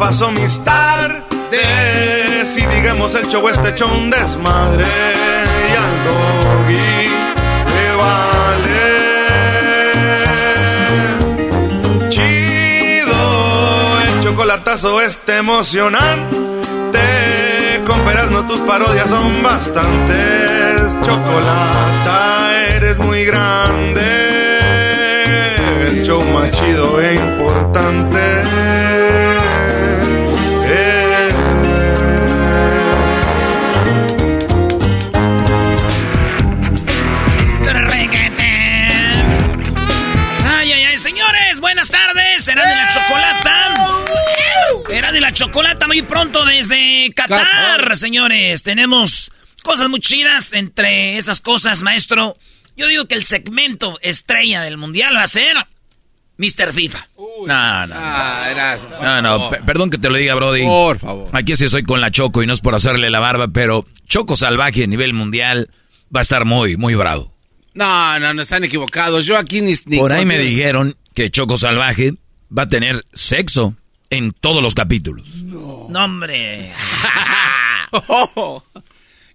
paso mis tardes Y digamos el show este hecho desmadre. Y al doggy le vale. Chido El chocolatazo este emocionante. Con no tus parodias son bastantes. Chocolata eres muy grande. El show más chido e importante. Será de la chocolata. Era de la chocolata muy pronto desde Qatar, señores. Tenemos cosas muy chidas. Entre esas cosas, maestro, yo digo que el segmento estrella del mundial va a ser Mr. FIFA. No, no. Ah, eras. No, no, pe- perdón que te lo diga, Brody. Por favor. Aquí sí estoy con la Choco y no es por hacerle la barba, pero Choco Salvaje a nivel mundial va a estar muy, muy bravo. No, no, no están equivocados. Yo aquí ni. ni Por ahí me dijeron que Choco Salvaje va a tener sexo en todos los capítulos. No, hombre.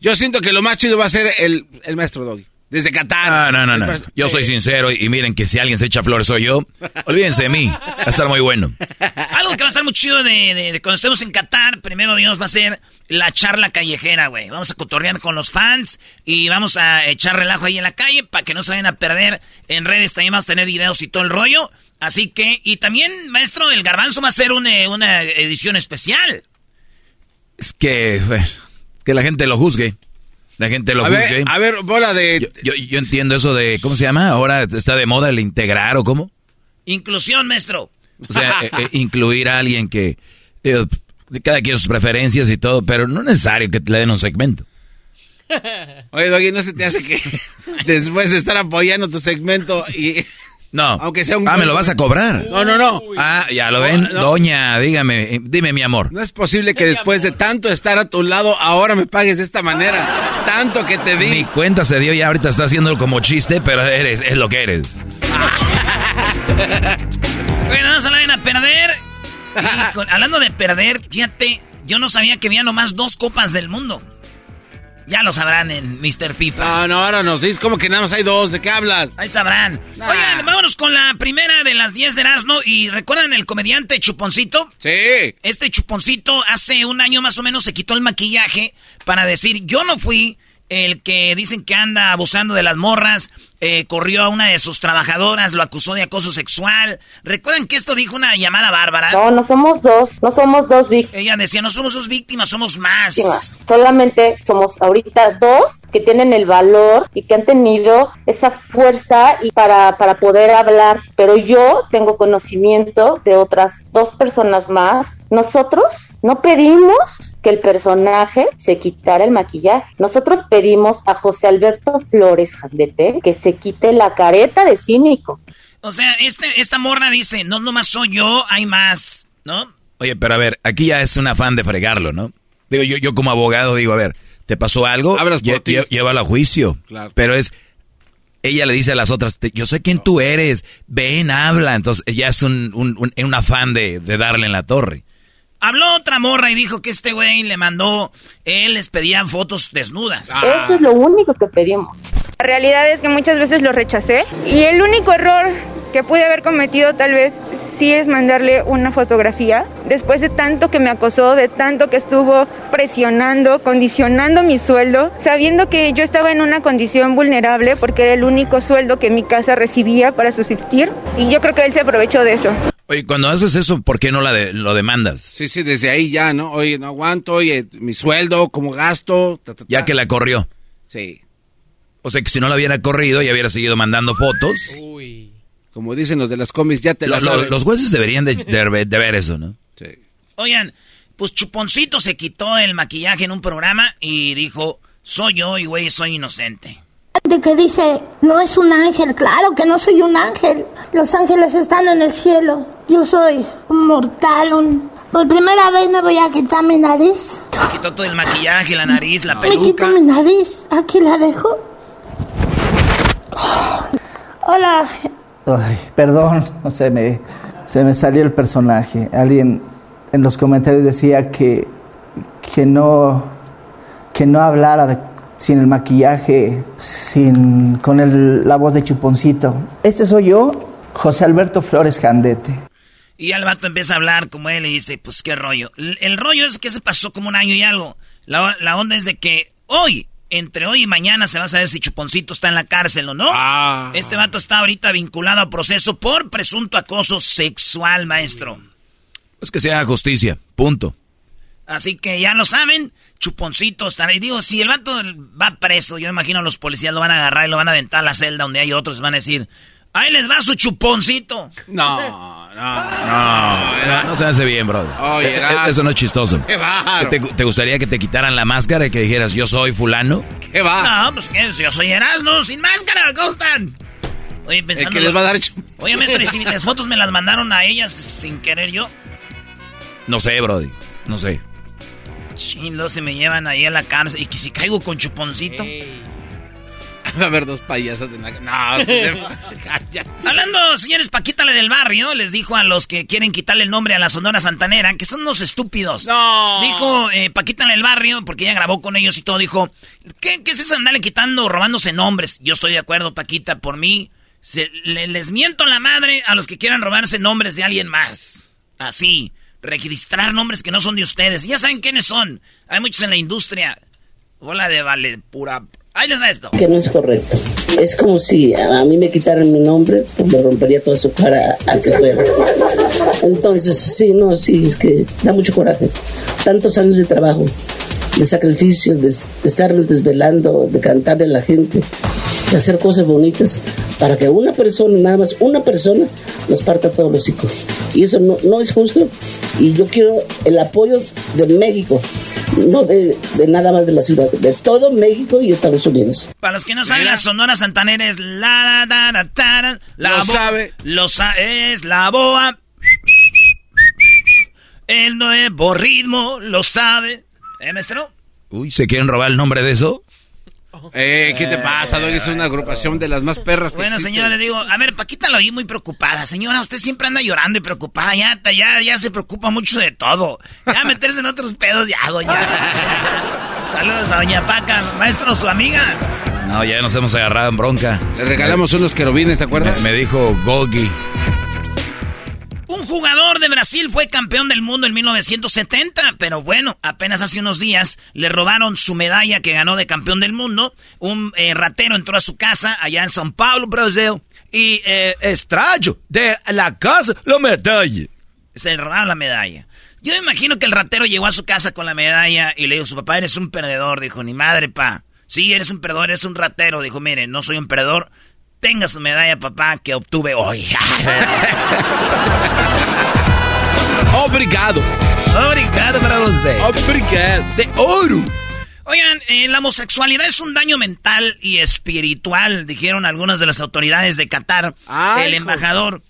Yo siento que lo más chido va a ser el, el maestro Doggy. Desde Qatar. Ah, no, no, no. Es- Yo soy Sí. sincero y, y miren que si alguien se echa flores soy yo. Olvídense de mí. Va a estar muy bueno. Algo que va a estar muy chido de, de- de cuando estemos en Qatar, primero Dios, va a ser la charla callejera, güey. Vamos a cotorrear con los fans y vamos a echar relajo ahí en la calle para que no se vayan a perder. En redes también vamos a tener videos y todo el rollo. Así que, y también, maestro, el garbanzo va a ser una, una edición especial. Es que, bueno, que la gente lo juzgue. La gente lo A juzgue. ver, a ver, bola de. Yo, yo, yo entiendo eso de, ¿cómo se llama? Ahora está de moda el integrar o cómo. Inclusión, maestro. O sea, eh, eh, incluir a alguien que... eh, cada quien sus preferencias y todo, pero no es necesario que le den un segmento. Oye, Doggy, ¿no se te hace que después de estar apoyando tu segmento y. No. Aunque sea un. Ah, me lo vas a cobrar. No, no, no. Ah, ya lo ven. No, no. Doña, dígame, eh, dime mi amor. No es posible que después de tanto estar a tu lado, ahora me pagues de esta manera. Tanto que te Mi di. cuenta se dio y ahorita está haciéndolo como chiste, pero eres, es lo que eres. Bueno, no se la vayan a perder. Y con- hablando de perder, fíjate, yo no sabía que había nomás dos copas del mundo. Ya lo sabrán en Mr. FIFA. No, no, ahora nos dices como que nada más hay dos. ¿De qué hablas? Ahí sabrán. Nah. Oigan, vámonos con la primera de las 10 de Erasmo. ¿Y recuerdan el comediante Chuponcito? Sí. Este Chuponcito hace un año más o menos se quitó el maquillaje para decir, yo no fui el que dicen que anda abusando de las morras, eh, corrió a una de sus trabajadoras, lo acusó de acoso sexual. ¿Recuerdan que esto dijo una llamada bárbara? No, no somos dos, no somos dos víctimas. Ella decía, no somos dos víctimas, somos más. Solamente somos ahorita dos que tienen el valor y que han tenido esa fuerza y para, para poder hablar. Pero yo tengo conocimiento de otras dos personas más. Nosotros no pedimos que el personaje se quitara el maquillaje. Nosotros pedimos a José Alberto Flores Jandete que se quite la careta de cínico. O sea, este, esta morra dice, no nomás soy yo, hay más, ¿no? Oye, pero a ver, aquí ya es un afán de fregarlo, ¿no? Digo, yo, yo como abogado digo, a ver, ¿te pasó algo? llévala a juicio. Claro. Pero es, ella le dice a las otras, yo sé quién tú eres, ven, habla. Entonces ya es un, un, un, afán de, de, darle en la torre. Habló otra morra y dijo que este güey le mandó, él les pedían fotos desnudas. Eso es lo único que pedimos. La realidad es que muchas veces lo rechacé y el único error que pude haber cometido tal vez sí es mandarle una fotografía. Después de tanto que me acosó, de tanto que estuvo presionando, condicionando mi sueldo, sabiendo que yo estaba en una condición vulnerable porque era el único sueldo que mi casa recibía para subsistir y yo creo que él se aprovechó de eso. Oye, cuando haces eso, ¿por qué no la lo demandas? Sí, sí, desde ahí ya, ¿no? Oye, no aguanto, oye, mi sueldo, como gasto. Ya que la corrió. Sí. O sea que si no la hubiera corrido y hubiera seguido mandando fotos. Uy. Como dicen los de las cómics, ya te lo, Los jueces deberían de, ver eso, ¿no? Sí. Oigan, pues Chuponcito se quitó el maquillaje en un programa y dijo, soy yo y güey, soy inocente. De que dice, no es un ángel, claro que no soy un ángel. Los ángeles están en el cielo. Yo soy un mortal, Por primera vez me voy a quitar mi nariz. Se quitó todo el maquillaje, la nariz, la peluca. Me quito mi nariz, aquí la dejo. Hola, Ay, perdón, no sé, me, se me salió el personaje. Alguien en los comentarios decía que, que no que no hablara sin el maquillaje, sin con el, la voz de chuponcito. Este soy yo, José Alberto Flores Jandete. Y al vato empieza a hablar como él y dice, pues qué rollo. El, rollo es que se pasó como un año y algo. La onda es de que hoy entre hoy y mañana se va a saber si Chuponcito está en la cárcel o no. Ah. Este vato está ahorita vinculado a proceso por presunto acoso sexual, maestro. Es que sea justicia, punto. Así que ya lo saben, Chuponcito estará. Y digo, si el vato va preso, yo imagino los policías lo van a agarrar y lo van a aventar a la celda donde hay otros, van a decir, Ahí les va su chuponcito. No, no, no. No, se hace bien, brother. Oye, eh, Eso no es chistoso. ¿Qué va? ¿Te, gustaría que te quitaran la máscara y que dijeras, yo soy fulano? ¿Qué va? No, pues que yo soy Erasmo, sin máscara, ¿cómo están? Oye, pensando... que les va a dar... Oye, maestro, ¿y si las fotos me las mandaron a ellas sin querer yo? No sé, brody. No sé. Chindo, se me llevan ahí a la cárcel. ¿Y que si caigo con chuponcito? Va a haber dos payasos de No, Hablando, señores, Paquita del barrio les dijo a los que quieren quitarle el nombre a la Sonora Santanera que son unos estúpidos. No. Dijo eh, Paquita del barrio, porque ella grabó con ellos y todo, dijo, ¿qué, qué es eso andarle quitando, robándose nombres? Yo estoy de acuerdo, Paquita, por mí. les miento la madre a los que quieran robarse nombres de alguien más. Así, registrar nombres que no son de ustedes. Ya saben quiénes son. Hay muchos en la industria. Hola de vale, pura Que no es correcto. Es como si a mí me quitaran mi nombre, pues me rompería toda su cara al que fuera. Entonces, sí, no, sí, es que da mucho coraje. Tantos años de trabajo, de sacrificio, de, estar desvelando, de cantarle a la gente, de hacer cosas bonitas para que una persona, nada más una persona, nos parta todos los hijos. Y eso no, no es justo. Y yo quiero el apoyo de México, no de, nada más de la ciudad, de todo México y Estados Unidos. Para los que no saben, la Sonora Santanera es la, la, la, la, la lo sabe. Lo sabe, es la boa. El nuevo ritmo lo sabe. ¿Eh, maestro? Uy, ¿se quieren robar el nombre de eso? Eh, ¿qué te pasa, Doggy? Es una agrupación de las más perras que Bueno, señores, digo, a ver, Paquita lo vi muy preocupada. Señora, usted siempre anda llorando y preocupada. Ya, ya, ya se preocupa mucho de todo. Ya meterse en otros pedos, ya, doña. Saludos a doña Paca, maestro, su amiga. No, ya nos hemos agarrado en bronca. Le regalamos unos querubines, ¿te acuerdas? Me, me dijo Gogi. Un jugador de Brasil fue campeón del mundo en 1970, pero bueno, apenas hace unos días le robaron su medalla que ganó de campeón del mundo. Un eh, ratero entró a su casa allá en São Paulo, Brasil, y eh, de la casa la medalla. Se robaron la medalla. Yo me imagino que el ratero llegó a su casa con la medalla y le dijo, su papá eres un perdedor. Dijo, ni madre, pa. Sí, eres un perdedor, eres un ratero. Dijo, mire, no soy un perdedor, tenga su medalla, papá, que obtuve hoy. Obrigado. Obrigado para usted. Obrigado. De oro. Oigan, eh, la homosexualidad es un daño mental y espiritual, dijeron algunas de las autoridades de Qatar. el embajador,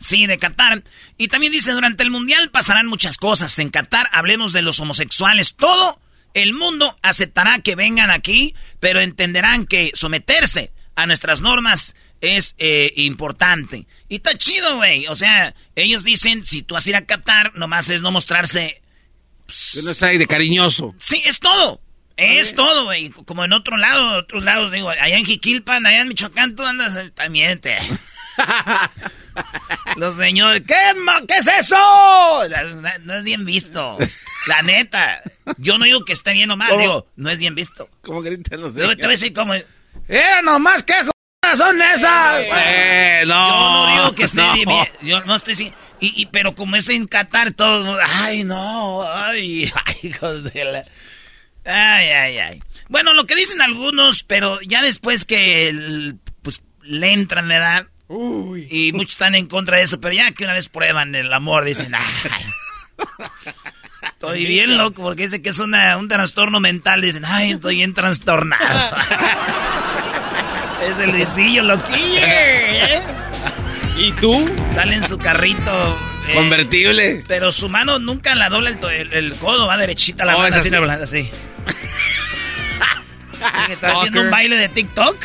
sí, de Qatar. Y también dice, durante el Mundial pasarán muchas cosas. En Qatar hablemos de los homosexuales. Todo el mundo aceptará que vengan aquí, pero entenderán que someterse a nuestras normas es eh, importante. Y está chido, güey. O sea, ellos dicen, si tú vas a ir a Qatar, nomás es no mostrarse... que no está ahí de cariñoso. Sí, es todo. Es todo, güey. Como en otro lado, otros lados, digo, allá en Jiquilpan, allá en Michoacán, tú andas también te. Los señores, ¿qué, ¿qué es eso? No, es bien visto. La neta. Yo no digo que esté bien o mal, digo, no es bien visto. ¿Cómo gritan los Yo te voy a decir como, ¡eh, nomás qué son esas! Eh, no. Yo no digo que esté bien, Yo no estoy diciendo. Y, y, pero como es en Qatar, todo. Ay, no. Ay, ay, hijos de la. Ay, ay, ay. Bueno, lo que dicen algunos, pero ya después que pues le entran, ¿verdad? Uy. Y muchos están en contra de eso, pero ya que una vez prueban el amor, dicen, ay. Estoy bien loco porque dice que es una, un trastorno mental. Dicen, ay, estoy bien trastornado. es el visillo loquillo. ¿eh? ¿Y tú? Sale en su carrito. Eh, Convertible. Pero su mano nunca la dobla el, codo, va derechita la mano, así, así. ¿Está haciendo un baile de TikTok?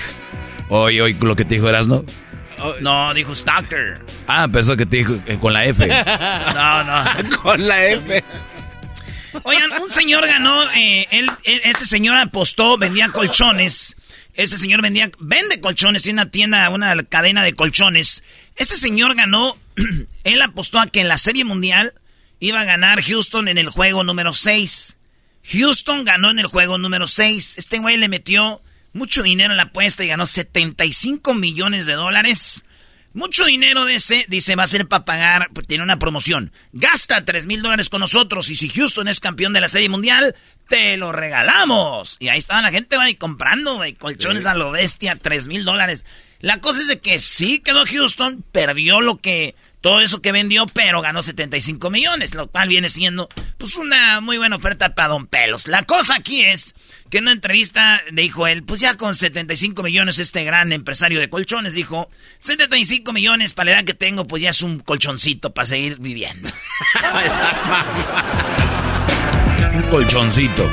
Hoy, hoy, lo que te dijo eras, ¿no? No, dijo Stalker. Ah, pensó que te dijo eh, con la F. no, no. con la F. Oigan, un señor ganó, eh, él, este señor apostó, vendía colchones. Este señor vendía, vende colchones, tiene una tienda, una cadena de colchones. Este señor ganó, él apostó a que en la Serie Mundial iba a ganar Houston en el juego número 6. Houston ganó en el juego número 6. Este güey le metió mucho dinero en la apuesta y ganó 75 millones de dólares. Mucho dinero de ese, dice, va a ser para pagar, pues, tiene una promoción. Gasta 3 mil dólares con nosotros y si Houston es campeón de la Serie Mundial, te lo regalamos. Y ahí estaba la gente, güey, comprando, güey, colchones a lo bestia, 3 mil dólares. La cosa es de que sí quedó Houston, perdió lo que todo eso que vendió, pero ganó 75 millones, lo cual viene siendo pues una muy buena oferta para Don Pelos. La cosa aquí es que en una entrevista dijo él, pues ya con 75 millones este gran empresario de colchones dijo, 75 millones para la edad que tengo, pues ya es un colchoncito para seguir viviendo. un colchoncito.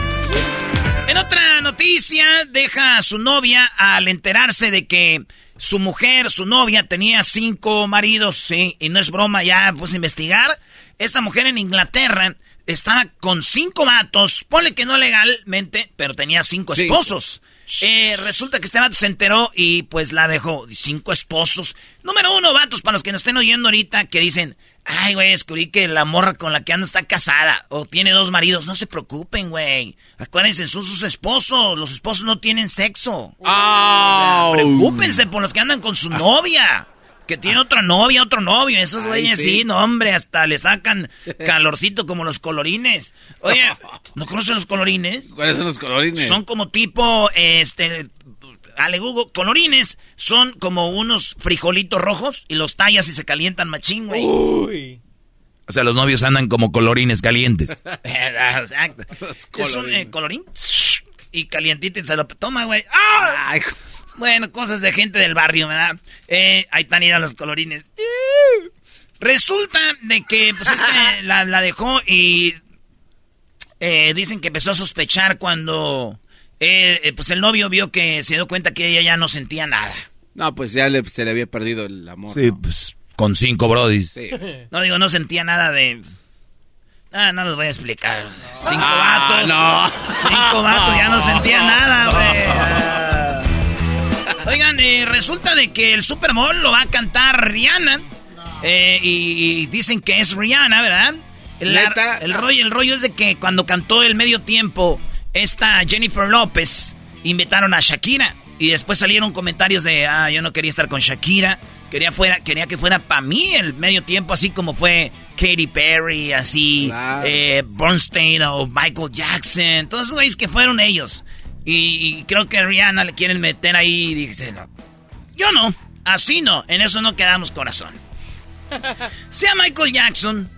En otra noticia, deja a su novia al enterarse de que su mujer, su novia, tenía cinco maridos, sí, y no es broma, ya pues investigar. Esta mujer en Inglaterra estaba con cinco vatos, ponle que no legalmente, pero tenía cinco esposos. Eh, resulta que este vato se enteró y pues la dejó. Cinco esposos. Número uno, vatos, para los que nos estén oyendo ahorita, que dicen, ay, güey, descubrí que la morra con la que anda está casada o tiene dos maridos. No se preocupen, güey. Acuérdense, son sus esposos. Los esposos no tienen sexo. Oh. Preocúpense por los que andan con su novia. Que tiene otra novia, otro novio. Esos güeyes, sí. no, hombre, hasta le sacan calorcito como los colorines. Oye, ¿no conocen los colorines? ¿Cuáles son los colorines? Son como tipo, este, ale Google, colorines son como unos frijolitos rojos y los tallas y se calientan machín, güey. Uy. O sea, los novios andan como colorines calientes. Exacto. Es un eh, colorín y calientito y se lo toma, güey. ¡Ah! Bueno, cosas de gente del barrio, ¿verdad? Eh, ahí están ir los colorines. Resulta de que, pues, este la, la dejó y eh, dicen que empezó a sospechar cuando eh, eh, pues el novio vio que se dio cuenta que ella ya no sentía nada. No, pues ya se le había perdido el amor. Sí, pues con cinco brodis. No digo, no sentía nada de... Ah, no los voy a explicar. Cinco ah, vatos. No. Cinco vatos, ya no sentía nada, güey. Oigan, eh, resulta de que el Super Bowl lo va a cantar Rihanna. y, dicen que es Rihanna, ¿verdad? El, el, rollo, el rollo es de que cuando cantó el medio tiempo esta Jennifer López invitaron a Shakira. Y después salieron comentarios de, ah, yo no quería estar con Shakira. Quería, fuera, quería que fuera para mí el medio tiempo, así como fue Katy Perry, así, eh, Bernstein o Michael Jackson. Todos esos güeyes que fueron ellos. Y, creo que Rihanna le quieren meter ahí y dice, no, yo no, así no, en eso no quedamos corazón. Sea Michael Jackson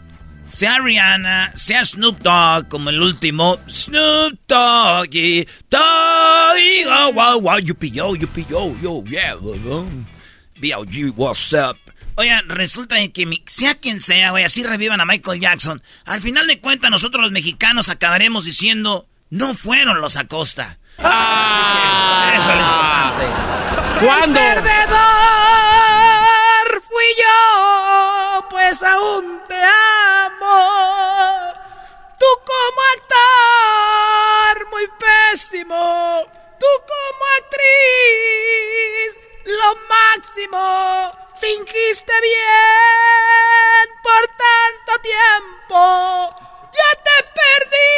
sea Rihanna, sea Snoop Dogg, como el último. Snoop Doggy, Doggy, oh, wow, wow, yupi, yo, yupi, yo, yo, yeah, B.O.G., what's up? Oigan, resulta que sea quien sea, güey, así revivan a Michael Jackson. Al final de cuentas, nosotros los mexicanos acabaremos diciendo, no fueron los Acosta. Ah, eso es lo importante. ¿Cuándo? El perdedor fui yo, pues aún te amo. Tú como actor, muy pésimo. Tú como actriz, lo máximo. Fingiste bien por tanto tiempo. Ya te perdí.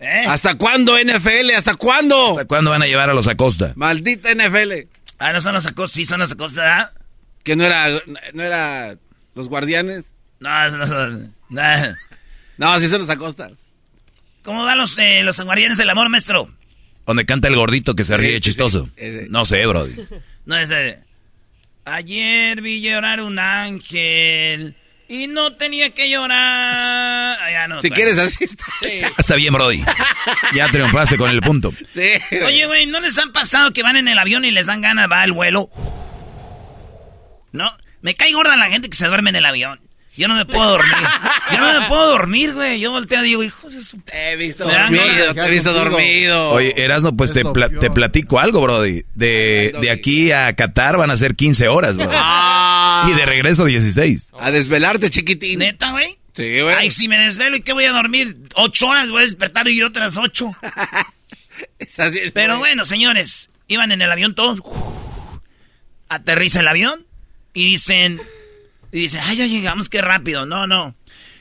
¿Eh? ¿Hasta cuándo, NFL? ¿Hasta cuándo? ¿Hasta cuándo van a llevar a los Acosta? Maldita NFL. Ah, no son los Acosta, sí son los Acosta, ¿ah? Que no era, no era los guardianes. No, no son. No, no sí son los Acosta. ¿Cómo van los, eh, los guardianes del amor, maestro? Donde canta el gordito que se ríe chistoso. No sé, bro. No, ese. Ayer vi llorar un ángel y no tenía que llorar. Ya no, si quieres así está. Está bien, Brody. Ya triunfaste con el punto. Sí. Oye, güey, ¿no les han pasado que van en el avión y les dan ganas, va el vuelo? ¿No? Me cae gorda la gente que se duerme en el avión. Yo no me puedo dormir. Yo no me puedo dormir, güey. Yo volteo y digo, hijo su... Te he visto dormido, te he visto dormido. Oye, Erasno, pues te, te, platico algo, brody. De, de aquí a Qatar van a ser 15 horas, bro. Ah. Y de regreso 16. A desvelarte, chiquitín. ¿Neta, güey? Sí, güey. Ay, si me desvelo, ¿y qué voy a dormir? Ocho horas voy a despertar y otras ocho. es así, Pero bueno, señores, iban en el avión todos. Aterriza el avión y dicen y dice, ay, ya llegamos, qué rápido. No, no.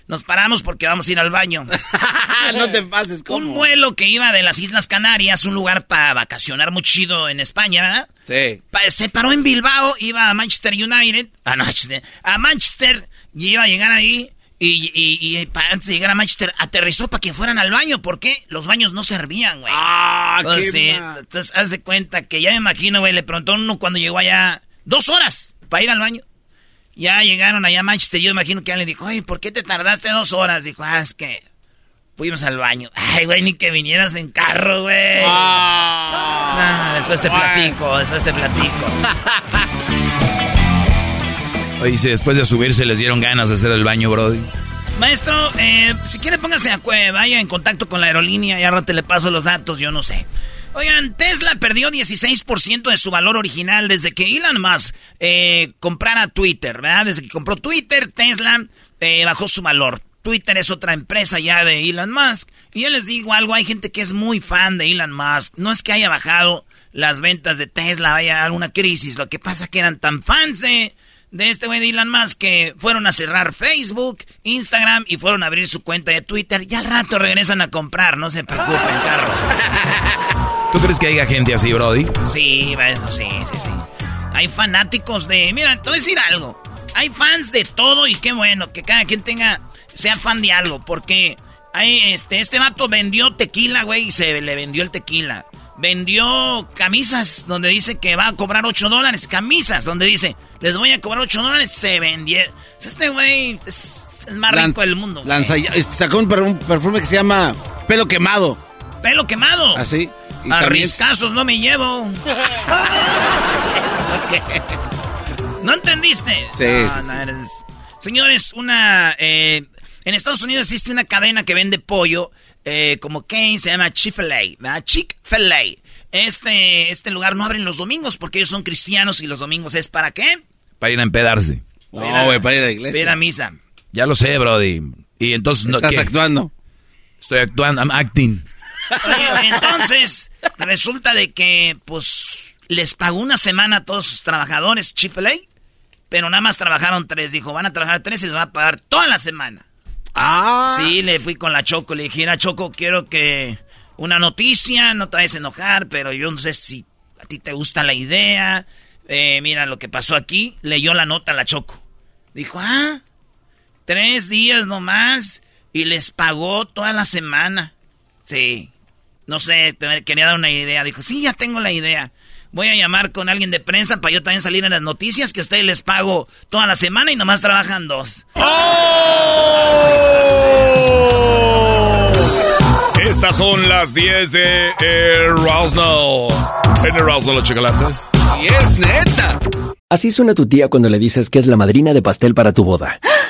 Nos paramos porque vamos a ir al baño. no te pases, ¿cómo? Un vuelo que iba de las Islas Canarias, un lugar para vacacionar muy chido en España, ¿verdad? Sí. se paró en Bilbao, iba a Manchester United, a Manchester, a Manchester, y iba a llegar ahí, y, y, antes de llegar a Manchester, aterrizó para que fueran al baño, porque los baños no servían, güey. Ah, qué Entonces, haz de cuenta que ya me imagino, güey, le preguntó uno cuando llegó allá, dos horas para ir al baño. Ya llegaron allá a Manchester. Yo imagino que alguien dijo, ay, ¿por qué te tardaste dos horas? Dijo, ah, es que fuimos al baño. Ay, güey, ni que vinieras en carro, güey. Ah. después te platico, después te platico. Oye, si después de subirse les dieron ganas de hacer el baño, Brody. Maestro, eh, si quiere póngase a vaya en contacto con la aerolínea y ahora te le paso los datos, yo no sé. Oigan, Tesla perdió 16% de su valor original desde que Elon Musk eh, comprara Twitter, ¿verdad? Desde que compró Twitter, Tesla eh, bajó su valor. Twitter es otra empresa ya de Elon Musk. Y yo les digo algo, hay gente que es muy fan de Elon Musk. No es que haya bajado las ventas de Tesla, haya alguna crisis. Lo que pasa es que eran tan fans de, de este güey de Elon Musk que fueron a cerrar Facebook, Instagram y fueron a abrir su cuenta de Twitter. Y al rato regresan a comprar, no se preocupen, carros. ¿Tú crees que haya gente así, Brody? Sí, eso sí, sí, sí. Hay fanáticos de. Mira, te voy a decir algo. Hay fans de todo y qué bueno que cada quien tenga. sea fan de algo. Porque hay, este, este vato vendió tequila, güey, y se le vendió el tequila. Vendió camisas donde dice que va a cobrar 8 dólares. Camisas donde dice, les voy a cobrar 8 dólares. Se vendió. Este güey es el más rico del mundo. Lanza, sacó un perfume que se llama Pelo Quemado. ¿Pelo quemado? Así. ¿Ah, a riscazos no me llevo. ¿No entendiste? Sí. Señores, una. Eh, en Estados Unidos existe una cadena que vende pollo, eh, como Kane, se llama Chick-fil-A, Chick-fil-A. Este, este lugar no abren los domingos porque ellos son cristianos y los domingos es para qué? Para ir a empedarse. No, güey, para ir a la iglesia. Para ir a misa. Ya lo sé, Brody. Y entonces no. Estás actuando. Estoy actuando, I'm acting. Oye, entonces, resulta de que, pues, les pagó una semana a todos sus trabajadores, Chipotle, pero nada más trabajaron tres. Dijo, van a trabajar tres y les va a pagar toda la semana. Ah. Sí, le fui con la Choco, le dije, mira, Choco, quiero que una noticia, no te vayas a enojar, pero yo no sé si a ti te gusta la idea. Eh, mira lo que pasó aquí. Leyó la nota a la Choco. Dijo, ah, tres días nomás y les pagó toda la semana. Sí. No sé, quería dar una idea. Dijo, sí, ya tengo la idea. Voy a llamar con alguien de prensa para yo también salir en las noticias que a ustedes les pago toda la semana y nomás trabajan dos. ¡Oh! Estas son las 10 de Erasmo. En Erasmo la chocolate. Y es neta. Así suena tu tía cuando le dices que es la madrina de pastel para tu boda.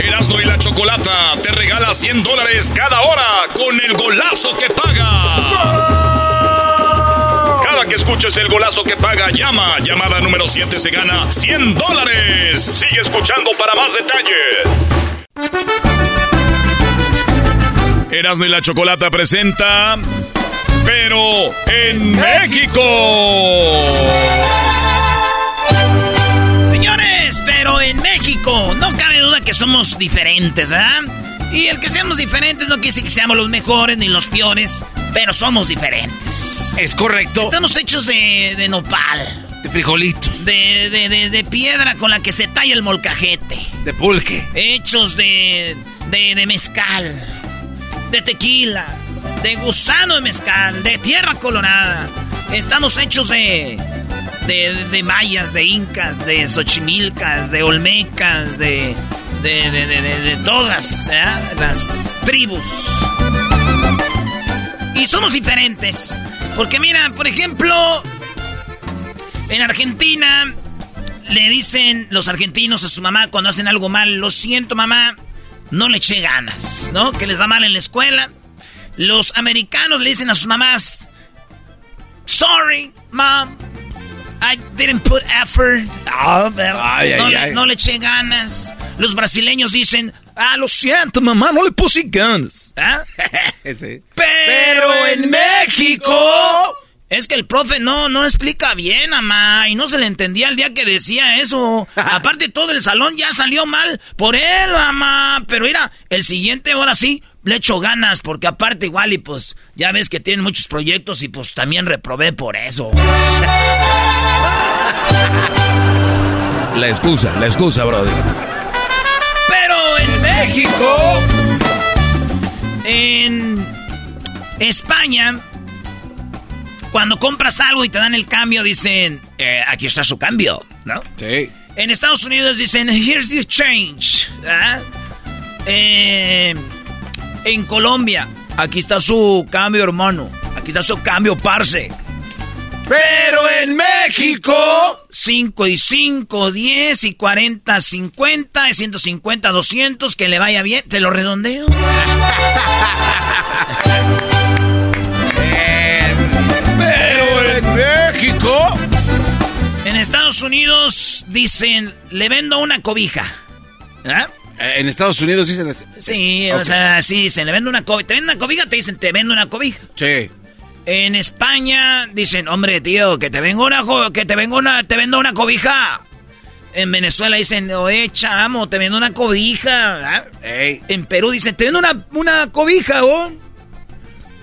Erasmo y la Chocolata te regala 100 dólares cada hora con el golazo que paga. Cada que escuches el golazo que paga, llama. Llamada número 7 se gana 100 dólares. Sigue escuchando para más detalles. Erasmo y la Chocolata presenta... Pero en México. En México no cabe duda que somos diferentes, ¿verdad? Y el que seamos diferentes no quiere decir que seamos los mejores ni los peores, pero somos diferentes. Es correcto. Estamos hechos de, nopal. De frijolito. De, de, de, piedra con la que se talla el molcajete. De pulque. Hechos de, de, mezcal. De tequila. De gusano de mezcal. De tierra colorada. Estamos hechos de de, mayas, de incas, de xochimilcas, de olmecas, de, de, de todas ¿eh? las tribus. Y somos diferentes. Porque mira, por ejemplo, en Argentina le dicen los argentinos a su mamá cuando hacen algo mal, lo siento mamá, no le eché ganas, ¿no? Que les va mal en la escuela. Los americanos le dicen a sus mamás, sorry, mom, I didn't put effort. no, le, eché ganas. Los brasileños dicen, ah, lo siento, mamá, no le puse ganas. ¿Ah? Pero en México... Es que el profe no, no explica bien, mamá, y no se le entendía el día que decía eso. Aparte, todo el salón ya salió mal por él, mamá. Pero mira, el siguiente ahora sí le echo ganas, porque aparte igual y pues ya ves que tiene muchos proyectos y pues también reprobé por eso. La excusa, la excusa, brother. Pero en México, en España, cuando compras algo y te dan el cambio, dicen, eh, aquí está su cambio, ¿no? Sí. En Estados Unidos dicen, here's the change. Eh, en Colombia, aquí está su cambio, hermano. Aquí está su cambio, parce. Pero en México, 5 y 5, 10 y 40, 50, 150, 200, que le vaya bien. Te lo redondeo. Pero en México. En Estados Unidos dicen, le vendo una cobija. ¿Ah? En Estados Unidos dicen así. Sí, o sea, sí, se le vende una cobija. Te venden una cobija, te dicen, te vendo una cobija. Sí. En España dicen, hombre, tío, que te vengo una que te vengo una, te vendo una cobija. En Venezuela dicen, oye, chamo, te vendo una cobija. En Perú dicen, te vendo una, una cobija, ¿oh?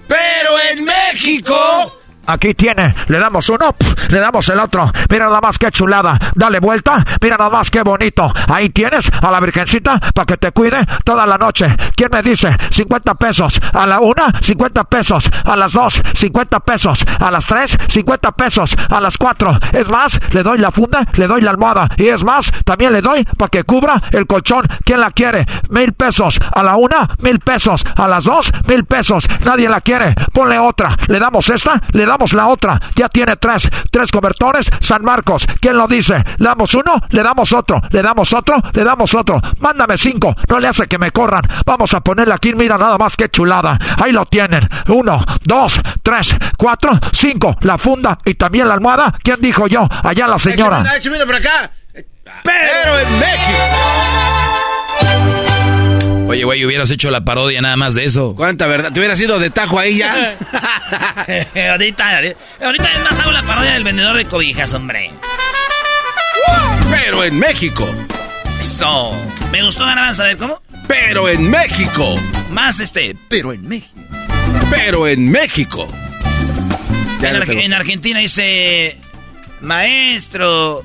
Pero en México Aquí tiene, le damos uno, le damos el otro. Mira nada más que chulada. Dale vuelta, mira nada más que bonito. Ahí tienes a la Virgencita para que te cuide toda la noche. ¿Quién me dice? 50 pesos. A la una, 50 pesos. A las dos, 50 pesos. A las tres, 50 pesos. A las cuatro. Es más, le doy la funda, le doy la almohada. Y es más, también le doy para que cubra el colchón. ¿Quién la quiere? Mil pesos. A la una, mil pesos. A las dos, mil pesos. Nadie la quiere. Ponle otra. Le damos esta, le damos damos la otra. Ya tiene tres, tres cobertores. San Marcos, ¿quién lo dice? Le damos uno, le damos otro, le damos otro, le damos otro. Mándame cinco, no le hace que me corran. Vamos a ponerle aquí, mira nada más que chulada. Ahí lo tienen. Uno, dos, tres, cuatro, cinco. La funda y también la almohada. ¿Quién dijo yo? Allá la señora. por acá. Pero en México. Oye, güey, hubieras hecho la parodia nada más de eso. ¿Cuánta verdad? ¿Te hubieras ido de tajo ahí ya? ahorita, ahorita es más hago la parodia del vendedor de cobijas, hombre. Pero en México. Eso. Me gustó ganar, a ver cómo. Pero en México. Más este, pero en México. Pero en México. En, Argentina dice, maestro,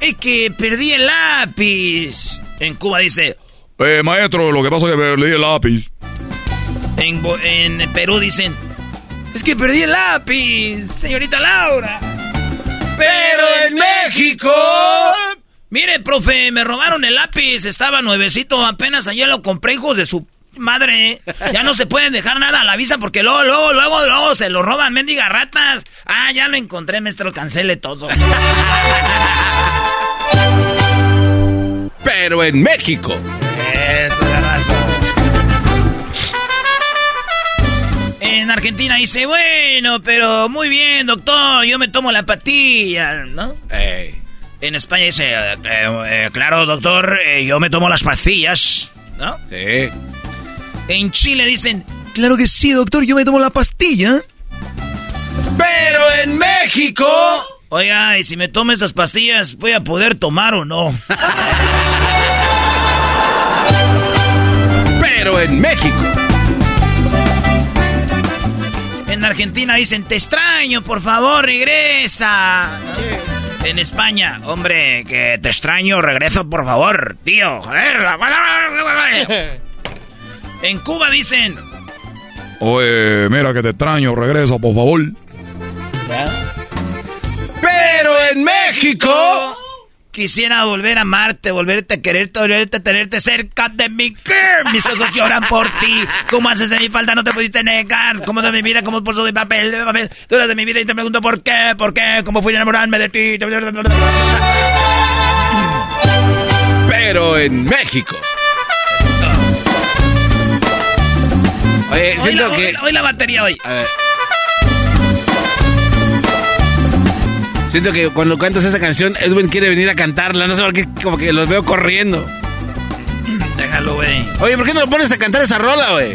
es que perdí el lápiz. En Cuba dice, eh, maestro, lo que pasa es que perdí el lápiz. En, en Perú dicen, es que perdí el lápiz, señorita Laura. Pero en México... Mire, profe, me robaron el lápiz, estaba nuevecito, apenas ayer lo compré, hijos de su madre. Ya no se pueden dejar nada a la vista porque luego, luego, luego, luego se lo roban, mendiga ratas. Ah, ya lo encontré, maestro, cancele todo. Pero en México. Argentina dice, bueno, pero muy bien, doctor, yo me tomo la patilla, ¿no? En España dice, eh, eh, claro, doctor, eh, yo me tomo las pastillas, ¿no? Sí. En Chile dicen, claro que sí, doctor, yo me tomo la pastilla. Pero en México... Oiga, y si me tomo estas pastillas, ¿voy a poder tomar o no? Pero en México. Argentina dicen, te extraño, por favor, regresa. En España, hombre, que te extraño, regreso, por favor, tío. Joder, En Cuba dicen... Oye, mira que te extraño, regresa, por favor. Pero en México... Quisiera volver a amarte, volverte a quererte, volverte a tenerte cerca de mí. Mis ojos lloran por ti. ¿Cómo haces de mi falta? No te pudiste negar. ¿Cómo de mi vida? ¿Cómo por de papel? De papel. Tú eres de mi vida y te pregunto por qué, por qué, cómo fui a enamorarme de ti. Pero en México. Oye, siento que. Hoy la, batería hoy. A ver. Siento que cuando cantas esa canción, Edwin quiere venir a cantarla. No sé por qué, como que los veo corriendo. Déjalo, güey. Oye, ¿por qué no lo pones a cantar esa rola, güey?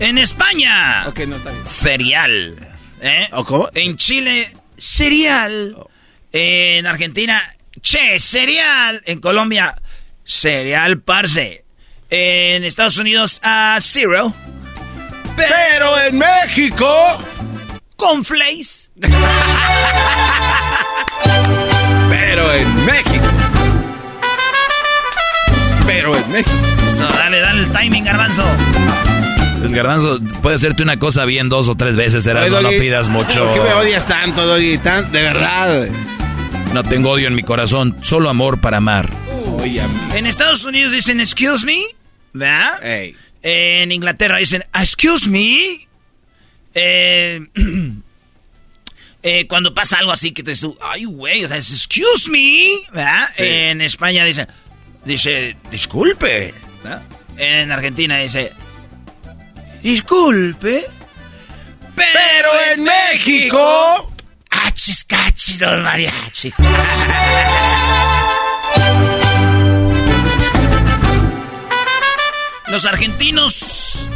En España. Ok, no está bien. Cereal. ¿Eh? ¿O cómo? En Chile, cereal. En Argentina, che, cereal. En Colombia, cereal parce. En Estados Unidos, a zero. Pero en México, con flakes. Pero en México. Pero en México. dale, dale el timing, garbanzo. El garbanzo puede hacerte una cosa bien dos o tres veces, será, no, pidas mucho. ¿Por qué me odias tanto, Doggy? de verdad. No tengo odio en mi corazón, solo amor para amar. en Estados Unidos dicen excuse me, ¿verdad? En Inglaterra dicen excuse me. Eh, Eh, cuando pasa algo así que te dices ay, güey, o sea, es, excuse me, ¿verdad? En España dice, dice, disculpe, En Argentina dice, disculpe. Pero, en México, achis, cachis, los mariachis. los argentinos,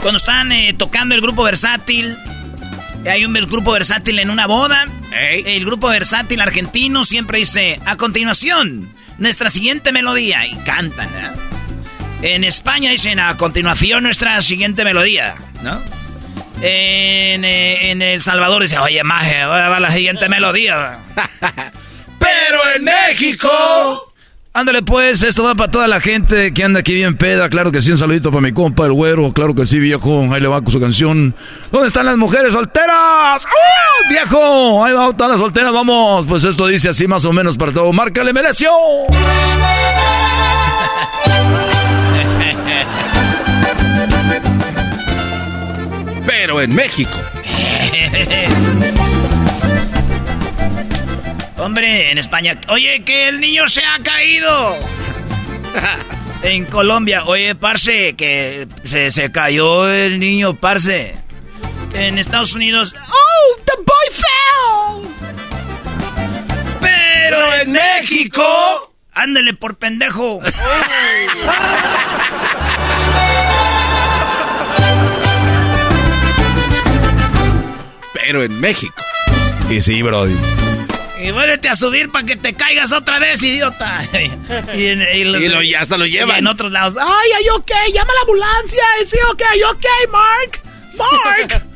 cuando están eh, tocando el grupo versátil, hay un grupo versátil en una boda. El grupo versátil argentino siempre dice, a continuación, nuestra siguiente melodía. Y cantan, En España dicen, a continuación, nuestra siguiente melodía, ¿no? En, eh, El Salvador dice, oye, maje, va la siguiente melodía. Pero en México... Ándale pues, esto va para toda la gente que anda aquí bien peda. Claro que sí, un saludito para mi compa, el güero. Claro que sí, viejo. Ahí le va con su canción. ¿Dónde están las mujeres solteras? ¡Uh, viejo! Ahí va, están las solteras, vamos. Pues esto dice así más o menos para todo. ¡Márcale, mereció! Pero en México. Hombre, en España. Oye, que el niño se ha caído. en Colombia. Oye, parce, que se, se cayó el niño, parce. En Estados Unidos. ¡Oh, the boy fell! Pero en México. Ándele por pendejo. Pero en México. Y sí, Brody. Y vuélvete a subir para que te caigas otra vez, idiota. y, lo, ya se lo llevan. en otros lados. Ay, ay, ok, llama a la ambulancia. Sí, ok, ok, Mark. Mark.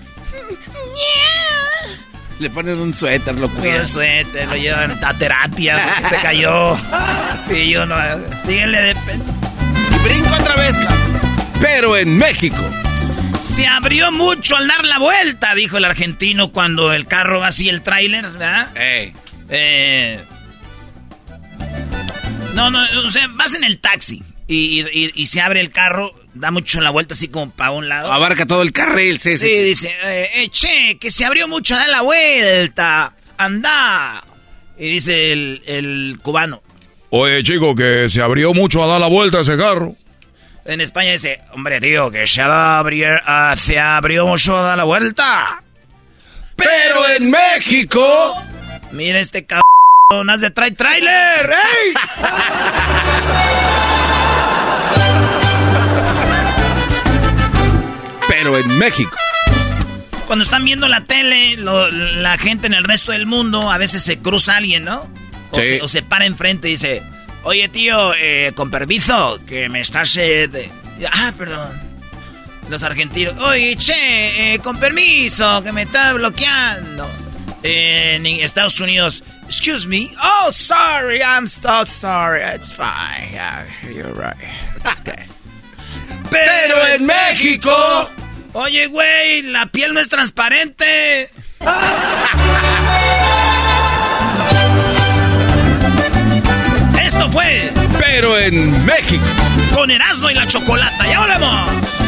Le ponen un suéter, lo cuidan. Un suéter, lo llevan a terapia se cayó. Y yo no. Síguele de. Y brinco otra vez, Pero en México. Se abrió mucho al dar la vuelta, dijo el argentino cuando el carro va así, el tráiler, ¿verdad? Eh, no, no, o sea, vas en el taxi y, se abre el carro, da mucho la vuelta así como para un lado. Abarca todo el carril, sí, sí. Sí, dice, eh, eh, che, que se abrió mucho, da la vuelta, anda. Y dice el, el cubano. Oye, chico, que se abrió mucho a dar la vuelta ese carro. En España dice, hombre, tío, que se, abrió, uh, se abrió mucho a dar la vuelta. Pero en México... Mira este cabrón, haz de trae trailer, ¡ey! Pero en México. Cuando están viendo la tele, la gente en el resto del mundo, a veces se cruza alguien, ¿no? O, sí. se, o se para enfrente y dice, Oye, tío, eh, con permiso, que me estás... Eh, ah, perdón. Los argentinos. Oye, che, eh, con permiso, que me está bloqueando. En Estados Unidos. Excuse me. Oh, sorry, I'm so sorry. It's fine. Yeah, you're right. Okay. Pero en México. Oye, güey, la piel no es transparente. fue. Pero en México. Con Erasmo y la Chocolata. ¡Ya volvemos!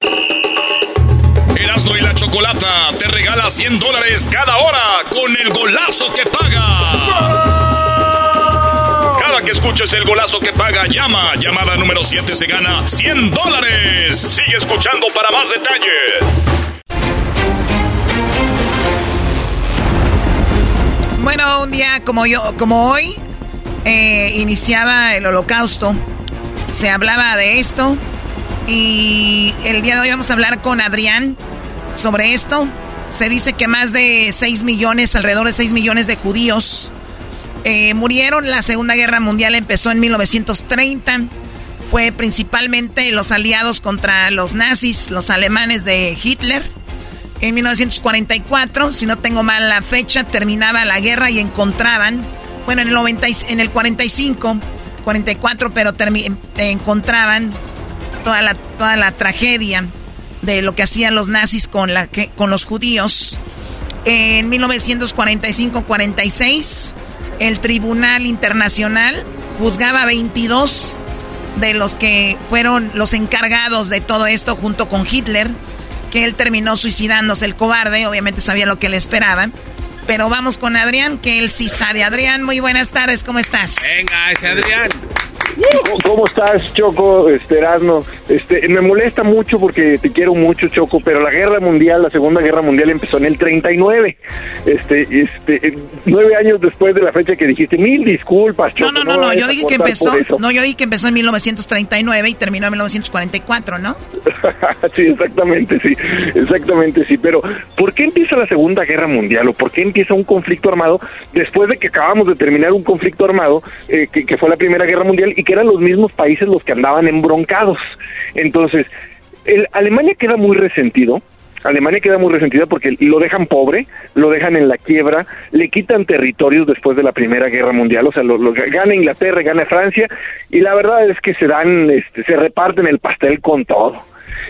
Erasmo y la Chocolata te regala 100 dólares cada hora con el golazo que paga. Cada que escuches el golazo que paga, llama. Llamada número 7 se gana 100 dólares. Sigue escuchando para más detalles. Bueno, un día como yo, como hoy, eh, iniciaba el holocausto. Se hablaba de esto y el día de hoy vamos a hablar con Adrián sobre esto. Se dice que más de 6 millones, alrededor de 6 millones de judíos eh, murieron. La Segunda Guerra Mundial empezó en 1930. Fue principalmente los aliados contra los nazis, los alemanes de Hitler. En 1944, si no tengo mal la fecha, terminaba la guerra y encontraban, bueno, en el, 90, en el 45, 44, pero encontraban toda la, toda la tragedia de lo que hacían los nazis con, la, con los judíos. En 1945-46, el Tribunal Internacional juzgaba 22 de los que fueron los encargados de todo esto junto con Hitler, que él terminó suicidándose el cobarde, obviamente sabía lo que le esperaban. Pero vamos con Adrián, que él sí sabe. Adrián, muy buenas tardes, ¿cómo estás? Venga, ese Adrián. ¿Cómo estás, Choco, este, Este, me molesta mucho porque te quiero mucho, Choco, pero la guerra mundial, la segunda guerra mundial empezó en el 39. Este, este, nueve años después de la fecha que dijiste, mil disculpas, Choco. No, no, no, no, yo dije que empezó, no, yo dije que empezó en 1939 y terminó en 1944, ¿no? sí, exactamente, sí, exactamente, sí, pero ¿por qué empieza la segunda guerra mundial o por qué empieza un conflicto armado después de que acabamos de terminar un conflicto armado eh, que, que fue la primera guerra mundial y que eran los mismos países los que andaban embroncados. Entonces, el, Alemania queda muy resentido, Alemania queda muy resentida porque lo dejan pobre, lo dejan en la quiebra, le quitan territorios después de la Primera Guerra Mundial, o sea, lo, gana Inglaterra, gana Francia, y la verdad es que se dan, este, se reparten el pastel con todo.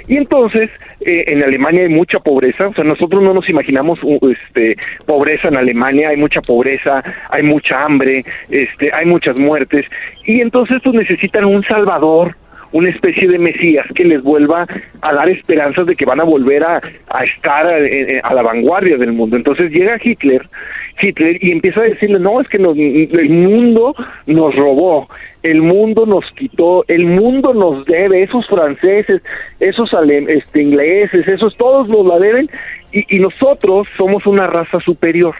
Y entonces, eh, en Alemania hay mucha pobreza, o sea, nosotros no nos imaginamos este, pobreza en Alemania, hay mucha pobreza, hay mucha hambre, este, hay muchas muertes, y entonces pues necesitan un salvador, una especie de Mesías que les vuelva a dar esperanzas de que van a volver a, a estar a, la vanguardia del mundo. Entonces llega Hitler, Hitler y empieza a decirle, no, es que el mundo nos robó, el mundo nos quitó, el mundo nos debe, esos franceses, esos este, ingleses, esos todos nos la deben y, y nosotros somos una raza superior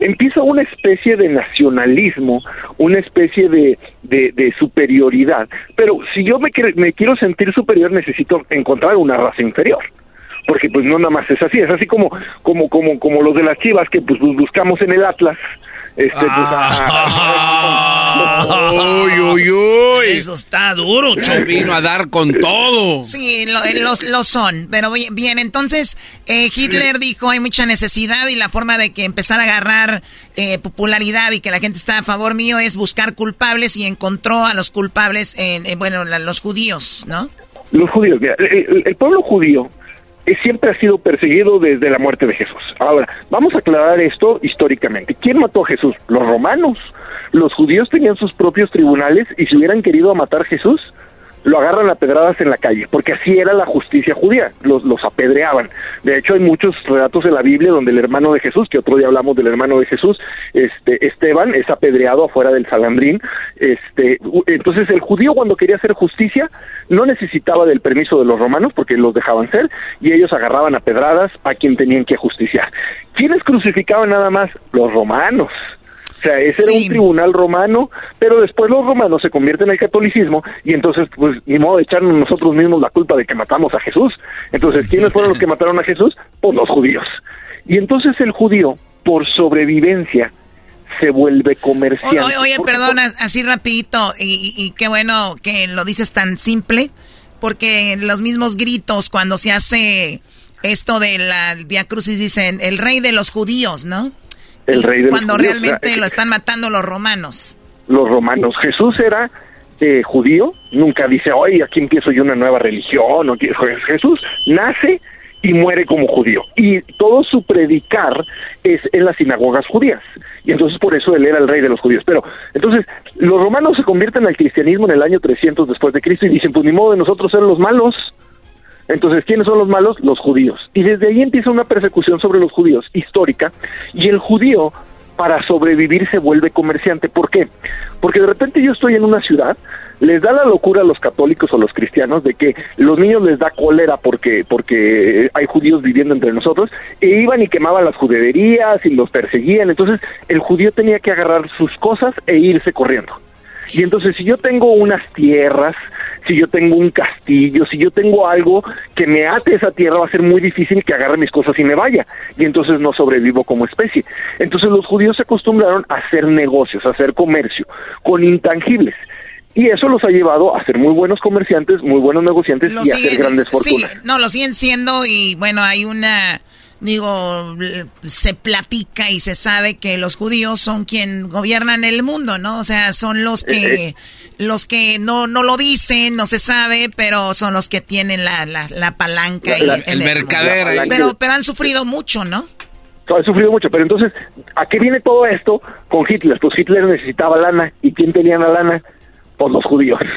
empieza una especie de nacionalismo, una especie de, de, superioridad. Pero si yo me, me quiero sentir superior, necesito encontrar una raza inferior porque pues no nada más es así, es así como como como como los de las Chivas que pues buscamos en el Atlas este, pues, ah. uy, uy, uy. Eso está duro. Vino a dar con todo. Sí, lo, los, son. Pero bien, entonces eh, Hitler dijo hay mucha necesidad y la forma de que empezar a agarrar eh, popularidad y que la gente está a favor mío es buscar culpables y encontró a los culpables en, bueno, los judíos, ¿no? Los judíos, el pueblo judío siempre ha sido perseguido desde la muerte de Jesús. Ahora, vamos a aclarar esto históricamente. ¿Quién mató a Jesús? Los romanos. Los judíos tenían sus propios tribunales y si hubieran querido matar a Jesús, lo agarran a pedradas en la calle, porque así era la justicia judía, los, los apedreaban. De hecho, hay muchos relatos en la Biblia donde el hermano de Jesús, que otro día hablamos del hermano de Jesús, este, Esteban, es apedreado afuera del Salandrín. Este, entonces, el judío cuando quería hacer justicia no necesitaba del permiso de los romanos, porque los dejaban ser, y ellos agarraban a pedradas a quien tenían que justiciar. ¿Quiénes crucificaban nada más? Los romanos. O sea, ese era un tribunal romano, pero después los romanos se convierten en el catolicismo y entonces, pues, ni modo de echarnos nosotros mismos la culpa de que matamos a Jesús. Entonces, ¿quiénes fueron los que mataron a Jesús? Pues los judíos. Y entonces el judío, por sobrevivencia, se vuelve comerciante. Oye, oye perdona, así rapidito, y, y, qué bueno que lo dices tan simple, porque los mismos gritos cuando se hace esto de la Via Crucis dicen, el rey de los judíos, ¿no? El rey de Cuando realmente lo están matando los romanos. Los romanos. Jesús era eh, judío, nunca dice, oye, aquí empiezo yo una nueva religión. O, Jesús nace y muere como judío. Y todo su predicar es en las sinagogas judías. Y entonces por eso él era el rey de los judíos. Pero entonces los romanos se convierten al cristianismo en el año 300 después de Cristo y dicen, pues ni modo de nosotros ser los malos. Entonces, ¿quiénes son los malos? Los judíos. Y desde ahí empieza una persecución sobre los judíos histórica y el judío para sobrevivir se vuelve comerciante. ¿Por qué? Porque de repente yo estoy en una ciudad, les da la locura a los católicos o los cristianos de que los niños les da cólera porque porque hay judíos viviendo entre nosotros e iban y quemaban las juderías y los perseguían. Entonces, el judío tenía que agarrar sus cosas e irse corriendo. Y entonces si yo tengo unas tierras, si yo tengo un castillo, si yo tengo algo que me ate esa tierra, va a ser muy difícil que agarre mis cosas y me vaya. Y entonces no sobrevivo como especie. Entonces los judíos se acostumbraron a hacer negocios, a hacer comercio con intangibles. Y eso los ha llevado a ser muy buenos comerciantes, muy buenos negociantes y a hacer grandes fortunas. Sí, no, lo siguen siendo y bueno, hay una digo, se platica y se sabe que los judíos son quien gobiernan el mundo, ¿no? O sea, son los que, eh, eh. los que no, no lo dicen, no se sabe, pero son los que tienen la, la, palanca. y, el, mercader. Pero, pero han sufrido mucho, ¿no? Han sufrido mucho, pero entonces, ¿a qué viene todo esto con Hitler? Pues Hitler necesitaba lana, ¿y quién tenía la lana? Pues los judíos.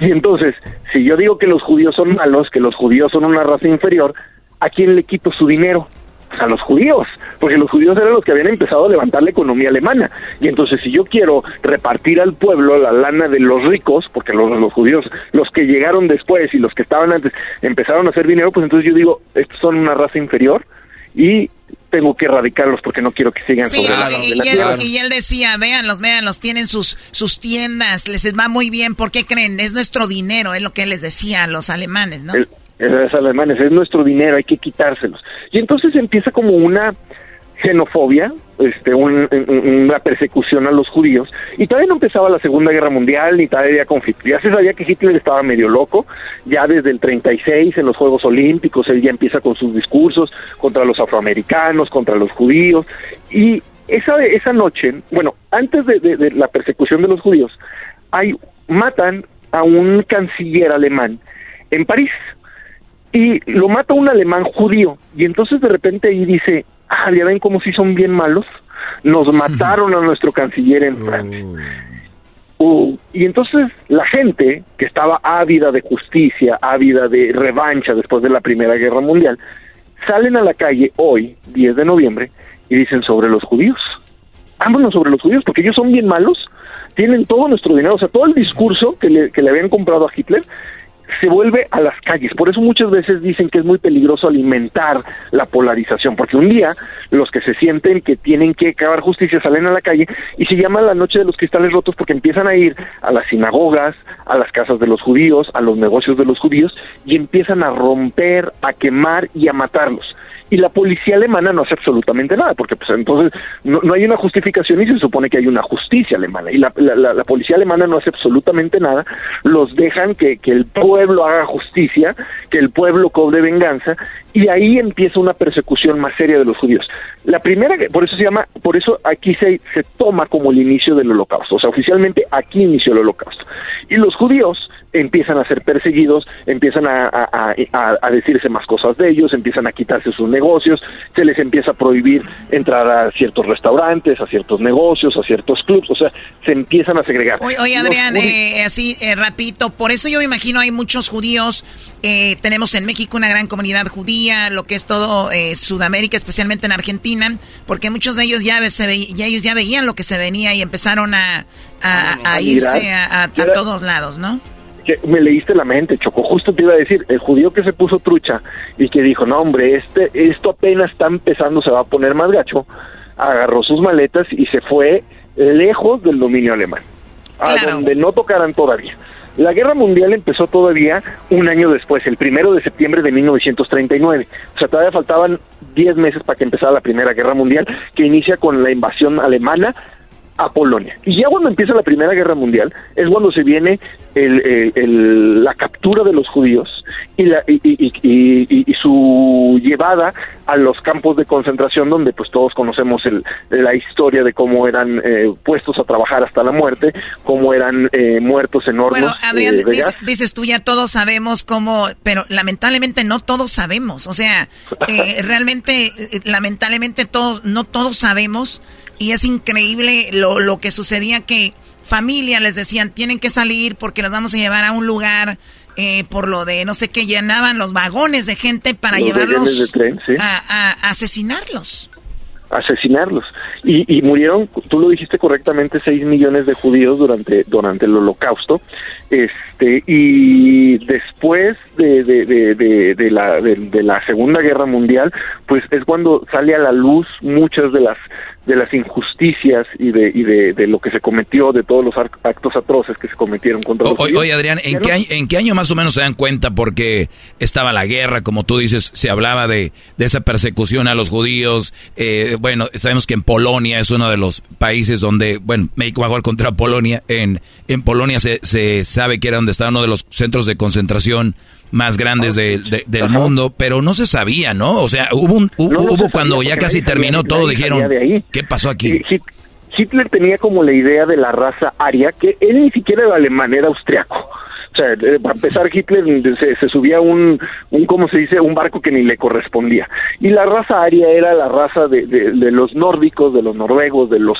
Y entonces, si yo digo que los judíos son malos, que los judíos son una raza inferior, ¿a quién le quito su dinero? Pues a los judíos, porque los judíos eran los que habían empezado a levantar la economía alemana. Y entonces si yo quiero repartir al pueblo la lana de los ricos, porque los, los judíos, los que llegaron después y los que estaban antes, empezaron a hacer dinero, pues entonces yo digo, estos son una raza inferior y tengo que erradicarlos porque no quiero que sigan sí, y, él, y él decía, véanlos, véanlos, tienen sus, sus tiendas, les va muy bien, ¿por qué creen? Es nuestro dinero, es lo que él les decía a los alemanes, ¿no? Los alemanes, es nuestro dinero, hay que quitárselos. Y entonces empieza como una xenofobia, este, una persecución a los judíos, y todavía no empezaba la Segunda Guerra Mundial, ni todavía había conflicto. Ya se sabía que Hitler estaba medio loco, ya desde el 36 en los Juegos Olímpicos, él ya empieza con sus discursos contra los afroamericanos, contra los judíos, y esa, esa noche, bueno, antes de, de la persecución de los judíos, hay, matan a un canciller alemán en París, y lo mata un alemán judío, y entonces de repente ahí dice, ah, ya ven cómo si son bien malos, nos mataron a nuestro canciller en Francia. Uh, y entonces la gente que estaba ávida de justicia, ávida de revancha después de la Primera Guerra Mundial, salen a la calle hoy, 10 de noviembre, y dicen sobre los judíos. Vámonos sobre los judíos, porque ellos son bien malos, tienen todo nuestro dinero, o sea, todo el discurso que le, que le habían comprado a Hitler se vuelve a las calles. Por eso muchas veces dicen que es muy peligroso alimentar la polarización, porque un día los que se sienten que tienen que acabar justicia salen a la calle y se llama la noche de los cristales rotos porque empiezan a ir a las sinagogas, a las casas de los judíos, a los negocios de los judíos y empiezan a romper, a quemar y a matarlos y la policía alemana no hace absolutamente nada, porque pues entonces no, hay una justificación y se supone que hay una justicia alemana, y la, la, policía alemana no hace absolutamente nada, los dejan que, que el pueblo haga justicia, que el pueblo cobre venganza, y ahí empieza una persecución más seria de los judíos. La primera, por eso se llama, por eso aquí se, se toma como el inicio del holocausto, o sea, oficialmente aquí inició el holocausto. Y los judíos empiezan a ser perseguidos, empiezan a, a, decirse más cosas de ellos, empiezan a quitarse sus negocios, se les empieza a prohibir entrar a ciertos restaurantes, a ciertos negocios, a ciertos clubs, o sea, se empiezan a segregar. Oye, Adrián, eh, así eh, rapidito, por eso yo me imagino hay muchos judíos, eh, tenemos en México una gran comunidad judía, lo que es todo eh, Sudamérica, especialmente en Argentina, porque muchos de ellos ya, se ya ellos ya veían lo que se venía y empezaron a, a, irse a, a todos lados, ¿no? Que me leíste la mente, Choco. Justo te iba a decir, el judío que se puso trucha y que dijo, no, hombre, este, esto apenas está empezando, se va a poner más gacho, agarró sus maletas y se fue lejos del dominio alemán, a donde no tocaran todavía. La guerra mundial empezó todavía un año después, el primero de septiembre de 1939. O sea, todavía faltaban 10 meses para que empezara la Primera Guerra Mundial, que inicia con la invasión alemana a Polonia. Y ya cuando empieza la Primera Guerra Mundial es cuando se viene la captura de los judíos y, la, y, su llevada a los campos de concentración donde pues todos conocemos la historia de cómo eran eh, puestos a trabajar hasta la muerte, cómo eran eh, muertos en hornos. Bueno, Adrián, eh, dices, tú ya todos sabemos cómo, pero lamentablemente no todos sabemos. O sea, realmente, lamentablemente todos, no todos sabemos y es increíble lo, lo que sucedía que familia les decían, tienen que salir porque los vamos a llevar a un lugar eh, por lo de no sé qué, llenaban los vagones de gente para llevarlos a, asesinarlos. Asesinarlos. Y, y, murieron, tú lo dijiste correctamente, 6 millones de judíos durante, durante el holocausto. Este, y después de, de, de, de la, de la Segunda Guerra Mundial, pues es cuando sale a la luz muchas de las de las injusticias y de, y de, lo que se cometió, de todos los actos atroces que se cometieron contra los Oye, Adrián, ¿en qué, año, ¿en qué año más o menos se dan cuenta? Porque estaba la guerra, como tú dices, se hablaba de, de esa persecución a los judíos. Eh, bueno, sabemos que en Polonia es uno de los países donde, bueno, México va a jugar contra Polonia. En, en Polonia se, se sabe que era donde estaba uno de los centros de concentración más grandes del mundo, pero no se sabía, ¿no? O sea, hubo, un, hubo, cuando ya casi terminó todo, dijeron, ¿qué pasó aquí? Hitler tenía como la idea de la raza aria, que él ni siquiera era alemán, era austriaco O sea, eh, para empezar, Hitler se, subía un, un, ¿cómo se dice? Un barco que ni le correspondía. Y la raza aria era la raza de, de, los nórdicos, de los noruegos, de los,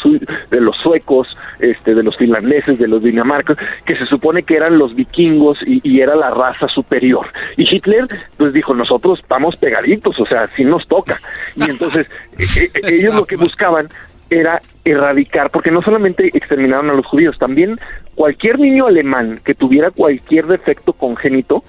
de los suecos, este, de los finlandeses, de los dinamarcos, que se supone que eran los vikingos y, y era la raza superior. Y Hitler, pues dijo, nosotros estamos pegaditos, o sea, si nos toca. Y entonces, eh, eh, ellos lo que buscaban era erradicar, porque no solamente exterminaron a los judíos, también cualquier niño alemán que tuviera cualquier defecto congénito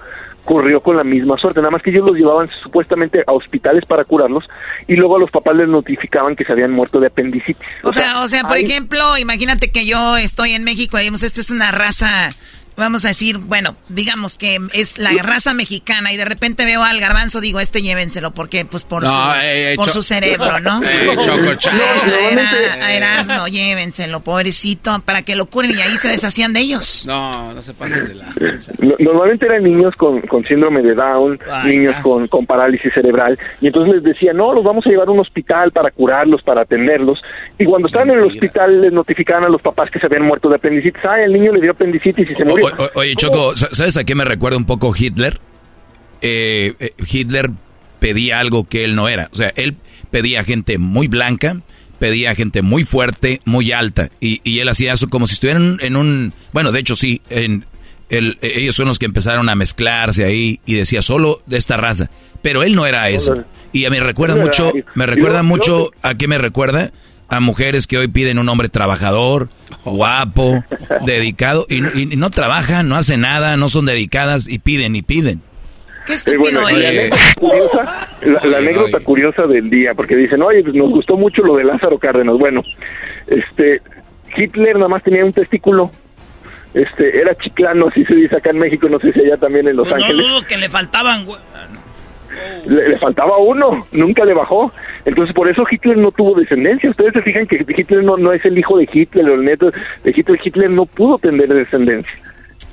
corrió con la misma suerte, nada más que ellos los llevaban supuestamente a hospitales para curarlos y luego a los papás les notificaban que se habían muerto de apendicitis. O, sea, o sea, por ejemplo, imagínate que yo estoy en México y digamos, esta es una raza vamos a decir, bueno, digamos que es la raza mexicana y de repente veo al garbanzo, digo, este llévenselo, porque pues por, su, eh, eh, por su cerebro, ¿no? Eh, a Erasmo, llévenselo, pobrecito, para que lo curen y ahí se deshacían de ellos. No, no se pasen de la... Normalmente eran niños con, con síndrome de Down, niños con, con parálisis cerebral, y entonces les decía, no, los vamos a llevar a un hospital para curarlos, para atenderlos, y cuando estaban en el hospital les notificaban a los papás que se habían muerto de apendicitis, ah, el niño le dio apendicitis y se murió oye, Choco, ¿sabes a qué me recuerda un poco Hitler? Eh, eh, Hitler pedía algo que él no era. O sea, él pedía gente muy blanca, pedía gente muy fuerte, muy alta. Y, él hacía eso como si estuvieran en un... Bueno, de hecho sí, en, ellos son los que empezaron a mezclarse ahí y decía solo de esta raza. Pero él no era eso. Y a mí me recuerda mucho, me recuerda mucho, ¿a qué me recuerda? A mujeres que hoy piden un hombre trabajador, guapo, dedicado, y, no trabajan, no hacen nada, no son dedicadas y piden y piden. Qué estúpido la, anécdota curiosa, del día, porque dicen, oye, pues nos gustó mucho lo de Lázaro Cárdenas. Bueno, este, Hitler nada más tenía un testículo. Este, era chiclano, así se dice acá en México, no sé si allá también en Los pues Ángeles. No, que le faltaban, le, faltaba uno, nunca le bajó. Entonces, por eso Hitler no tuvo descendencia. Ustedes se fijan que Hitler no, no es el hijo de Hitler, el neto de Hitler. Hitler no pudo tener descendencia.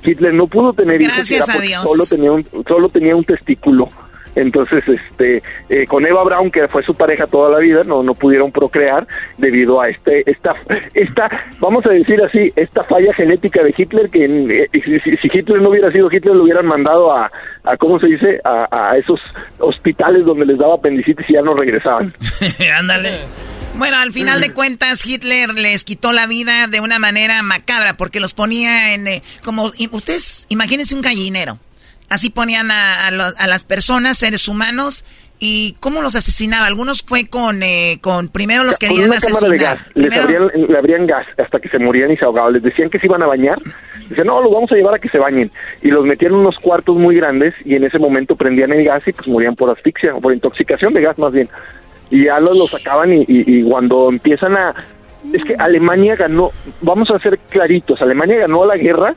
Hitler no pudo tener Gracias a Dios. Solo tenía un, solo tenía un testículo. Entonces, este, eh, con Eva Braun, que fue su pareja toda la vida, no, no pudieron procrear debido a este, esta, esta, vamos a decir así, esta falla genética de Hitler, que eh, si, Hitler no hubiera sido Hitler, lo hubieran mandado a, a ¿cómo se dice? A, a esos hospitales donde les daba apendicitis y ya no regresaban. Ándale. Bueno, al final de cuentas, Hitler les quitó la vida de una manera macabra porque los ponía en, eh, como, ustedes, imagínense un gallinero. Así ponían a, las personas, seres humanos, ¿Y cómo los asesinaba? Algunos fue con, eh, con primero los querían una asesinar. de gas. Les abrían, le abrían gas hasta que se morían y se ahogaban. Les decían que se iban a bañar. Dicen, no, los vamos a llevar a que se bañen. Y los metían en unos cuartos muy grandes y en ese momento prendían el gas y pues morían por asfixia o por intoxicación de gas más bien. Y ya los, los sacaban y, y, y cuando empiezan a... Es que Alemania ganó, vamos a ser claritos, Alemania ganó la guerra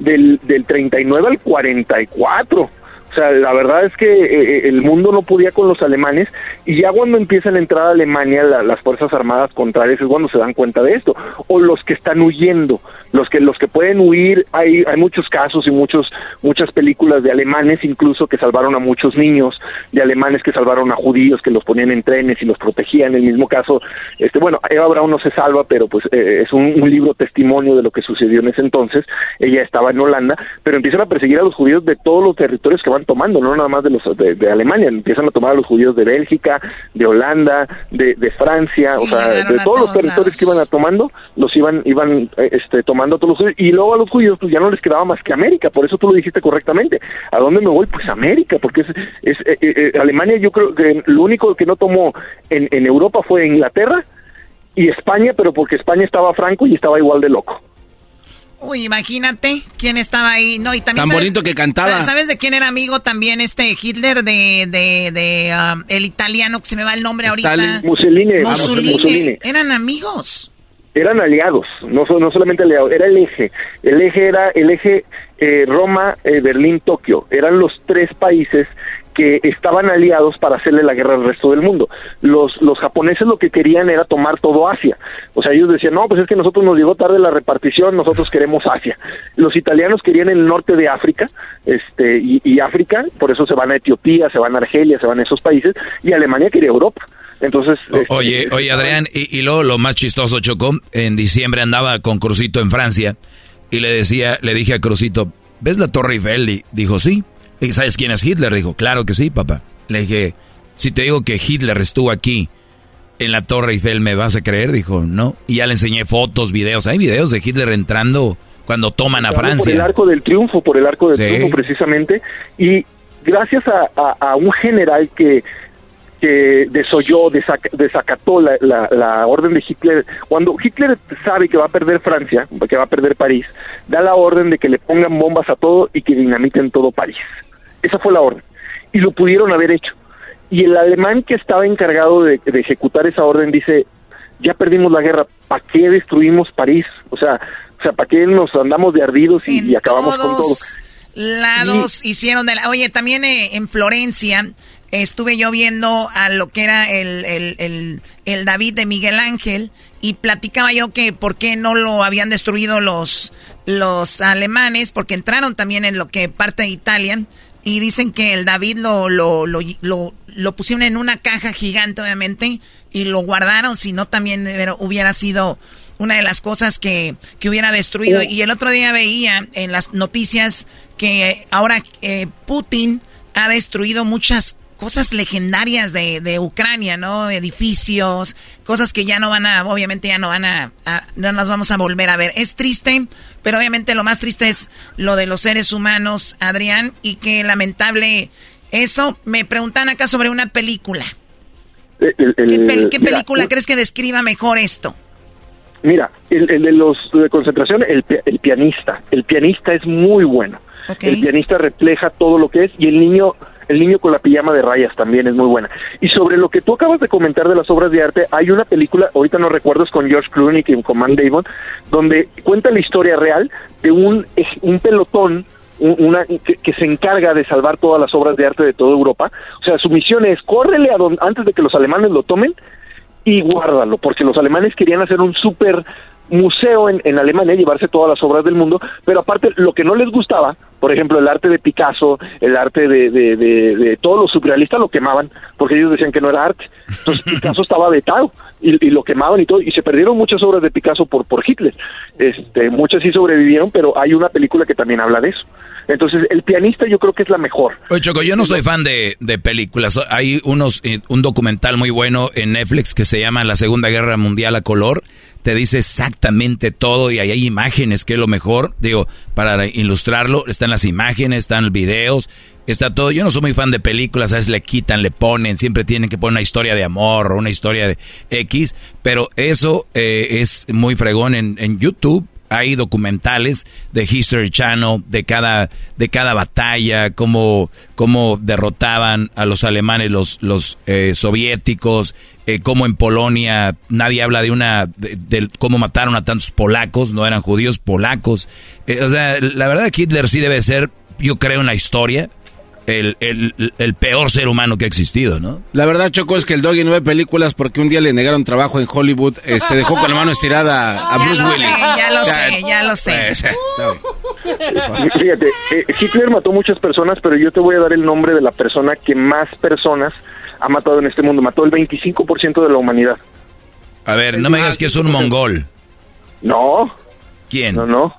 del, del 39 al 44 o sea, la verdad es que eh, eh, el mundo no podía con los alemanes y ya cuando empiezan a entrar a Alemania las fuerzas armadas contrarias es cuando se dan cuenta de esto. O los que están huyendo, los que los que pueden huir hay hay muchos casos y muchos muchas películas de alemanes incluso que salvaron a muchos niños, de alemanes que salvaron a judíos que los ponían en trenes y los protegían. En el mismo caso, este bueno, Eva Braun no se salva, pero pues eh, es un, libro testimonio de lo que sucedió en ese entonces. Ella estaba en Holanda, pero empiezan a perseguir a los judíos de todos los territorios que van tomando, no nada más de los de, Alemania, empiezan a tomar a los judíos de Bélgica, de Holanda, de, de Francia, o sea, de todos, los territorios que iban a tomando, los iban iban eh, este tomando a todos los judíos y luego a los judíos pues ya no les quedaba más que América, por eso tú lo dijiste correctamente. ¿A dónde me voy? Pues América, porque es, es eh, eh, Alemania yo creo que lo único que no tomó en, en Europa fue Inglaterra y España, pero porque España estaba franco y estaba igual de loco. Uy, imagínate quién estaba ahí. No, y también Tan bonito que cantaba. ¿Sabes de quién era amigo también este Hitler? De, de, de um, el italiano, que se me va el nombre ahorita. Mussolini. Mussolini. Eran amigos. Eran aliados, no, no solamente aliados, era el eje. El eje era el eje eh, Roma, eh, Berlín, Tokio. Eran los tres países que estaban aliados para hacerle la guerra al resto del mundo. Los, los japoneses lo que querían era tomar todo Asia. O sea, ellos decían, no, pues es que nosotros nos llegó tarde la repartición, nosotros queremos Asia. Los italianos querían el norte de África, este, y, África, por eso se van a Etiopía, se van a Argelia, se van a esos países, y Alemania quería Europa. Entonces, este, oye, oye Adrián, y, y luego lo más chistoso, Chocó, en diciembre andaba con Crucito en Francia y le decía, le dije a Crucito, ¿ves la Torre Eiffel? Y dijo, sí. Le dije, ¿sabes quién es Hitler? Dijo, claro que sí, papá. Le dije, si te digo que Hitler estuvo aquí en la Torre Eiffel, ¿me vas a creer? Dijo, no. Y ya le enseñé fotos, videos. Hay videos de Hitler entrando cuando toman a Francia. Por el arco del triunfo, por el arco del triunfo precisamente. Y gracias a, un general que que desoyó, desacató la, la, orden de Hitler. Cuando Hitler sabe que va a perder Francia, que va a perder París, da la orden de que le pongan bombas a todo y que dinamiten todo París. Esa fue la orden. Y lo pudieron haber hecho. Y el alemán que estaba encargado de, ejecutar esa orden dice, ya perdimos la guerra, ¿para qué destruimos París? O sea, o sea, ¿para qué nos andamos de ardidos y, acabamos con todo? lados hicieron de la... Oye, también eh, en Florencia estuve yo viendo a lo que era el, el, el, David de Miguel Ángel y platicaba yo que por qué no lo habían destruido los, los alemanes, porque entraron también en lo que parte de Italia y dicen que el David lo, lo, lo, lo, lo pusieron en una caja gigante, obviamente, y lo guardaron, si no también hubiera sido una de las cosas que, que hubiera destruido. Y el otro día veía en las noticias que ahora eh, Putin ha destruido muchas cosas legendarias de, de, Ucrania, ¿no? Edificios, cosas que ya no van a, obviamente ya no van a, no las vamos a volver a ver. Es triste, pero obviamente lo más triste es lo de los seres humanos, Adrián, y qué lamentable eso. Me preguntan acá sobre una película. ¿Qué, película crees que describa mejor esto? Mira, el, de los de concentración, el, el, pianista. El pianista es muy bueno. El pianista refleja todo lo que es y el niño el niño con la pijama de rayas también es muy buena. Y sobre lo que tú acabas de comentar de las obras de arte, hay una película, ahorita no recuerdo, es con George Clooney y con Man Damon, donde cuenta la historia real de un, un pelotón una que, se encarga de salvar todas las obras de arte de toda Europa. O sea, su misión es córrele a antes de que los alemanes lo tomen y guárdalo, porque los alemanes querían hacer un súper museo en, en, Alemania, llevarse todas las obras del mundo, pero aparte lo que no les gustaba, por ejemplo, el arte de Picasso, el arte de, de, de, todos los surrealistas lo quemaban, porque ellos decían que no era arte. Entonces Picasso estaba vetado y, y, lo quemaban y todo, y se perdieron muchas obras de Picasso por, por Hitler. Este, muchas sí sobrevivieron, pero hay una película que también habla de eso. Entonces, el pianista yo creo que es la mejor. Oye, Choco, yo no soy fan de, de películas. Hay unos, eh, un documental muy bueno en Netflix que se llama La Segunda Guerra Mundial a color. Te dice exactamente todo y ahí hay imágenes, que es lo mejor. Digo, para ilustrarlo, están las imágenes, están videos, está todo. Yo no soy muy fan de películas, a veces le quitan, le ponen, siempre tienen que poner una historia de amor o una historia de X, pero eso eh, es muy fregón en, en YouTube hay documentales de History Channel de cada de cada batalla, cómo, cómo derrotaban a los alemanes, los los eh, soviéticos, eh, cómo en Polonia nadie habla de una de, cómo mataron a tantos polacos, no eran judíos polacos. Eh, o sea, la verdad Hitler sí debe ser, yo creo, en la historia el, el, el, peor ser humano que ha existido, ¿no? La verdad, Choco, es que el Doggy no ve películas porque un día le negaron trabajo en Hollywood. Este dejó con la mano estirada a Bruce Willis. ya lo sé, ya lo sé. Pues, Fíjate, eh, Hitler mató muchas personas, pero yo te voy a dar el nombre de la persona que más personas ha matado en este mundo. Mató el 25% de la humanidad. A ver, no me digas que es un mongol. No. ¿Quién? No, no.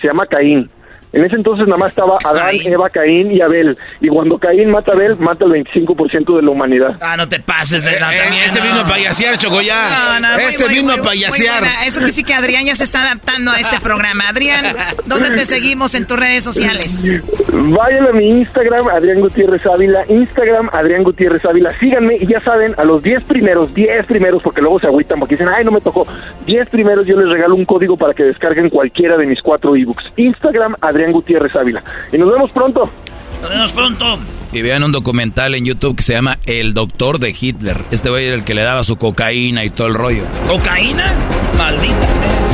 Se llama Caín. En ese entonces nada más estaba Adán, Eva, Caín y Abel. Y cuando Caín mata a Abel, mata el 25% de la humanidad. Ah, no te pases. Eh, este vino a payasear, Choco, ya. este vino a payasear. Eso que sí que Adrián ya se está adaptando a este programa. Adrián, ¿dónde te seguimos en tus redes sociales? Vayan a mi Instagram, Adrián Gutiérrez Ávila. Instagram, Adrián Gutiérrez Ávila. Síganme y ya saben, a los 10 primeros, 10 primeros, porque luego se agüitan porque dicen, ay, no me tocó. 10 primeros yo les regalo un código para que descarguen cualquiera de mis cuatro ebooks. Instagram, Adrián Gutiérrez Ávila. Y nos vemos pronto. Nos vemos pronto. Y vean un documental en YouTube que se llama El Doctor de Hitler. Este güey era el que le daba su cocaína y todo el rollo. ¿Cocaína? Maldita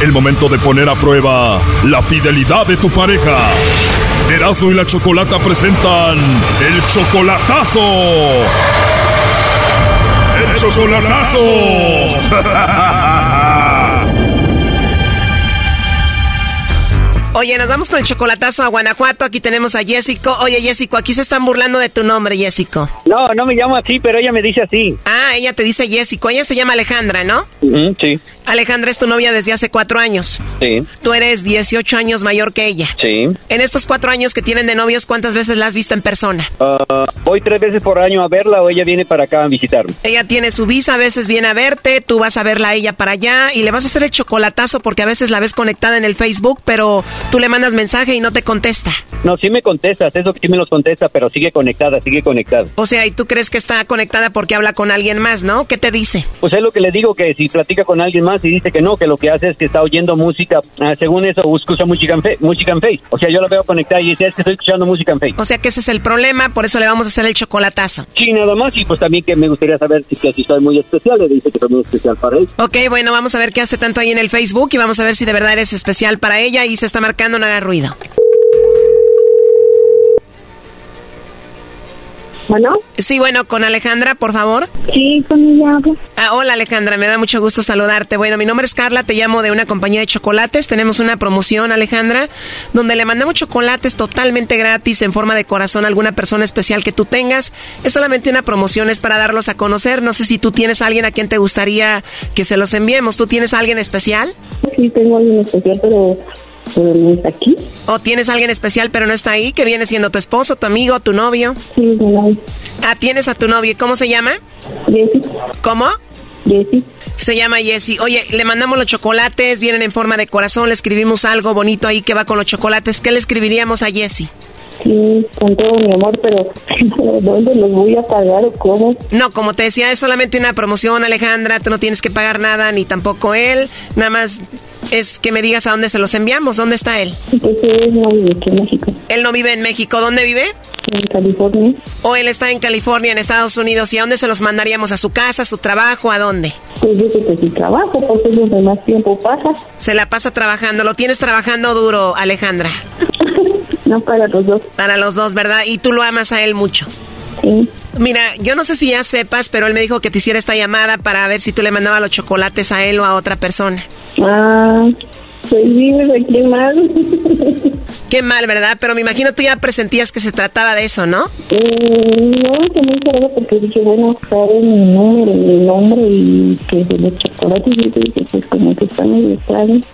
El momento de poner a prueba la fidelidad de tu pareja. Erasmo y la Chocolata presentan el chocolatazo. El chocolatazo. Oye, nos vamos con el chocolatazo a Guanajuato. Aquí tenemos a Jessico. Oye, Jessico, aquí se están burlando de tu nombre, Jessico. No, no me llamo así, pero ella me dice así. Ah, ella te dice Jessico. Ella se llama Alejandra, ¿no? sí. Alejandra es tu novia desde hace cuatro años. Sí. Tú eres 18 años mayor que ella. Sí. En estos cuatro años que tienen de novios, ¿cuántas veces la has visto en persona? Ah, voy tres veces por año a verla o ella viene para acá a visitarme. Ella tiene su visa, a veces viene a verte, tú vas a verla a ella para allá y le vas a hacer el chocolatazo porque a veces la ves conectada en el Facebook, pero tú le mandas mensaje y no te contesta. No, sí me contestas, eso sí me los contesta, pero sigue conectada, sigue conectada. O sea, y tú crees que está conectada porque habla con alguien más, ¿no? ¿Qué te dice? Pues es lo que le digo, que si platica con alguien más y dice que no, que lo que hace es que está oyendo música, ah, según eso, escucha música en, fe, música en Face. O sea, yo la veo conectada y dice, es que estoy escuchando música en Face. O sea, que ese es el problema, por eso le vamos a hacer el chocolatazo. Sí, nada más, y pues también que me gustaría saber si, que si soy muy especial, le dice que soy muy especial para él. Ok, bueno, vamos a ver qué hace tanto ahí en el Facebook y vamos a ver si de verdad eres especial para ella y se está marcando, no haga ruido. Bueno. Sí, bueno, con Alejandra, por favor. Sí, con ella Ah, hola Alejandra, me da mucho gusto saludarte. Bueno, mi nombre es Carla, te llamo de una compañía de chocolates. Tenemos una promoción, Alejandra, donde le mandamos chocolates totalmente gratis en forma de corazón a alguna persona especial que tú tengas. Es solamente una promoción, es para darlos a conocer. No sé si tú tienes a alguien a quien te gustaría que se los enviemos. ¿Tú tienes a alguien especial? Sí, tengo a alguien especial, pero pero no está aquí. ¿O tienes a alguien especial pero no está ahí? ¿Que viene siendo tu esposo, tu amigo, tu novio? Sí, no. Ah, tienes a tu novio. ¿Cómo se llama? Jessy. ¿Cómo? Jessy. Se llama Jessy. Oye, le mandamos los chocolates, vienen en forma de corazón, le escribimos algo bonito ahí que va con los chocolates. ¿Qué le escribiríamos a Jessy? Sí, con todo mi amor, pero ¿dónde los voy a pagar o cómo? No, como te decía, es solamente una promoción, Alejandra. Tú no tienes que pagar nada, ni tampoco él. Nada más es que me digas a dónde se los enviamos. ¿Dónde está él? Pues él no vive aquí en México. Él no vive en México. ¿Dónde vive? En California. ¿O él está en California, en Estados Unidos? ¿Y a dónde se los mandaríamos? ¿A su casa, a su trabajo? ¿A dónde? Pues dice que su trabajo, porque es donde más tiempo pasa. Se la pasa trabajando. ¿Lo tienes trabajando duro, Alejandra? no, para los dos. Para los dos, ¿verdad? Y tú lo amas a él mucho. Sí. Mira, yo no sé si ya sepas, pero él me dijo que te hiciera esta llamada para ver si tú le mandabas los chocolates a él o a otra persona. Ah, pues vives aquí mal. Qué mal, ¿verdad? Pero me imagino tú ya presentías que se trataba de eso, ¿no? Mm, no, que muy raro porque dije, bueno, sabe mi número, mi nombre y que de los chocolates y dije, pues como que está medio.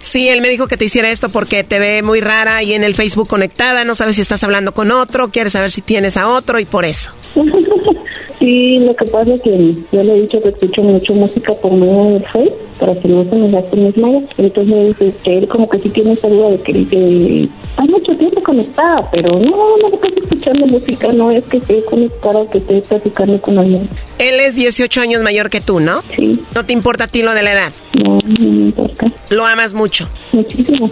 Sí, él me dijo que te hiciera esto porque te ve muy rara y en el Facebook conectada, no sabes si estás hablando con otro, quieres saber si tienes a otro y por eso. sí, lo que pasa es que yo le he dicho que escucho mucho música por medio del Facebook para que no se me gasten mis mallas. Entonces, este, él como que sí tiene esa duda de que dice, hay mucho tiempo conectada, pero no, no estás escuchando música, no es que esté conectada, que esté platicando con alguien. Él es 18 años mayor que tú, ¿no? Sí. ¿No te importa a ti lo de la edad? No, no me importa. ¿Lo amas mucho? Muchísimo.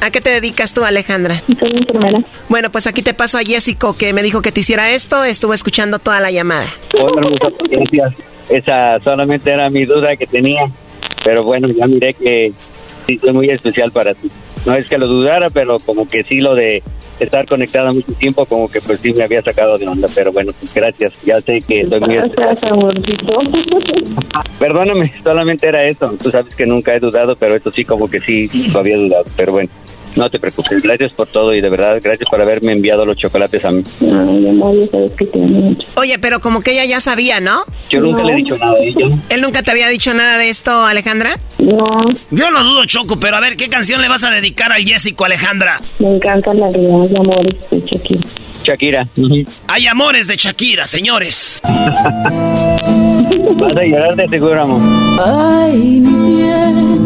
¿A qué te dedicas tú, Alejandra? Soy enfermera. Bueno, pues aquí te paso a Jessico, que me dijo que te hiciera esto. Estuvo escuchando toda la llamada. Hola, muchas gracias. Esa solamente era mi duda que tenía. Pero bueno, ya miré que sí soy muy especial para ti. No es que lo dudara, pero como que sí lo de estar conectada mucho tiempo, como que pues sí me había sacado de onda. Pero bueno, pues gracias. Ya sé que soy muy Gracias, amorcito. Perdóname, solamente era eso. Tú sabes que nunca he dudado, pero esto sí como que sí lo había dudado. Pero bueno, no te preocupes. Gracias por todo y de verdad, gracias por haberme enviado los chocolates a mí. Ay, amor, ya sabes que te. Oye, pero como que ella ya sabía, ¿no? Yo nunca le he dicho nada a ella. ¿Él nunca te había dicho nada de esto, Alejandra? No, Yo no dudo, Choco, pero a ver, ¿qué canción le vas a dedicar al Jessico, Alejandra? me encanta la realidad de amores de Shakira. Shakira. Hay amores de Shakira, señores. Vas a llorar de seguro, amor. Ay, mi bien,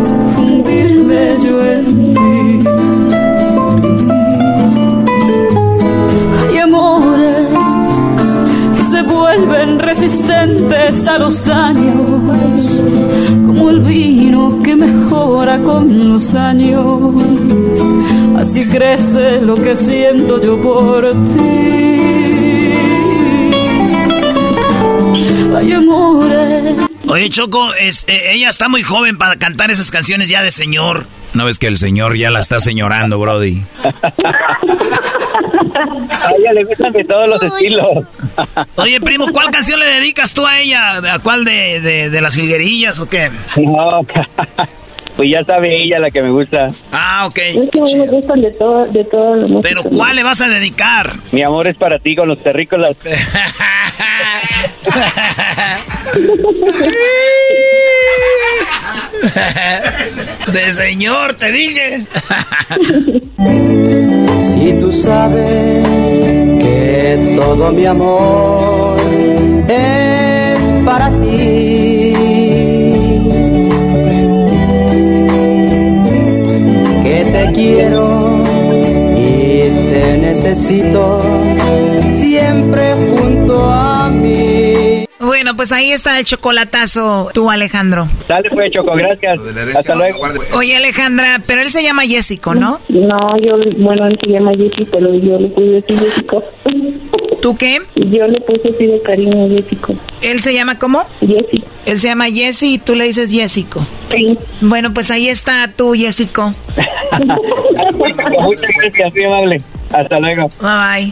vuelven resistentes a los daños, como el vino que mejora con los años. Así crece lo que siento yo por ti. Hay amores. Oye, Choco, este, ella está muy joven para cantar esas canciones ya de señor. ¿No ves que el señor ya la está señorando, Brody? A ella le gustan de todos los estilos. Oye, primo, ¿cuál canción le dedicas tú a ella? ¿A cuál de, de, de las jilguerillas o qué? No, pues ya sabe ella la que me gusta. Ah, ok. Es que me gustan de todo, de todo. Pero ¿cuál le vas a dedicar? Mi amor es para ti con los terrícolas. De señor, te dije. Si tú sabes que todo mi amor es para ti, que te quiero y te necesito siempre junto a. Bueno, pues ahí está el chocolatazo, tú Alejandro. Dale pues, Choco, gracias. Hasta luego. Oye Alejandra, pero él se llama Jessico, ¿no? No, yo, bueno, él se llama Jessy, pero yo le puse así Jessico. ¿Tú qué? Yo le puse así de cariño Jessico. ¿Él se llama cómo? Jessy. Él se llama Jesse y tú le dices Jessico. Sí. Bueno, pues ahí está tú, Jessico. Muchas gracias, muy amable. Hasta luego. Bye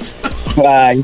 bye.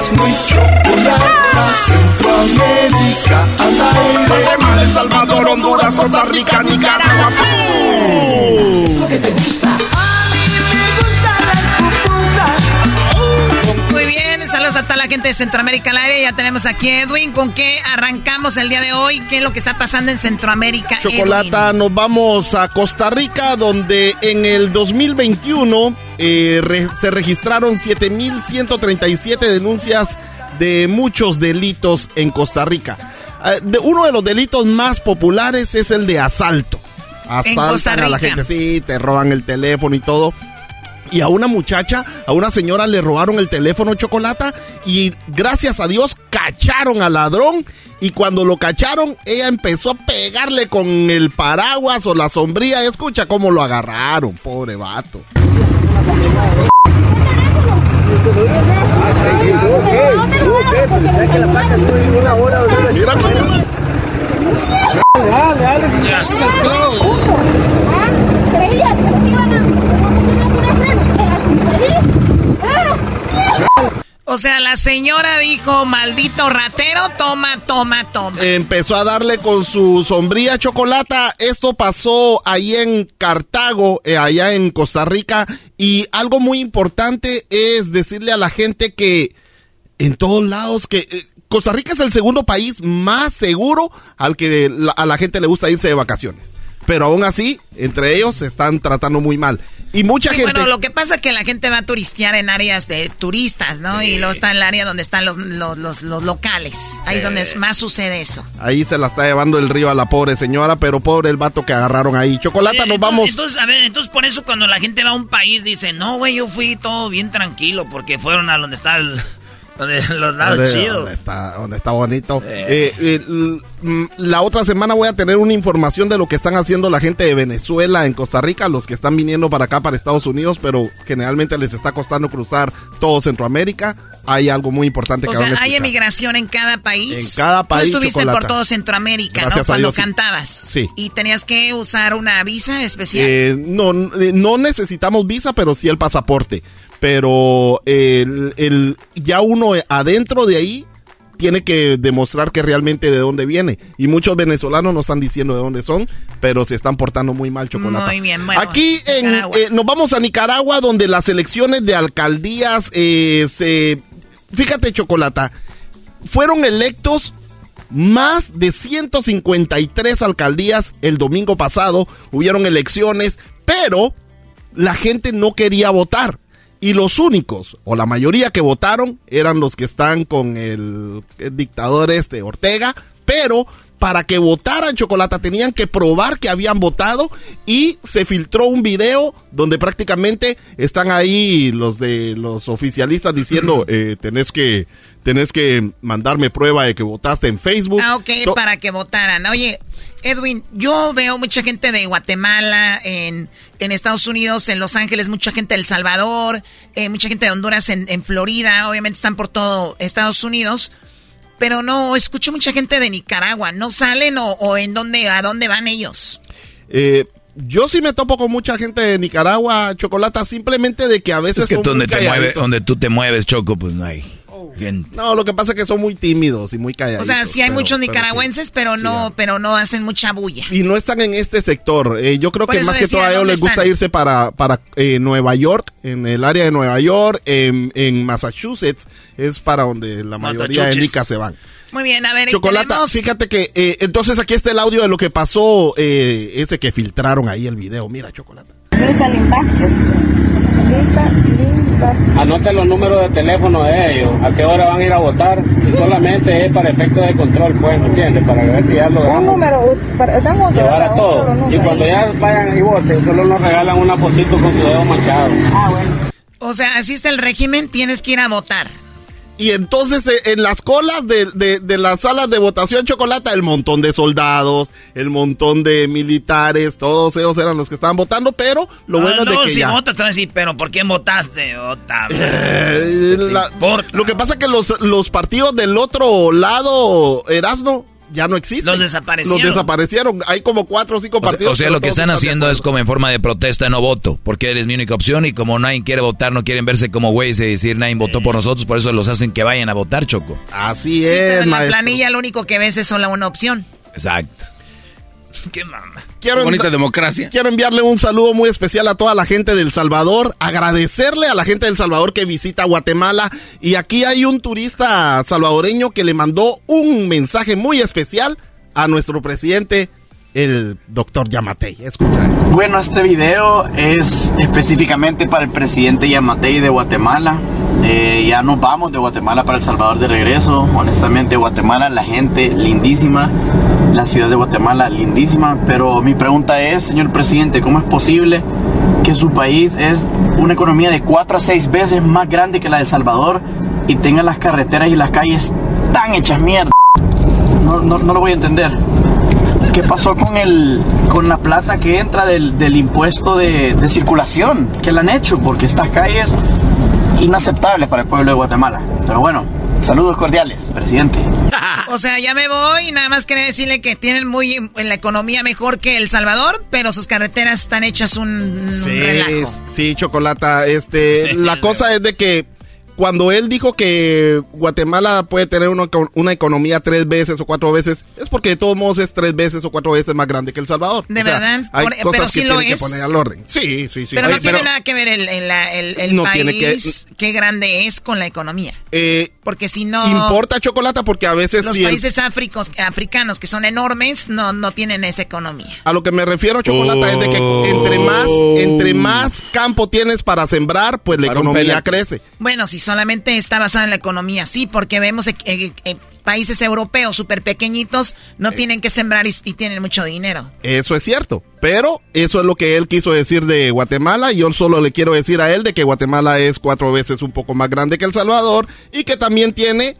aire, eras muy chocolata. Centroamérica al aire. Guatemala, El Salvador, Honduras, Costa Rica, Nicaragua. Muy saludos a toda la gente de Centroamérica al aire. Ya tenemos aquí a Edwin. ¿Con qué arrancamos el día de hoy? ¿Qué es lo que está pasando en Centroamérica? Chocolata, nos vamos a Costa Rica, donde en el 2021 eh, re- se registraron 7.137 denuncias de muchos delitos en Costa Rica. Eh, de- uno de los delitos más populares es el de asalto. Asaltan a la gente, sí, te roban el teléfono y todo. Y a una muchacha, a una señora le robaron el teléfono chocolata y gracias a Dios cacharon al ladrón y cuando lo cacharon ella empezó a pegarle con el paraguas o la sombría. Escucha cómo lo agarraron, pobre vato. Mira cómo- O sea, la señora dijo, maldito ratero, toma, toma, toma. Empezó a darle con su sombría chocolata. Esto pasó ahí en Cartago, eh, allá en Costa Rica. Y algo muy importante es decirle a la gente que en todos lados que... Eh, Costa Rica es el segundo país más seguro al que a la gente le gusta irse de vacaciones pero aún así, entre ellos se están tratando muy mal. Y mucha gente. Bueno, lo que pasa es que la gente va a turistear en áreas de turistas, ¿no? Y luego está en el área donde están los, los, locales. Ahí es donde más sucede eso. Ahí se la está llevando el río a la pobre señora, pero pobre el vato que agarraron ahí. Chocolata, nos vamos. Entonces, a ver, entonces por eso cuando la gente va a un país dice, no, güey, yo fui todo bien tranquilo porque fueron a donde está el los lados chidos. Donde está, bonito. Eh. Eh, mm, la otra semana voy a tener una información de lo que están haciendo la gente de Venezuela en Costa Rica, los que están viniendo para acá, para Estados Unidos, pero generalmente les está costando cruzar todo Centroamérica. Hay algo muy importante o que sea, hay emigración en cada país. En cada país. Tú estuviste por todo Centroamérica, ¿no? Cuando cantabas. Sí. ¿Y tenías que usar una visa especial? Eh, no, no necesitamos visa, pero sí el pasaporte pero el, el, ya uno adentro de ahí tiene que demostrar que realmente de dónde viene. Y muchos venezolanos no están diciendo de dónde son, pero se están portando muy mal chocolate. Muy bien, Aquí en, eh, nos vamos a Nicaragua, donde las elecciones de alcaldías eh, se... Fíjate, Chocolata, fueron electos más de 153 alcaldías el domingo pasado. Hubieron elecciones, pero la gente no quería votar. Y los únicos, o la mayoría que votaron, eran los que están con el, dictador este, Ortega, pero para que votaran Chocolata tenían que probar que habían votado y se filtró un video donde prácticamente están ahí los de los oficialistas diciendo eh, tenés que tenés que mandarme prueba de que votaste en Facebook. Ah, ok, para que votaran. Oye, Edwin, yo veo mucha gente de Guatemala, en, en Estados Unidos, en Los Ángeles, mucha gente de El Salvador, eh, mucha gente de Honduras, en, en, Florida, obviamente están por todo Estados Unidos, pero no, escucho mucha gente de Nicaragua, ¿no salen o, en dónde, a dónde van ellos? Eh, yo sí me topo con mucha gente de Nicaragua, Chocolata, simplemente de que a veces... Es que donde, te mueve, donde tú te mueves, Choco, pues no hay. No, lo que pasa es que son muy tímidos y muy callados. O sea, sí hay muchos nicaragüenses, pero, no, pero no hacen mucha bulla. Y no están en este sector. Eh, yo creo que más que todo a ellos les gusta irse para, para eh, Nueva York, en el área de Nueva York, en, Massachusetts, es para donde la mayoría de nicas se van. Muy bien, a ver, Chocolata, fíjate que eh, entonces aquí está el audio de lo que pasó, ese que filtraron ahí el video. Mira, Chocolata. Anoten los números de teléfono de ellos, a qué hora van a ir a votar, si solamente es para efectos de control, pues, ¿me entiendes? Para ver si ya lo Un número, llevar a todos. Y cuando ya vayan y voten, solo nos regalan una fotito con su dedo manchado. Ah, bueno. O sea, así está el régimen, tienes que ir a votar. Y entonces eh, en las colas de, de, las salas de votación chocolate, el montón de soldados, el montón de militares, todos ellos eran los que estaban votando, pero lo ah, bueno es de que si ya... votas, te van a decir, pero ¿por qué votaste? Eh, lo que pasa es que los, los partidos del otro lado, Erasno, ya no existen. Los desaparecieron. Los desaparecieron. Hay como cuatro o cinco partidos. O sea, lo que están haciendo es como en forma de protesta, no voto, porque eres mi única opción y como nadie quiere votar, no quieren verse como güeyes y decir nadie votó por nosotros, por eso los hacen que vayan a votar, Choco. Así es. Pero en la planilla lo único que ves es solo una opción. Exacto. Qué mama. Quiero Bonita democracia. Quiero enviarle un saludo muy especial a toda la gente del Salvador, agradecerle a la gente del Salvador que visita Guatemala y aquí hay un turista salvadoreño que le mandó un mensaje muy especial a nuestro presidente el doctor Yamatei. Escucha esto. Bueno, este video es específicamente para el presidente Yamatei de Guatemala. Eh, ya nos vamos de Guatemala para El Salvador de regreso. Honestamente, Guatemala, la gente lindísima, la ciudad de Guatemala lindísima. Pero mi pregunta es, señor presidente, ¿cómo es posible que su país es una economía de cuatro a seis veces más grande que la de El Salvador y tenga las carreteras y las calles tan hechas mierda? No, no, no lo voy a entender. ¿Qué pasó con el con la plata que entra del, del impuesto de, de, circulación? ¿Qué le han hecho? Porque estas calles inaceptables para el pueblo de Guatemala. Pero bueno, saludos cordiales, presidente. o sea, ya me voy, nada más quería decirle que tienen muy en la economía mejor que El Salvador, pero sus carreteras están hechas un, sí, Sí, chocolata, este, la cosa es de que cuando él dijo que Guatemala puede tener una, una, economía tres veces o cuatro veces, es porque de todos modos es tres veces o cuatro veces más grande que El Salvador. De verdad. Hay Por- cosas pero que sí lo tienen es. que poner al orden. Sí, sí, sí. Pero no tiene nada que ver el, el- el- el No tiene que- país, qué grande es con la economía. eh, Porque si no... importa chocolate porque a veces Los si el- países africos, africanos que son enormes no, no tienen esa economía. A lo que me refiero, Chocolata, es de que entre más, entre más campo tienes para sembrar, pues la Para economía crece. Bueno, si solamente está basada en la economía, sí, porque vemos eh, eh, eh, países europeos súper pequeñitos no tienen que sembrar y, y tienen mucho dinero. Eso es cierto. Pero eso es lo que él quiso decir de Guatemala. Y yo solo le quiero decir a él de que Guatemala es cuatro veces un poco más grande que El Salvador y que también tiene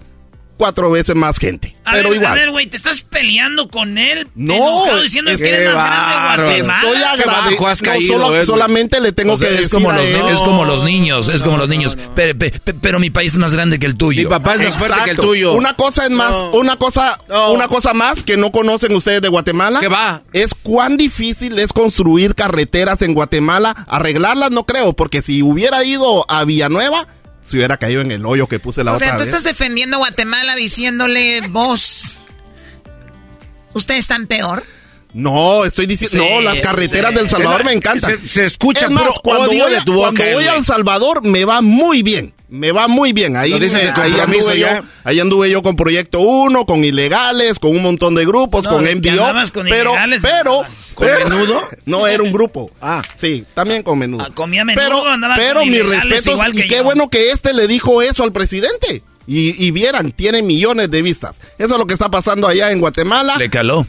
cuatro veces más gente. A pero ver, igual. A ver, güey, ¿te estás peleando con él? No, Enojado diciendo es que eres más grande de. Guatemala. Estoy agradecido. No, solo- solamente le tengo O sea, que es decir como a los, él- es como los niños, es como los niños. Pero, pe- pe- pero mi país es más grande que el tuyo. Mi papá es más fuerte que el tuyo. Una cosa es más, una cosa, una cosa más que no conocen ustedes de Guatemala. ¿Qué va? Es cuán difícil es construir carreteras en Guatemala. Arreglarlas no creo, porque si hubiera ido a Villanueva, se hubiera caído en el hoyo que puse la o otra sea, tú vez. estás defendiendo a Guatemala diciéndole vos, ustedes están peor. No, estoy diciendo, Sí, no, las carreteras sí. del Salvador me encantan. se- se escucha es más, puro cuando odio voy, de a- tu boca, cuando voy a El Salvador me va muy bien. Me va muy bien. Ahí, me- ahí anduve yo, ahí anduve yo con Proyecto 1, con ilegales, con un montón de grupos, No, con MDO. con pero, ilegales, pero, ¿Con pero- menudo? No, era un grupo. Ah, sí, también con menudo. comía menudo, pero, andaba pero con mis respetos igual y qué yo. bueno que este le dijo eso al presidente. Y, y vieran, tiene millones de vistas. Eso es lo que está pasando allá en Guatemala. Le caló.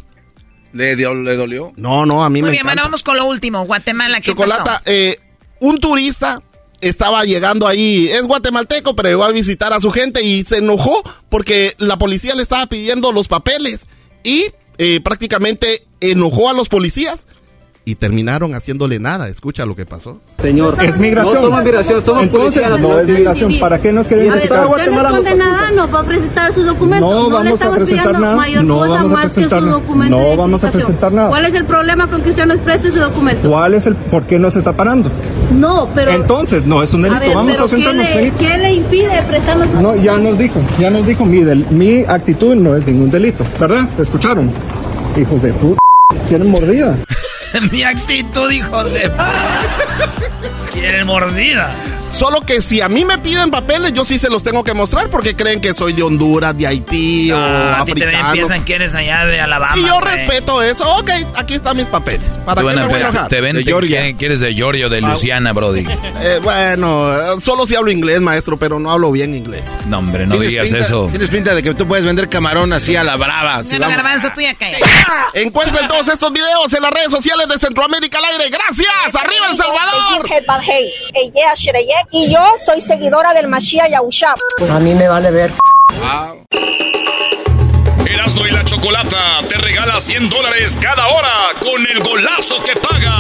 ¿Le, dio- le dolió? No, no, a mí Muy me bien, encanta. bueno, vamos con lo último. Guatemala, ¿qué Chocolata, pasó? eh, un turista estaba llegando ahí, es guatemalteco, pero llegó a visitar a su gente y se enojó porque la policía le estaba pidiendo los papeles y eh, prácticamente enojó a los policías y terminaron haciéndole nada. Escucha lo que pasó. Señor, Es migración. No somos migración, somos Entonces, policía no es migración. ¿Para qué nos quieren A ver, visitar? usted no esconde nada, no va a presentar su documento. No le vamos a estamos presentar pidiendo nada. mayor No cosa vamos a más que presentar su documento No de vamos a presentar nada. ¿Cuál es el problema con que usted nos preste su documento? ¿Cuál es el por qué nos está parando? No, pero... Entonces, no es un delito. a ver, vamos pero a sentarnos. ¿qué le. ¿qué le impide prestarnos su No, ya nos dijo, ya nos dijo, mi, del- mi actitud no es ningún delito, ¿verdad? ¿Te escucharon? Hijos de puta, quieren mordida. Mi actitud, hijo de... Quieren mordida. Solo que si a mí me piden papeles, yo sí se los tengo que mostrar porque creen que soy de Honduras, de Haití o Ah, a ti te africano. piensan que eres allá de Alabama. Y yo güey. respeto eso. Ok, aquí están mis papeles. ¿Para Te qué me voy a enojar? te ven, De te Georgia. quieren- que eres de Georgia o de Luciana, Brody. Eh, bueno, solo si hablo inglés, maestro, pero no hablo bien inglés. No, hombre, no digas pinta- eso. Tienes pinta de que tú puedes vender camarón así a la brava. Si Bueno, vamos- Garbanzo, tú ya cállate. Encuentren todos estos videos en las redes sociales de Centroamérica al aire. ¡Gracias! ¡Arriba El Salvador! Y yo soy seguidora del Mashiach Yahushua. A mí me vale ver. Erasmo y la Chocolata te regala 100 dólares cada hora con el golazo que paga.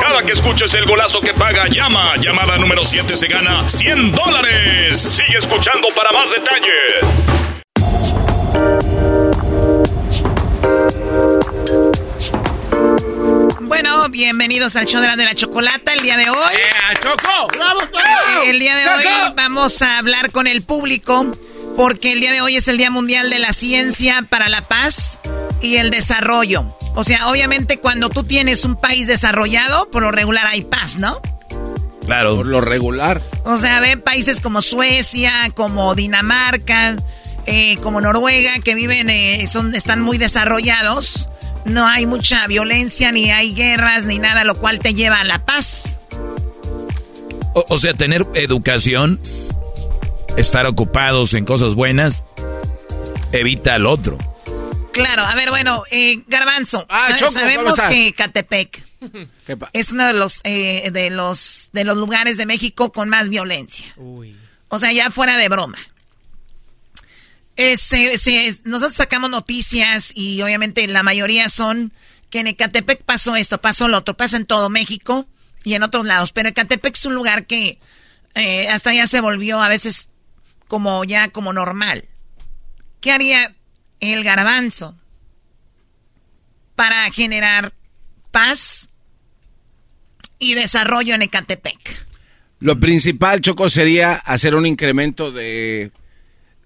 Cada que escuches el golazo que paga, llama. Llamada número 7 se gana 100 dólares. Sigue escuchando para más detalles. Bueno, bienvenidos al show de la, de la chocolata el día de hoy. ¡Eh, Choco! Eh, El día de hoy vamos a hablar con el público porque el día de hoy es el Día Mundial de la Ciencia para la Paz y el Desarrollo. O sea, obviamente cuando tú tienes un país desarrollado, por lo regular hay paz, ¿no? Claro. Por lo regular. O sea, ve países como Suecia, como Dinamarca, eh, como Noruega, que viven, eh, son, están muy desarrollados. No hay mucha violencia, ni hay guerras, ni nada, lo cual te lleva a la paz. O, o sea, tener educación, estar ocupados en cosas buenas, evita al otro. Claro, a ver, bueno, eh, Garbanzo, Ah, Choco, ¿cómo sabemos que Catepec ¿Qué pa- es uno de los, eh, de los de los lugares de México con más violencia. O sea, ya fuera de broma. Se- nosotros sacamos noticias y obviamente la mayoría son que en Ecatepec pasó esto, pasó lo otro, pasa en todo México y en otros lados. Pero Ecatepec es un lugar que eh, hasta ya se volvió a veces como ya como normal. ¿Qué haría el garbanzo para generar paz y desarrollo en Ecatepec? Lo principal, Choco, sería hacer un incremento de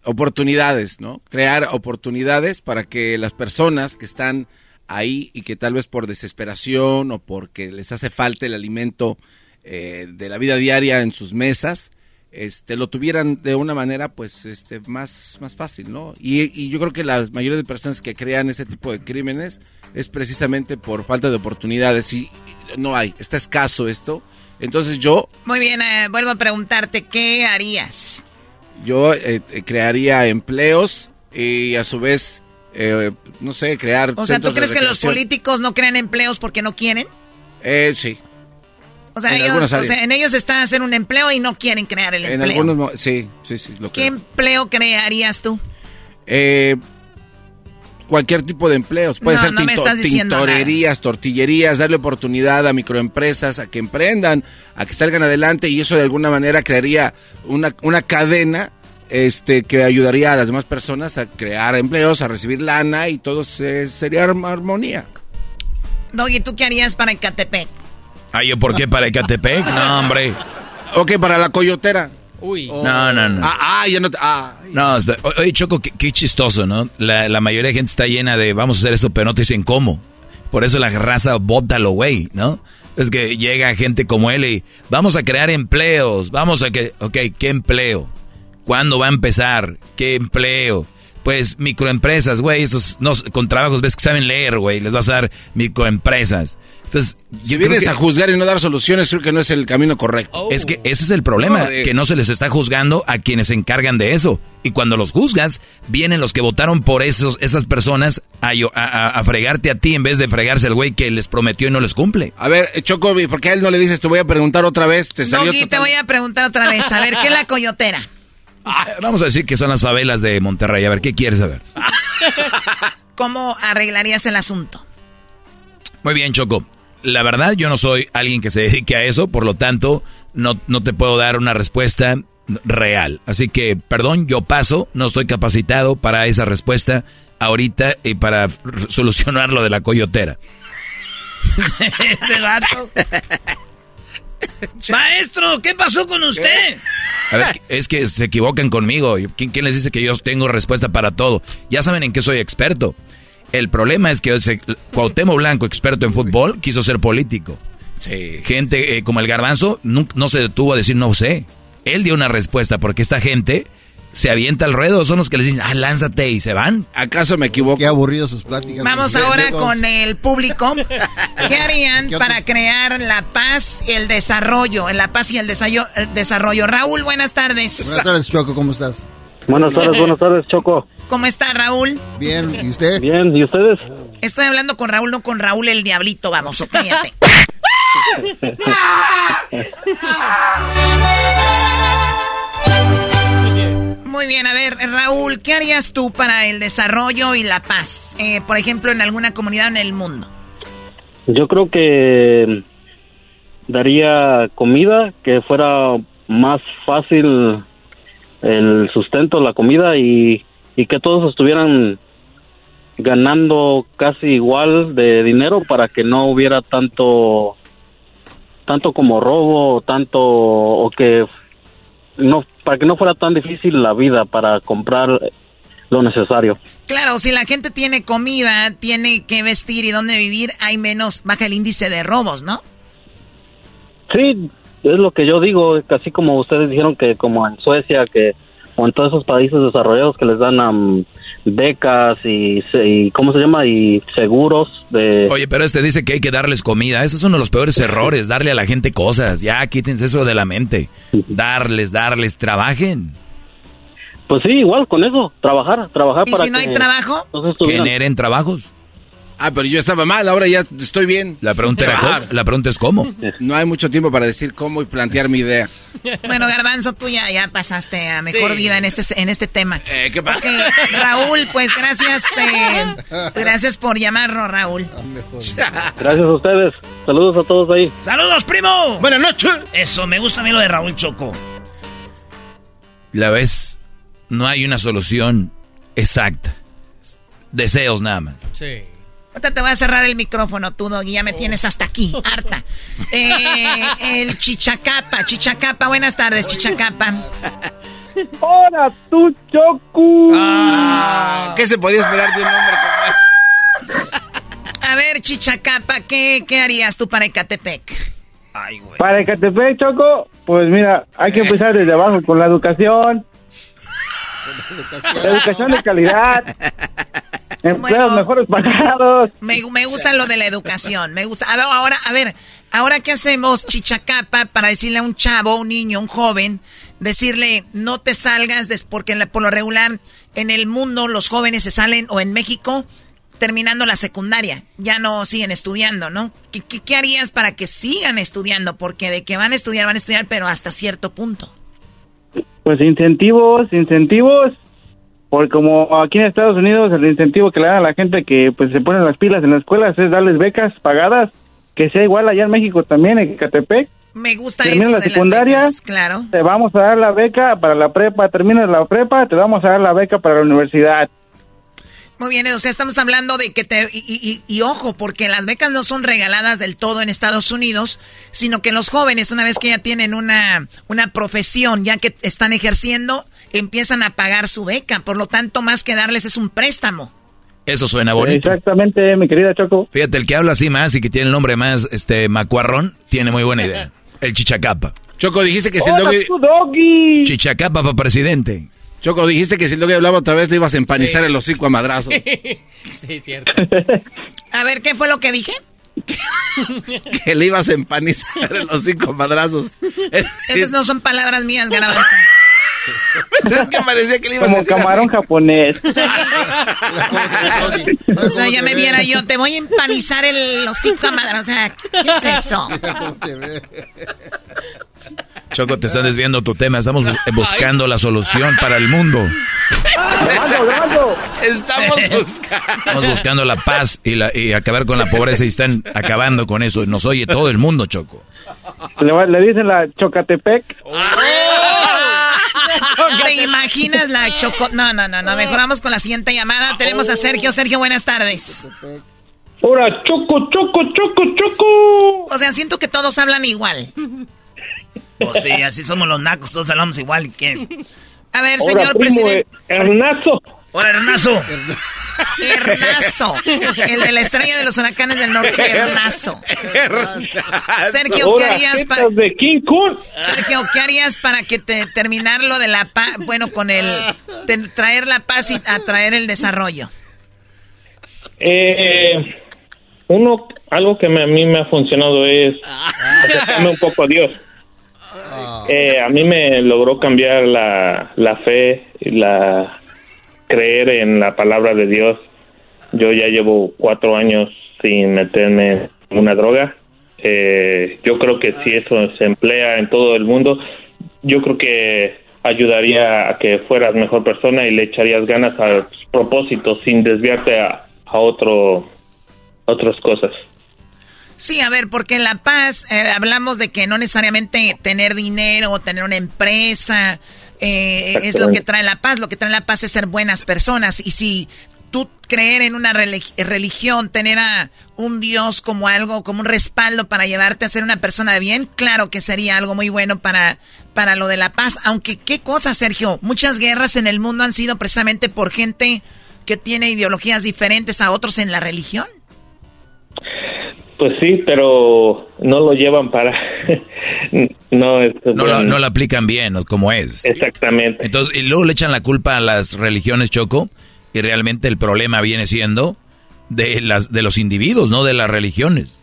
oportunidades, ¿no? Crear oportunidades para que las personas que están ahí y que tal vez por desesperación o porque les hace falta el alimento eh, de la vida diaria en sus mesas, este, lo tuvieran de una manera pues este, más, más fácil, ¿no? Y, yo creo que la mayoría de personas que crean ese tipo de crímenes es precisamente por falta de oportunidades y no hay, está escaso esto. Entonces yo... Muy bien, eh, vuelvo a preguntarte, ¿qué harías? Yo eh, crearía empleos y a su vez, no sé, crear... O sea, ¿tú crees que los políticos no crean empleos porque no quieren? Eh, sí. O sea, ellos, en ellos está hacer un empleo y no quieren crear el empleo. En algunos, sí, sí, sí. ¿Qué empleo crearías tú? Eh, cualquier tipo de empleos. Puede ser tintorerías, tortillerías, darle oportunidad a microempresas a que emprendan, a que salgan adelante y eso de alguna manera crearía una, una cadena este que ayudaría a las demás personas a crear empleos, a recibir lana y todo sería armonía. Doggy, ¿tú qué harías para Ecatepec? Ah, ¿yo por qué para Ecatepec? No, hombre. Ok, para la coyotera. Uy. No, no, no. Ah, ah ya no. Ah. No, oye, Choco, qué, chistoso, ¿no? La, mayoría de gente está llena de vamos a hacer eso, pero no te dicen cómo. Por eso la raza lo güey, ¿no? Es que llega gente como él y vamos a crear empleos, vamos a que. Ok, ¿qué empleo? ¿Cuándo va a empezar? ¿Qué empleo? Pues microempresas, güey, esos no, con trabajos ves que saben leer, güey, les vas a dar microempresas. Entonces, si vienes a juzgar y no dar soluciones, creo que no es el camino correcto. Es que ese es el problema, que no se les está juzgando a quienes se encargan de eso. Y cuando los juzgas, vienen los que votaron por esos, esas personas a, a, fregarte a ti en vez de fregarse al güey que les prometió y no les cumple. A ver, Choco, ¿por qué a él no le dices, te voy a preguntar otra vez? Te salió te voy a preguntar otra vez. A ver, ¿qué es la coyotera? Ah, vamos a decir que son las favelas de Monterrey. A ver, ¿qué quieres saber? ¿Cómo arreglarías el asunto? Muy bien, Choco la verdad, yo no soy alguien que se dedique a eso, por lo tanto, no, no te puedo dar una respuesta real. Así que, perdón, yo paso, no estoy capacitado para esa respuesta ahorita y para solucionar lo de la coyotera. Ese vato. Maestro, ¿qué pasó con usted? A ver, es que se equivocan conmigo. ¿Quién, ¿Quién, les dice que yo tengo respuesta para todo? Ya saben en qué soy experto. El problema es que Cuauhtémoc Blanco, experto en fútbol, quiso ser político. Gente eh, como el garbanzo no, se detuvo a decir no sé. Él dio una respuesta porque esta gente se avienta al ruedo, son los que les dicen, ah, lánzate y se van. ¿Acaso me equivoco? Qué aburrido sus pláticas. Vamos ahora con el público. ¿Qué harían para crear la paz y el desarrollo? En la paz y el desarrollo. Raúl, buenas tardes. Buenas tardes, Choco, ¿cómo estás? Buenas tardes, buenas tardes, Choco. ¿Cómo está Raúl? Bien, ¿y usted? Bien, ¿y ustedes? Estoy hablando con Raúl, no con Raúl el Diablito, vamos, cállate. Muy bien, a ver, Raúl, ¿qué harías tú para el desarrollo y la paz? Eh, por ejemplo, en alguna comunidad en el mundo. Yo creo que daría comida que fuera más fácil el sustento, la comida y, que todos estuvieran ganando casi igual de dinero para que no hubiera tanto tanto como robo tanto o que no para que no fuera tan difícil la vida para comprar lo necesario. Claro, si la gente tiene comida, tiene que vestir y dónde vivir, hay menos baja el índice de robos, ¿no? Sí, es lo que yo digo, así como ustedes dijeron que como en Suecia, que o en todos esos países desarrollados que les dan becas y, y, ¿cómo se llama? Y seguros de... Oye, pero este dice que hay que darles comida. Esos son uno de los peores errores, darle a la gente cosas. Ya, quítense eso de la mente. Darles, darles, trabajen. Pues sí, igual con eso, trabajar, trabajar ¿Y si no hay trabajo? Generen trabajos. Ah, pero yo estaba mal, ahora ya estoy bien. La pregunta, era la pregunta es cómo. No hay mucho tiempo para decir cómo y plantear mi idea. Bueno, Garbanzo, tú ya, ya pasaste a mejor vida en este, en este tema. Eh, ¿Qué pasa? Raúl, pues gracias, eh, gracias por llamarnos, Raúl. Gracias a ustedes. Saludos a todos ahí. ¡Saludos, primo! Buenas noches. Eso, me gusta a mí lo de Raúl Choco. La vez, no hay una solución exacta. Deseos nada más. Sí. Ahorita te voy a cerrar el micrófono, tú, Doggy. Ya me tienes hasta aquí, harta. Eh, el Chichacapa. Chichacapa, buenas tardes, Chichacapa. ¡Hola, tú, Choco! Ah, ¿Qué se podía esperar de un hombre como ese? A ver, Chichacapa, ¿qué, ¿qué harías tú para Ecatepec? Ay, güey. Para Ecatepec, Choco, pues mira, hay que empezar desde abajo con la educación. La educación de calidad. Mejores pagados. Me, me gusta lo de la educación. Me gusta. A ver, ahora, a ver, ahora qué hacemos, Chichacapa, para decirle a un chavo, un niño, un joven, decirle no te salgas, porque por lo regular en el mundo los jóvenes se salen, o en México, terminando la secundaria. Ya no siguen estudiando, ¿no? ¿Qué, qué harías para que sigan estudiando? Porque de que van a estudiar, van a estudiar, pero hasta cierto punto. Pues incentivos, incentivos porque como aquí en Estados Unidos el incentivo que le dan a la gente que pues se ponen las pilas en las escuelas es darles becas pagadas, que sea igual allá en México también, en Catepec. Me gusta Termina la secundaria, claro. Te vamos a dar la beca para la prepa, terminas la prepa, te vamos a dar la beca para la universidad. Muy bien, o sea, estamos hablando de que te... Y, y, ojo, porque las becas no son regaladas del todo en Estados Unidos, sino que los jóvenes, una vez que ya tienen una, una profesión, ya que están ejerciendo, empiezan a pagar su beca. Por lo tanto, más que darles es un préstamo. Eso suena bonito. Exactamente, mi querida Choco. Fíjate, el que habla así más y que tiene el nombre más este macuarrón, tiene muy buena idea. El Chichacapa. Choco, dijiste que si el doggy... doggy. Chichacapa para presidente. Choco, dijiste que si el doggy hablaba otra vez le ibas a empanizar el hocico a madrazos. sí, cierto. a ver, ¿qué fue lo que dije? que le ibas a empanizar el hocico a madrazos. Esas no son palabras mías, Garabal. es que parecía que le ibas Como a decir camarón japonés. o sea, ya me viera yo, te voy a empanizar el hocico a madrazos. O sea, ¿qué es eso? Choco, te estás desviando tu tema. Estamos buscando la solución para el mundo. Estamos buscando. Estamos buscando la paz y, la, y acabar con la pobreza y están acabando con eso. Nos oye todo el mundo, Choco. Le, le dicen la Chocatepec. ¿Te imaginas la Choco? No, no, no, no. Mejoramos con la siguiente llamada. Tenemos a Sergio. Sergio, buenas tardes. Hola, Choco, Choco, Choco, Choco. O sea, siento que todos hablan igual. Pues sí, así somos los nacos, todos hablamos igual. ¿Qué? A ver, señor presidente. Hernazo. Hola, Hernazo. Hernazo. El de la estrella de los huracanes del norte, Hernazo. Sergio, ¿qué harías para. de King Kong. Sergio, ¿qué harías para que te terminar lo de la paz? Bueno, con el. traer la paz y atraer el desarrollo. Eh. Uno, algo que a mí me ha funcionado es acercarme un poco a Dios. Eh, a mí me logró cambiar la, la fe, la creer en la palabra de Dios. Yo ya llevo cuatro años sin meterme en una droga. Eh, yo creo que si eso se emplea en todo el mundo, yo creo que ayudaría a que fueras mejor persona y le echarías ganas a propósito sin desviarte a, a otro otras cosas. Sí, a ver, porque en La Paz eh, hablamos de que no necesariamente tener dinero o tener una empresa eh, es lo que trae la paz. Lo que trae la paz es ser buenas personas. Y si tú creer en una religión, tener a un Dios como algo, como un respaldo para llevarte a ser una persona de bien, claro que sería algo muy bueno para, para lo de la paz. Aunque, ¿qué cosa, Sergio? Muchas guerras en el mundo han sido precisamente por gente que tiene ideologías diferentes a otros en la religión. Pues sí, pero no lo llevan para... no, no, no, lo aplican bien, como es. Exactamente. Entonces, y luego le echan la culpa a las religiones, Choco, y realmente el problema viene siendo de, las, de los individuos, no de las religiones.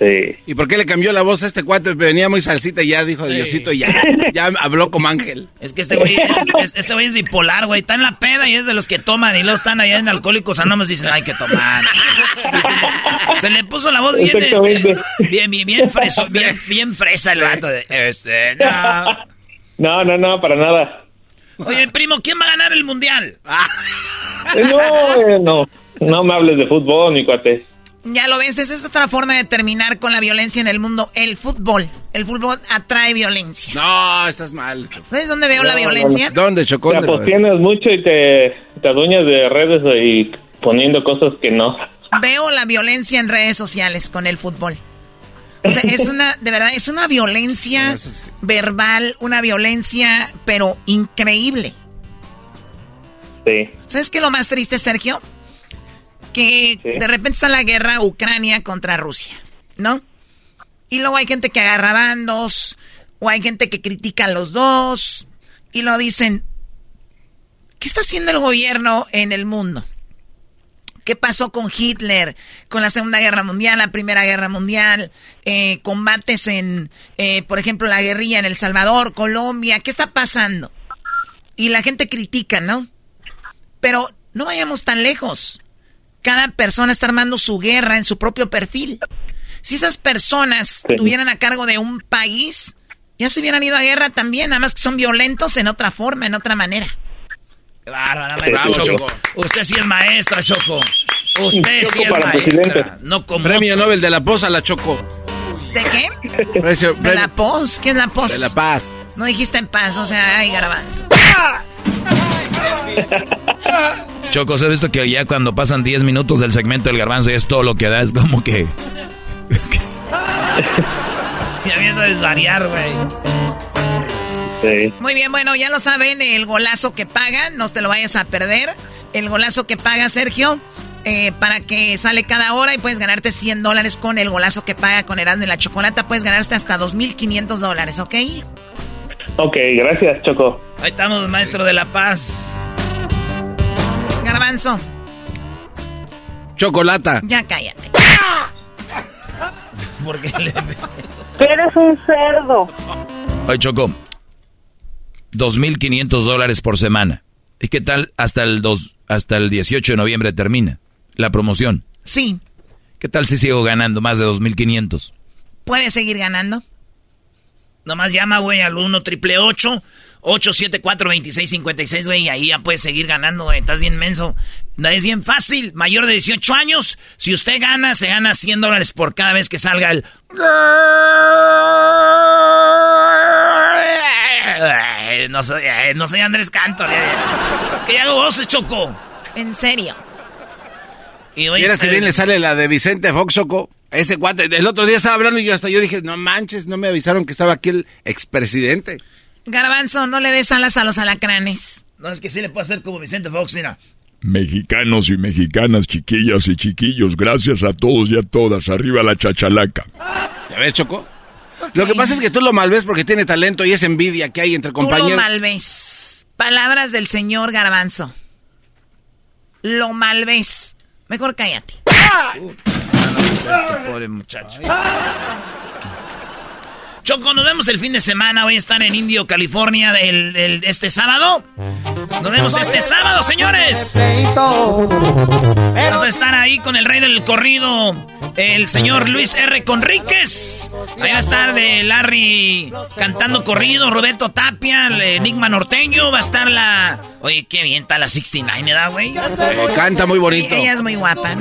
Sí. ¿Y por qué le cambió la voz a este cuate? Venía muy salsita y ya dijo Diosito, ya, ya habló como ángel. Es que este güey es, este güey es bipolar, güey. Está en la peda y es de los que toman y luego están allá en Alcohólicos Anónimos y dicen, hay que tomar. se, le puso la voz bien, este, bien, bien, bien, freso, bien, bien fresa el vato. De, este, no. no, no, no, para nada. Oye, primo, ¿quién va a ganar el mundial? no, eh, no, no me hables de fútbol, mi cuate. Ya lo ves, esa es otra forma de terminar con la violencia en el mundo. El fútbol. El fútbol atrae violencia. No, estás mal. ¿Sabes dónde veo la violencia? ¿Dónde, Chocón? Te tienes mucho y te, te adueñas de redes y poniendo cosas que no. Veo la violencia en redes sociales con el fútbol. O sea, es una, de verdad, es una violencia verbal, una violencia, pero increíble. Sí. ¿Sabes qué es lo más triste, Sergio? Que de repente está la guerra Ucrania contra Rusia, ¿no? Y luego hay gente que agarra bandos, o hay gente que critica a los dos, y lo dicen, ¿qué está haciendo el gobierno en el mundo? ¿Qué pasó con Hitler, con la Segunda Guerra Mundial, la Primera Guerra Mundial, eh, combates en, eh, por ejemplo, la guerrilla en El Salvador, Colombia? ¿Qué está pasando? Y la gente critica, ¿no? Pero no vayamos tan lejos. Cada persona está armando su guerra en su propio perfil. Si esas personas tuvieran a cargo de un país, ya se hubieran ido a guerra también, nada más que son violentos en otra forma, en otra manera. Bárbara, maestra Choco. Usted sí es maestra, Choco. Usted sí es maestra. No como Premio Nobel de la Paz a la Choco. ¿De qué? de la Paz. ¿Qué es la Paz? De la Paz. No dijiste en paz, o sea, ay, garbanzo. Choco, ¿has visto que ya cuando pasan 10 minutos del segmento del garbanzo y es todo lo que da? Es como que... ya empieza a desvariar, güey. Muy bien, bueno, ya lo saben, el golazo que pagan, no te lo vayas a perder. El golazo que paga Sergio, eh, para que sale cada hora y puedes ganarte 100 dólares con el golazo que paga con Erasmo y la Chocolata. Puedes ganarte hasta 2.500 dólares, ¿ok? Ok, gracias, Choco. Ahí estamos, maestro de la paz. Garbanzo. Chocolata. Ya cállate. Porque le... Eres un cerdo. Oye, Choco, 2.500 dólares por semana. ¿Y qué tal hasta el, dos, hasta el 18 de noviembre termina la promoción? Sí. ¿Qué tal si sigo ganando más de 2.500? ¿Puedes seguir ganando? Nomás llama, güey, al 1 triple 874 2656 güey, y ahí ya puedes seguir ganando, güey. Estás bien menso. Es bien fácil. Mayor de 18 años, si usted gana, se gana 100 dólares por cada vez que salga el... No soy, no soy Andrés Cantor. Es que ya hago voces, Choco. En serio. Y Mira si bien le sale la de Vicente Fox, Choco. Ese cuate, el otro día estaba hablando y yo hasta yo dije, no manches, no me avisaron que estaba aquí el expresidente. Garbanzo, no le des alas a los alacranes. No, es que sí le puedo hacer como Vicente Fox, mira. Mexicanos y mexicanas, chiquillas y chiquillos, gracias a todos y a todas. Arriba la chachalaca. ¿Ya ves, Choco? Lo que pasa es que tú lo malves porque tiene talento y es envidia que hay entre compañeros. Tú lo malves. Palabras del señor Garbanzo. Lo malves. Mejor cállate. Pobre muchacho. Choco, nos vemos el fin de semana. Voy a estar en Indio, California, el, este sábado. Nos vemos este sábado, señores. Vamos a estar ahí con el rey del corrido, el señor Luis R. Conríquez. Ahí va a estar de Larry cantando corrido, Roberto Tapia, el Enigma Norteño. Va a estar la. Oye, qué bien está la 69, ¿verdad, güey? canta muy bonito. ella es muy guapa.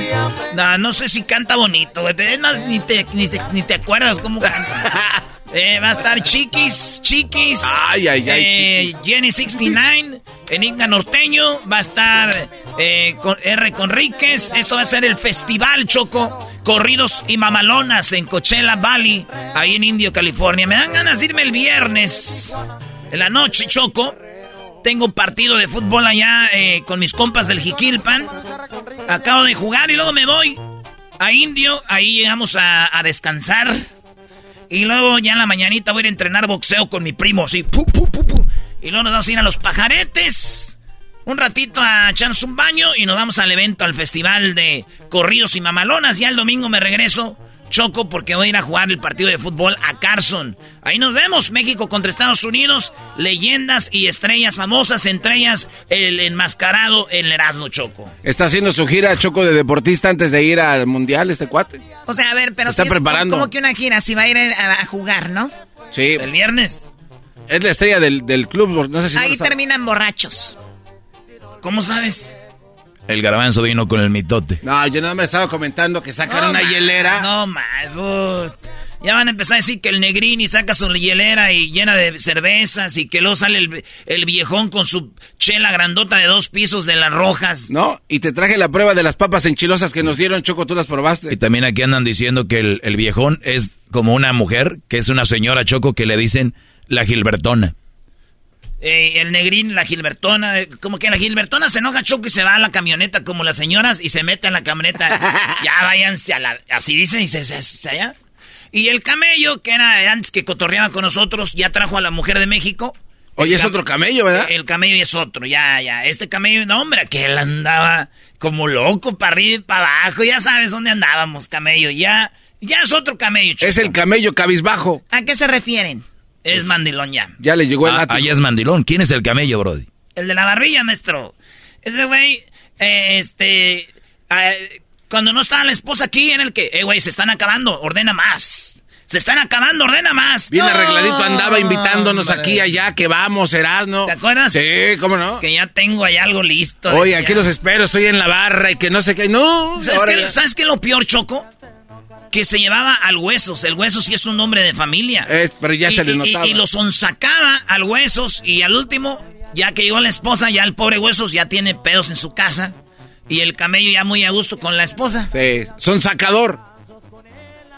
No, no sé si canta bonito, güey. Es más, ni te, ni te, ni te acuerdas cómo canta. Eh, va a estar Chiquis, Chiquis. Ay, ay, ay. Eh, Jenny 69, Enigma Norteño. Va a estar eh, con R. Conríquez. Esto va a ser el Festival Choco. Corridos y mamalonas en Coachella Valley, ahí en Indio, California. Me dan ganas de irme el viernes. En la noche, Choco. Tengo partido de fútbol allá eh, con mis compas del Jiquilpan. Acabo de jugar y luego me voy a Indio. Ahí llegamos a, a descansar y luego ya en la mañanita voy a ir a entrenar boxeo con mi primo, así. y luego nos vamos a ir a los pajaretes. Un ratito a echarnos un baño y nos vamos al evento, al festival de corridos y mamalonas. Ya el domingo me regreso Choco porque voy a ir a jugar el partido de fútbol a Carson. Ahí nos vemos, México contra Estados Unidos, leyendas y estrellas famosas, entre ellas el enmascarado el Erasmo Choco. Está haciendo su gira Choco de deportista antes de ir al mundial este cuate. O sea, a ver, pero está preparando. como que una gira, si va a ir a, jugar, ¿no? Sí. El viernes. Es la estrella del, club, no sé si Ahí terminan borrachos. ¿Cómo sabes? El garbanzo vino con el mitote. No, yo no me estaba comentando que sacaron una hielera. No, más. Ya van a empezar a decir que el negrini saca su hielera y llena de cervezas y que luego sale el, el viejón con su chela grandota de dos pisos de las rojas. No, y te traje la prueba de las papas enchilosas que nos dieron, Choco, tú las probaste. Y también aquí andan diciendo que el, el viejón es como una mujer, que es una señora Choco que le dicen la Gilbertona. Eh, el negrín, la Gilbertona, eh, como que la Gilbertona se enoja choco y se va a la camioneta como las señoras y se mete en la camioneta. ya váyanse a la... Así dicen y se, se, se allá. Y el camello, que era antes que cotorreaba con nosotros, ya trajo a la mujer de México. Oye, es otro camello, ¿verdad? El camello es otro, ya, ya. Este camello, no, hombre, que él andaba como loco para arriba y para abajo. Ya sabes dónde andábamos, camello. Ya, ya es otro camello, Es el camello cabizbajo. ¿A qué se refieren? Es mandilón ya. Ya le llegó el ah. Ahí es mandilón. ¿Quién es el camello, Brody? El de la barbilla, maestro. Ese güey, eh, este... eh, cuando no estaba la esposa aquí, en el que, eh, güey, se están acabando, ordena más. Se están acabando, ordena más. Bien No, arregladito andaba invitándonos hombre. aquí, allá, que vamos, Erasmo. ¿Te acuerdas? Sí, ¿cómo no? Que ya tengo ahí algo listo. Oye, aquí los espero, estoy en la barra y que no sé qué. No, ¿Sabes qué, ¿Sabes qué es lo peor, Choco? Que se llevaba al Huesos. El Huesos sí es un nombre de familia. Es, pero ya y, se le notaba. Y, y lo sonsacaba al Huesos y al último, ya que llegó la esposa, ya el pobre Huesos ya tiene pedos en su casa. Y el camello ya muy a gusto con la esposa. Sí, son sacador.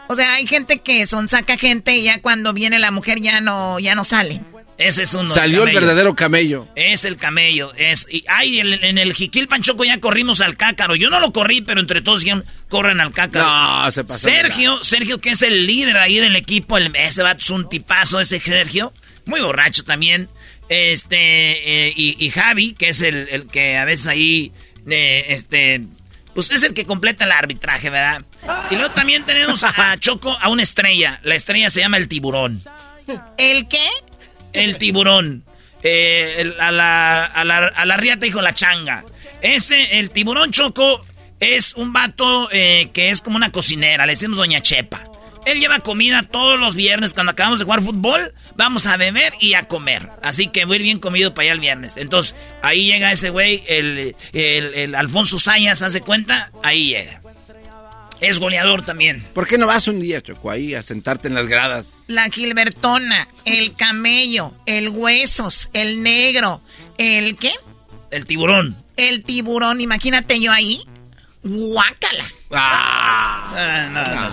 O sea, hay gente que son saca gente y ya cuando viene la mujer ya no, ya no sale. Ese es uno. Salió el verdadero camello. Es el camello. Es, y, ay, el- en el Jiquil Panchoco ya corrimos al cácaro. Yo no lo corrí, pero entre todos dijeron, corren al cácaro. No, se pasó. Sergio, Sergio, que es el líder ahí del equipo, el, ese vato es un tipazo, ese Sergio. Muy borracho también. Este, eh, y, y Javi, que es el, el que a veces ahí, eh, este, pues es el que completa el arbitraje, ¿verdad? Y luego también tenemos a Choco, a una estrella. La estrella se llama el tiburón. ¿El qué? El tiburón. Eh, a, la, a, la, a la riata dijo la changa. Ese, el tiburón choco, es un vato eh, que es como una cocinera, le decimos Doña Chepa. Él lleva comida todos los viernes cuando acabamos de jugar fútbol. Vamos a beber y a comer. Así que voy bien comido para allá el viernes. Entonces, ahí llega ese güey, el, el, el Alfonso Sayas, ¿hace cuenta? Ahí llega. Es goleador también. ¿Por qué no vas un día, Choco, ahí a sentarte en las gradas? La Gilbertona, el camello, el huesos, el negro, el qué? El tiburón. El tiburón, imagínate yo ahí. Guácala. Ah, no, no, no.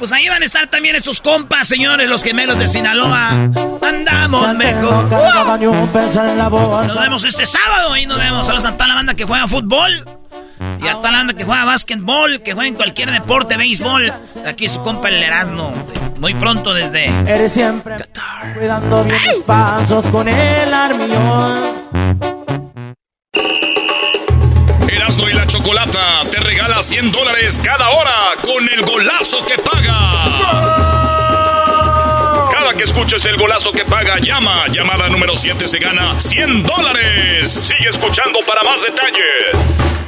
Pues ahí van a estar también estos compas, señores, los gemelos de Sinaloa. Andamos mejor. Nos vemos este sábado. Ahí nos vemos. Saludos a toda la banda que juega fútbol. Y a toda la banda que juega básquetbol, que juega en cualquier deporte, béisbol. Aquí su compa el Erasmo. Muy pronto desde Eres siempre cuidando bien tus pasos con el armión. Erasmo y la Chocolata te regala 100 dólares cada hora con el golazo que paga. Cada que escuches el golazo que paga, llama. Llamada número 7 se gana 100 dólares. Sigue escuchando para más detalles.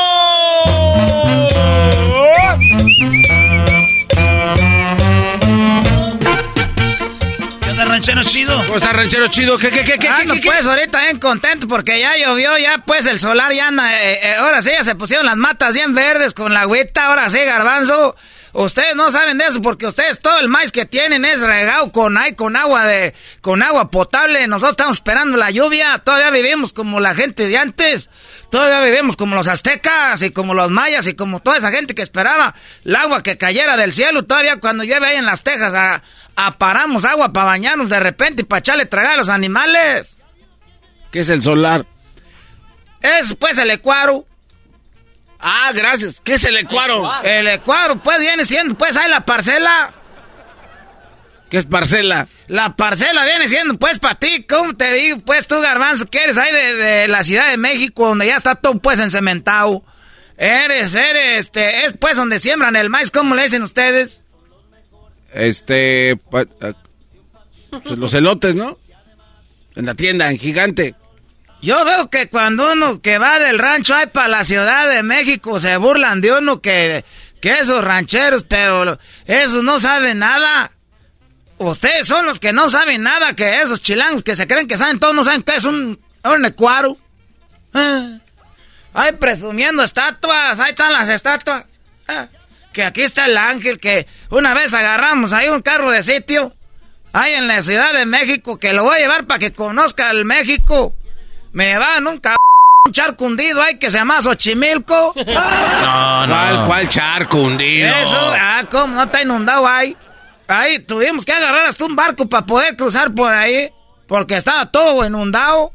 Ranchero chido? ¿Cómo está, ranchero chido? ¿Qué, qué, qué, qué, Ah, qué, no, qué, qué? pues ahorita bien contento porque ya llovió, ya pues el solar ya anda, eh, eh, ahora sí ya se pusieron las matas bien verdes con la agüita, ahora sí garbanzo. Ustedes no saben de eso porque ustedes todo el maíz que tienen es regado con con agua de con agua potable. Nosotros estamos esperando la lluvia, todavía vivimos como la gente de antes. Todavía vivimos como los aztecas y como los mayas y como toda esa gente que esperaba el agua que cayera del cielo. Todavía cuando llueve ahí en las Tejas a, aparamos agua para bañarnos de repente y para echarle tragar a los animales. ¿Qué es el solar? Es pues el ecuaro. Ah, gracias. ¿Qué es el ecuaro? El ecuaro pues viene siendo pues ahí la parcela. ¿Qué es parcela? La parcela viene siendo pues para ti, ¿cómo te digo? Pues tú garbanzo que eres ahí de, de la Ciudad de México donde ya está todo pues encementado. Eres, eres, este, es pues donde siembran el maíz, ¿cómo le dicen ustedes? Este. pues los elotes, ¿no? En la tienda, en gigante. Yo veo que cuando uno que va del rancho ahí para la Ciudad de México se burlan de uno que, que esos rancheros, pero esos no saben nada. Ustedes son los que no saben nada, que esos chilangos que se creen que saben todo, no saben qué es un, un. Ah. Ay, presumiendo estatuas, ahí están las estatuas. Ah, que aquí está el ángel, que una vez agarramos ahí un carro de sitio, ahí en la Ciudad de México, que lo voy a llevar para que conozca el México. Me llevaban un cabrón, un charco hundido ahí que se llama Xochimilco. No, no. ¿Cuál, cuál charco hundido? Eso, ah, ¿cómo no está inundado ahí? Ahí tuvimos que agarrar hasta un barco para poder cruzar por ahí, porque estaba todo inundado.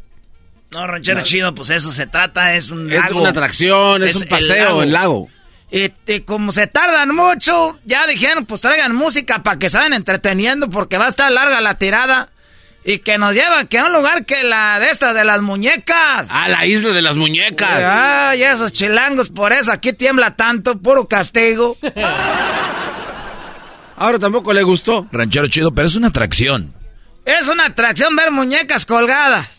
No, ranchero chido, pues eso se trata, es un Es lago. una atracción, es, un el paseo, el lago. Y, y como se tardan mucho, ya dijeron, pues traigan música para que se vayan entreteniendo, porque va a estar larga la tirada. Y que nos llevan que a un lugar que la de esta de las muñecas. Ah, la isla de las muñecas. Ay, esos chilangos, por eso aquí tiembla tanto, puro castigo. Ahora tampoco le gustó. Ranchero chido, pero es una atracción. Es una atracción ver muñecas colgadas.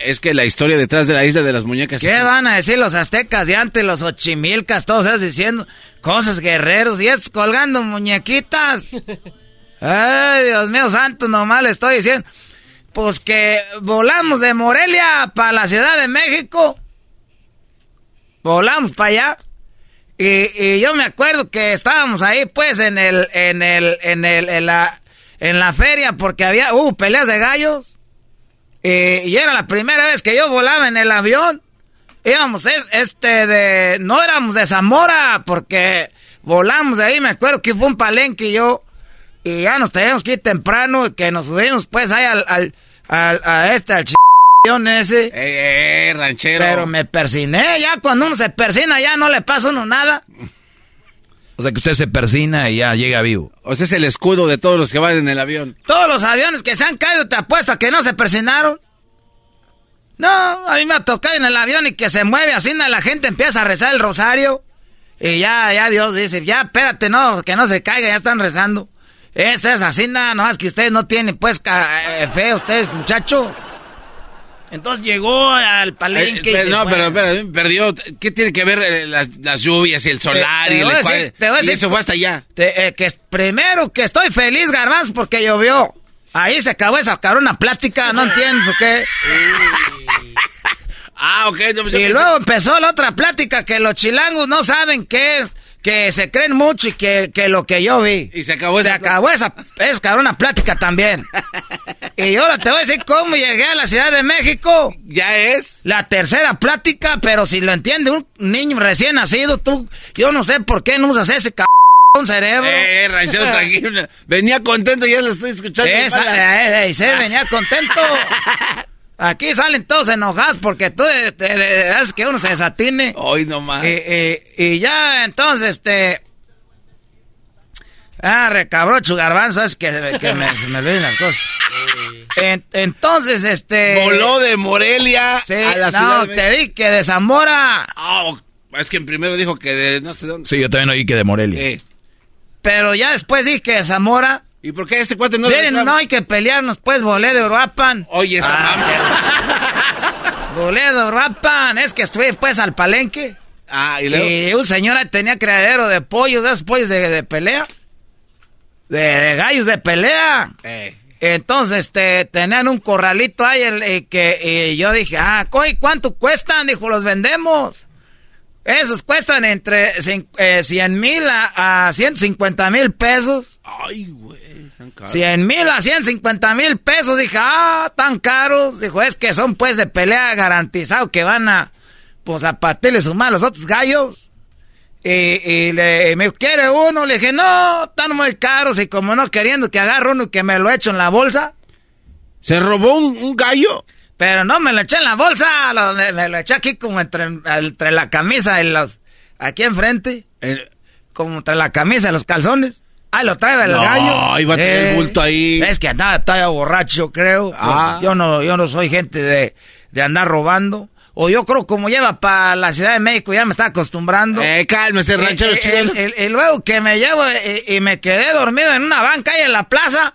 Es que la historia detrás de la isla de las muñecas. ¿Qué van a decir los aztecas de antes, los ochimilcas, todos esos diciendo cosas guerreros y es colgando muñequitas? Ay, Dios mío santo, nomás le estoy diciendo. Pues que volamos de Morelia para la Ciudad de México. Volamos para allá. Y, y yo me acuerdo que estábamos ahí, pues, en el, en el, en el, en la, en la feria, porque había, hubo peleas de gallos. Y, y era la primera vez que yo volaba en el avión. Íbamos, es- este, de, no éramos de Zamora, porque volamos de ahí, me acuerdo que fue un palenque y yo, y ya nos teníamos que ir temprano, y que nos subimos, pues, ahí al, al, al- a este, al ch... ese. Eh, eh, ranchero. Pero me persiné, ya cuando uno se persina ya no le pasa uno nada. O sea que usted se persina y ya llega vivo. O sea, es el escudo de todos los que van en el avión. Todos los aviones que se han caído, te apuesto a que no se persinaron. No, a mí me ha tocado en el avión y que se mueve así, ¿no? la gente empieza a rezar el rosario. Y ya, ya Dios dice, ya, espérate, no, que no se caiga, ya están rezando. Esta es así, nada, no, es que ustedes no tienen, pues, eh, fe, ustedes, muchachos. Entonces llegó al palenque. Eh, y pero se no, fue. pero, pero, perdió. ¿Qué tiene que ver eh, las, las lluvias y el solar Te- te y el decir- te Y eso fue hasta allá. Te- eh, que primero que estoy feliz, garbanzo, porque llovió. Ahí se acabó esa cabrona plática, no entiendes o qué. Ah, ok. yo Y luego empezó la otra plática que los chilangos no saben qué es, que se creen mucho y que, que lo que yo vi. Y se acabó Se esa acabó esa, esa cabrona plática también. y ahora te voy a decir cómo llegué a la Ciudad de México. Ya es. La tercera plática, pero si lo entiende un niño recién nacido, tú, yo no sé por qué no usas ese cabrón cerebro. Eh, ranchero, tranquilo. Venía contento, ya lo estoy escuchando. Esa, eh, eh, venía contento. Aquí salen todos enojados porque tú te, te- te- haces que uno se desatine. Hoy nomás. Y, y- y ya, entonces, este... Ah, recabrocho garbanzo, es que, que me, olvidan las cosas. En- entonces, este... Voló de Morelia Sí, a la no, ciudad de te vi que de Zamora. Ah, es que primero dijo que de no sé dónde. Sí, yo también oí que de Morelia. Eh, Pero ya después dije que de Zamora. ¿Y por qué este cuate no Miren, no hay que pelearnos, pues, volé de Uruapan. Oye, esa Ah, de Uruapan, es que estuve pues al palenque. Ah, y luego. Y un señor tenía criadero de pollos, de esos pollos de, de pelea. De, de gallos de pelea. Eh. Entonces, este, tenían un corralito ahí el, y que y yo dije, ah, ¿cuánto cuestan? Dijo, los vendemos. Esos cuestan entre eh, 100 mil a, a 150 mil pesos. Ay, güey. Están caros. 100 mil a 150 mil pesos. Dije, ah, tan caros. Dijo, es que son pues de pelea garantizado que van a, pues a mano a los otros gallos. Y, y le, me ¿quiere uno? Le dije, no, están muy caros. Y como no queriendo que agarre uno y que me lo echo en la bolsa. ¿Se robó un, un gallo? Pero no me lo eché en la bolsa. lo- me, me lo eché aquí como entre, entre la camisa y los, aquí enfrente. El- Como entre la camisa y los calzones. Ahí lo trae el No, gallo. iba a tener el bulto ahí. Es que andaba todavía borracho, creo. Pues, Ah. yo no, yo no soy gente de, de andar robando. O yo creo como lleva para la Ciudad de México, ya me está acostumbrando. Eh, cálmese, ranchero Eh, chido. el- el- el- luego que me llevo eh, y, me quedé dormido en una banca ahí en la plaza.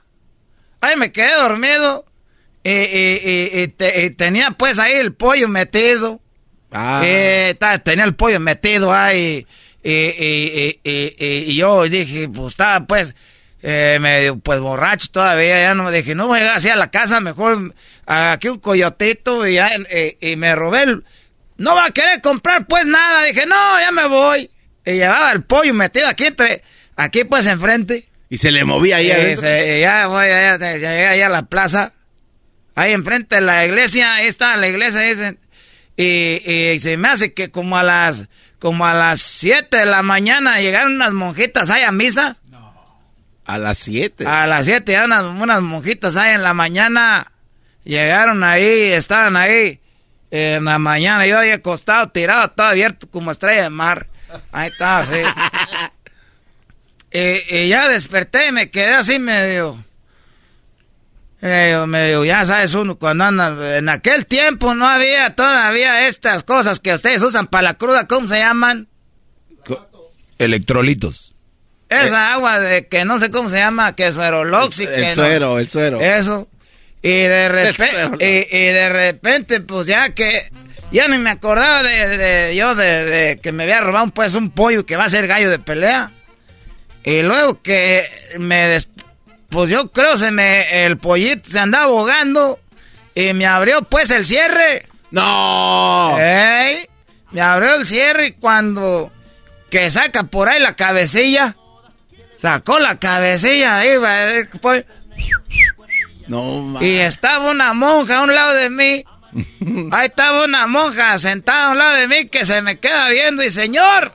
Ahí me quedé dormido. y, tenía pues ahí el pollo metido. Ah. tenía el pollo metido ahí. Y, yo dije, pues estaba pues eh, medio pues borracho todavía. Ya no dije, no voy a ir a la casa, mejor aquí un coyotito y, ya, y me robé el... No va a querer comprar pues nada. Dije, no, ya me voy. Y llevaba el pollo metido aquí entre, aquí pues enfrente. Y se le movía ahí ya voy, ya, llegué ahí a la plaza. Ahí enfrente de la iglesia, ahí está la iglesia, dicen. Y, se me hace que como a las, como a las 7 de la mañana llegaron unas monjitas ahí a misa. A las 7. A las 7 ya unas, unas monjitas ahí en la mañana. Llegaron ahí, estaban ahí en la mañana. Yo ahí acostado, tirado, todo abierto como estrella de mar. Ahí estaba, sí. y, ya desperté y me quedé así medio... medio, ya sabes uno, cuando anda... En aquel tiempo no había todavía estas cosas que ustedes usan para la cruda, ¿cómo se llaman? Electrolitos. Esa eh. agua de que no sé cómo se llama, que es sueroloxi. El, suero, el suero. Eso. Y de repente, y, de repente, pues ya que ya ni me acordaba de, yo de, que me había robado pues un pollo que va a ser gallo de pelea. Y luego que me pues yo creo se me el pollito se andaba ahogando y me abrió pues el cierre. No. Me abrió el cierre y cuando que saca por ahí la cabecilla, sacó la cabecilla ahí, pues, no, Y estaba una monja a un lado de mí. Ahí estaba una monja sentada a un lado de mí que se me queda viendo y señor,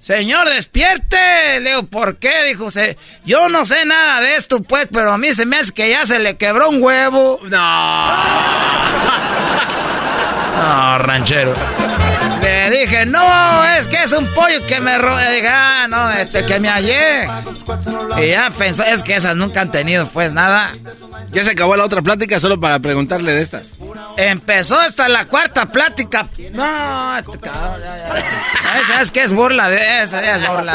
señor, despierte. Le digo, ¿por qué? Dijo, yo no sé nada de esto, pues, pero a mí se me hace que ya se le quebró un huevo. No. no, ranchero. Le dije, no, es que es un pollo que me robé. Dije, ah, no, este, que me hallé. Y ya pensó, es que esas nunca han tenido, pues, nada. Ya se acabó la otra plática solo para preguntarle de estas. Empezó hasta la cuarta plática. No, este cabrón, ya, Esa es que es burla de esa, ya es burla.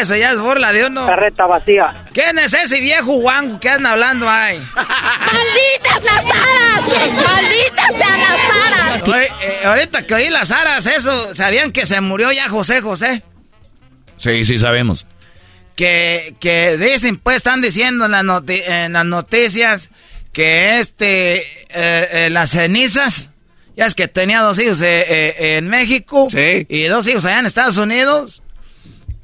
Eso ya es burla de uno. Carreta vacía. ¿Quién es ese viejo guango que andan hablando ahí? ¡Malditas las aras! ¡Malditas sean las aras! Eh, ahorita que oí las aras, eso, ¿sabían que se murió ya José José? Sí, sí sabemos que, que dicen, pues están diciendo en, las noticias que este, eh, eh, las cenizas, ya es que tenía dos hijos eh, en México y dos hijos allá en Estados Unidos,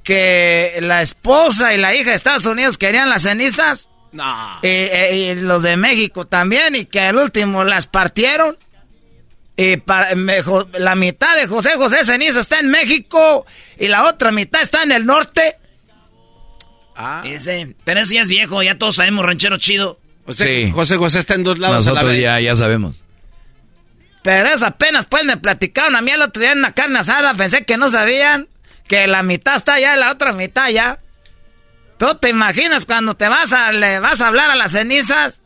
que la esposa y la hija de Estados Unidos querían las cenizas. Y, los de México también, y que al último las partieron. Y para, la mitad de José José Ceniza está en México y la otra mitad está en el norte. Ah. Ese, pero ese ya es viejo, ya todos sabemos, ranchero chido. sí. José José está en dos lados. Nosotros ya, ya sabemos. Pero es apenas pues me platicaron a mí el otro día en una carne asada, pensé que no sabían que la mitad está allá y la otra mitad allá. ¿Tú te imaginas cuando te vas a, le vas a hablar a las cenizas?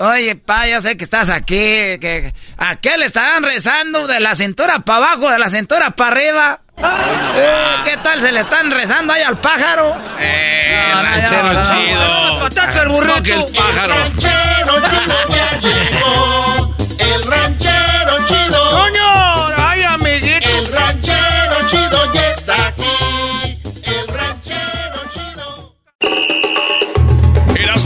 Oye, pa, yo sé que estás aquí, que ¿a qué le estarán rezando de la cintura para abajo, de la cintura para arriba? Eh, ¿Qué tal se le están rezando ahí al pájaro? Eh, ranchero chido. el burrito. el pájaro. El ranchero chido ya llegó. El ranchero chido. ¡Coño!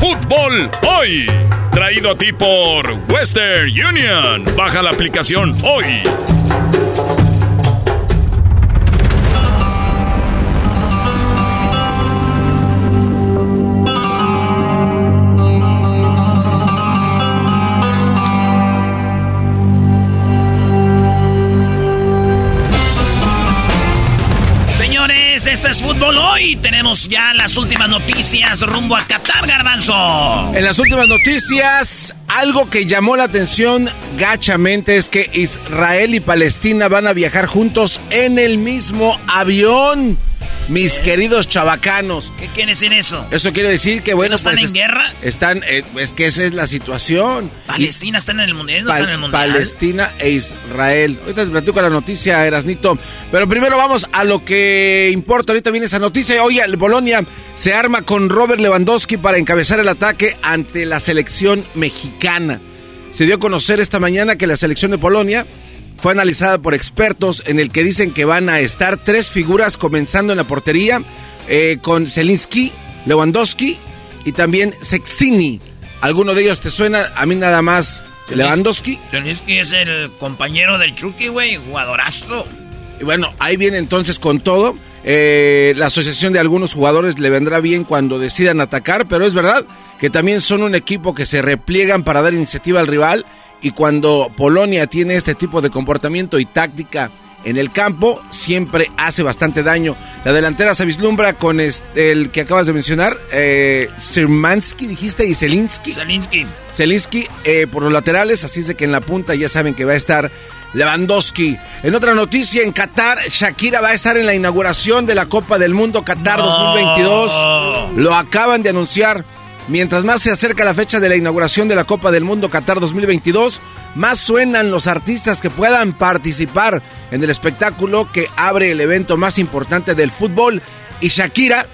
Fútbol Hoy, traído a ti por Western Union. Baja la aplicación hoy. Hoy. Tenemos ya las últimas noticias rumbo a Qatar, Garbanzo. En las últimas noticias, algo que llamó la atención gachamente es que Israel y Palestina van a viajar juntos en el mismo avión. Mis queridos chavacanos. ¿Qué quiere decir eso? Eso quiere decir que, bueno, ¿No están pues, en guerra? Están, eh, es que esa es la situación. Palestina está en el mundial, no Pal- está en el mundial. Palestina e Israel. Ahorita te platico la noticia, Erasnito. Pero primero vamos a lo que importa. Ahorita viene esa noticia. Oye, el Bolonia se arma con Robert Lewandowski para encabezar el ataque ante la selección mexicana. Se dio a conocer esta mañana que la selección de Polonia fue analizada por expertos en el que dicen que van a estar tres figuras comenzando en la portería eh, con Zelinski, Lewandowski y también Sexini. ¿Alguno de ellos te suena? A mí nada más Lewandowski. Zelensky es el compañero del Chucky, güey, jugadorazo. Y bueno, ahí viene entonces con todo. Eh, la asociación de algunos jugadores le vendrá bien cuando decidan atacar, pero es verdad que también son un equipo que se repliegan para dar iniciativa al rival y cuando Polonia tiene este tipo de comportamiento y táctica en el campo, siempre hace bastante daño. La delantera se vislumbra con este, el que acabas de mencionar, eh, Szymanski, dijiste, y Zelinski. Zelensky. Zelinski eh, por los laterales, así es de que en la punta ya saben que va a estar Lewandowski. En otra noticia, en Qatar, Shakira va a estar en la inauguración de la Copa del Mundo Qatar 2022. Lo acaban de anunciar. Mientras más se acerca la fecha de la inauguración de la Copa del Mundo Qatar 2022, más suenan los artistas que puedan participar en el espectáculo que abre el evento más importante del fútbol. Y Shakira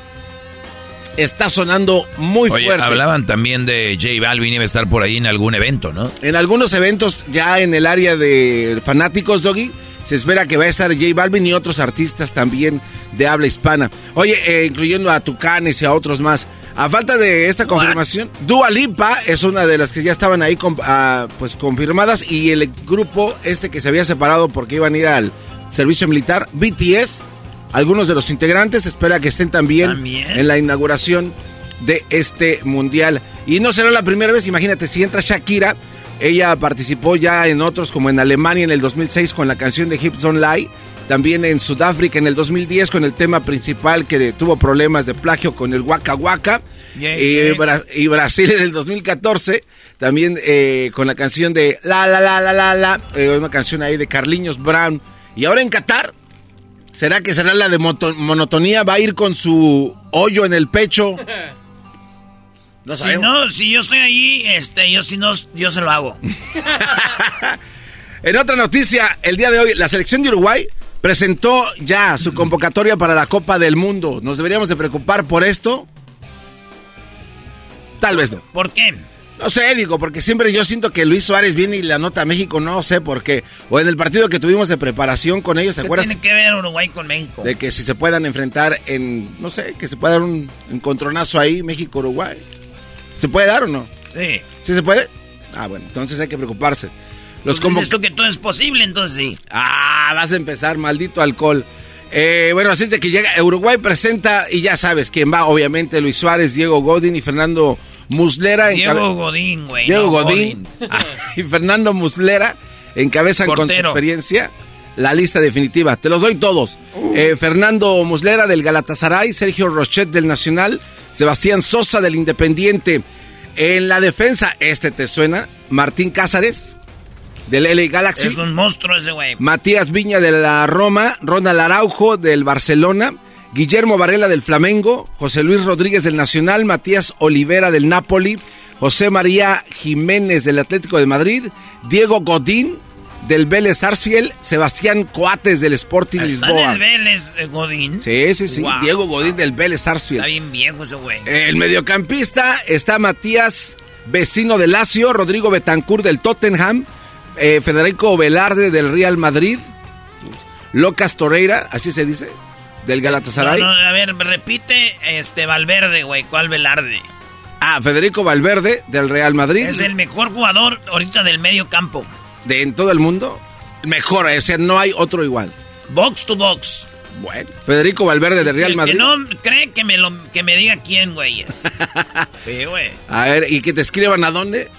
está sonando muy Oye, fuerte. hablaban también de J Balvin iba a estar por ahí en algún evento, ¿no? En algunos eventos ya en el área de fanáticos, Doggy, se espera que va a estar J Balvin y otros artistas también de habla hispana. Oye, eh, incluyendo a Tucanes y a otros más. A falta de esta confirmación, Dua Lipa es una de las que ya estaban ahí ah, pues confirmadas y el grupo este que se había separado porque iban a ir al servicio militar, BTS, algunos de los integrantes espera que estén también, ¿También? en la inauguración de este mundial. Y no será la primera vez, imagínate, si entra Shakira, ella participó ya en otros como en Alemania en el 2006 con la canción de Hips Don't Lie, también en Sudáfrica en el 2010 con el tema principal que tuvo problemas de plagio con el Waka Waka. Yeah, y, yeah. Bra- y Brasil en el 2014 también eh, con la canción de La La La La La La, eh, una canción ahí de Carliños Brown. Y ahora en Qatar, ¿será que será la de monotonía? ¿Va a ir con su hoyo en el pecho? No Si no, si yo estoy ahí, este, yo si no, yo se lo hago. En otra noticia, el día de hoy, la selección de Uruguay presentó ya su convocatoria para la Copa del Mundo. ¿Nos deberíamos de preocupar por esto? Tal vez no. ¿Por qué? No sé, digo, porque siempre yo siento que Luis Suárez viene y la nota a México, no sé por qué. O en el partido que tuvimos de preparación con ellos, ¿te ¿Qué acuerdas? tiene que ver Uruguay con México? De que si se puedan enfrentar en, no sé, que se pueda dar un encontronazo ahí, México-Uruguay. ¿Se puede dar o no? Sí. ¿Sí se puede? Ah, bueno, entonces hay que preocuparse. Los Pues convo- dices tú que todo es posible, entonces sí. Ah, vas a empezar, maldito alcohol. Eh, bueno, así es de que llega Uruguay presenta, y ya sabes quién va, obviamente, Luis Suárez, Diego Godín y Fernando Muslera. Diego encabe- Godín, güey. Diego no Godín y Fernando Muslera encabezan con su Portero. experiencia la lista definitiva. Te los doy todos. Eh, Fernando Muslera del Galatasaray, Sergio Rochet del Nacional, Sebastián Sosa del Independiente. En la defensa, este te suena, Martín Cázares del LA Galaxy. Es un monstruo ese güey. Matías Viña de la Roma, Ronald Araujo del Barcelona, Guillermo Varela del Flamengo, José Luis Rodríguez del Nacional, Matías Olivera del Napoli, José María Jiménez del Atlético de Madrid, Diego Godín del Vélez Sarsfield, Sebastián Coates del Sporting Está Lisboa. el Vélez, eh, Godín. Sí, sí, sí, Wow. Diego Godín del Vélez Sarsfield. Está bien viejo ese güey. El mediocampista está Matías Vecino del Lazio, Rodrigo Betancourt del Tottenham, eh, Federico Velarde del Real Madrid, Locas Torreira, así se dice, del Galatasaray. No, no, a ver, repite este Valverde, güey. ¿Cuál Velarde? Ah, Federico Valverde del Real Madrid. Es el mejor jugador ahorita del medio campo. De en todo el mundo. Mejor, o sea, no hay otro igual. Box to box. Bueno. Federico Valverde del Real el Madrid. que no cree que me, lo, que me diga quién, güey. es. sí, güey. A ver, ¿y que te escriban a dónde?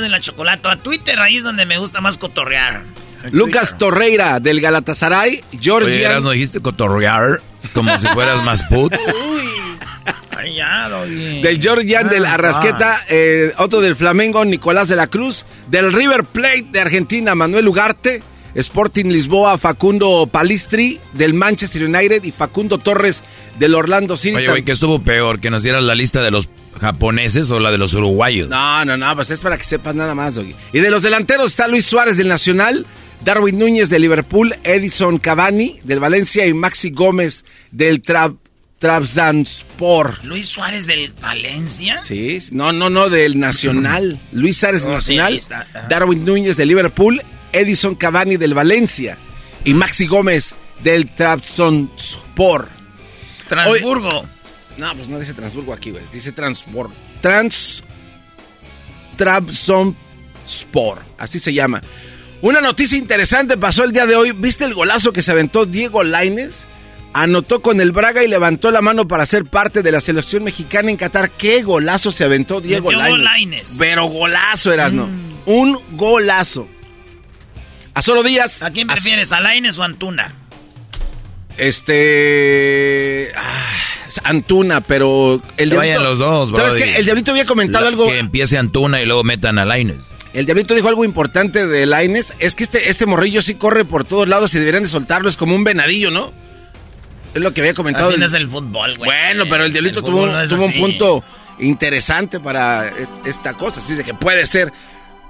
De la chocolate. A Twitter, ahí es donde me gusta más cotorrear. Lucas Torreira del Galatasaray, Oye, Georgian. Erasmo, dijiste cotorrear. Como si fueras más put. Ay, ya. Del Georgian de la Ah, Arrasqueta, eh, otro del Flamengo, Nicolás de la Cruz. Del River Plate de Argentina, Manuel Ugarte. Sporting Lisboa, Facundo Palistri. Del Manchester United y Facundo Torres del Orlando City. Oye, güey, ¿qué estuvo peor? ¿Que nos dieras la lista de los japoneses o la de los uruguayos? No, no, no, pues es para que sepas nada más, Doggy. Y de los delanteros está Luis Suárez del Nacional, Darwin Núñez del Liverpool, Edison Cavani del Valencia y Maxi Gómez del Tra Trabzonspor. Luis Suárez del Valencia. Sí, no, no, no, del Nacional. Luis Suárez del Oh, Nacional, está. Darwin Núñez del Liverpool, Edison Cavani del Valencia y Maxi Gómez del Trabzonspor. Transburgo. No, pues no dice Transburgo aquí, güey. Dice Transport. Trans. Trabzonspor. Así se llama. Una noticia interesante pasó el día de hoy. ¿Viste el golazo que se aventó Diego Laines? Anotó con el Braga y levantó la mano para ser parte de la selección mexicana en Qatar. ¿Qué golazo se aventó Diego Laines? Pero golazo eras, ¿no? Un golazo. A solo días. ¿A quién prefieres, a Lainez o a Antuna? Este. ah, Antuna, pero. El Que vayan los dos, ¿Sabes brody. qué? El Diablito había comentado La- algo. Que empiece Antuna y luego metan a Laines. El Diablito dijo algo importante de Laines. Es que este, este morrillo sí corre por todos lados y deberían de soltarlo. Es como un venadillo, ¿no? Es lo que había comentado. Así no es el fútbol, güey. Bueno, pero el Diablito El tuvo, un- no es tuvo un así. punto interesante para e- esta cosa. Así de que puede ser.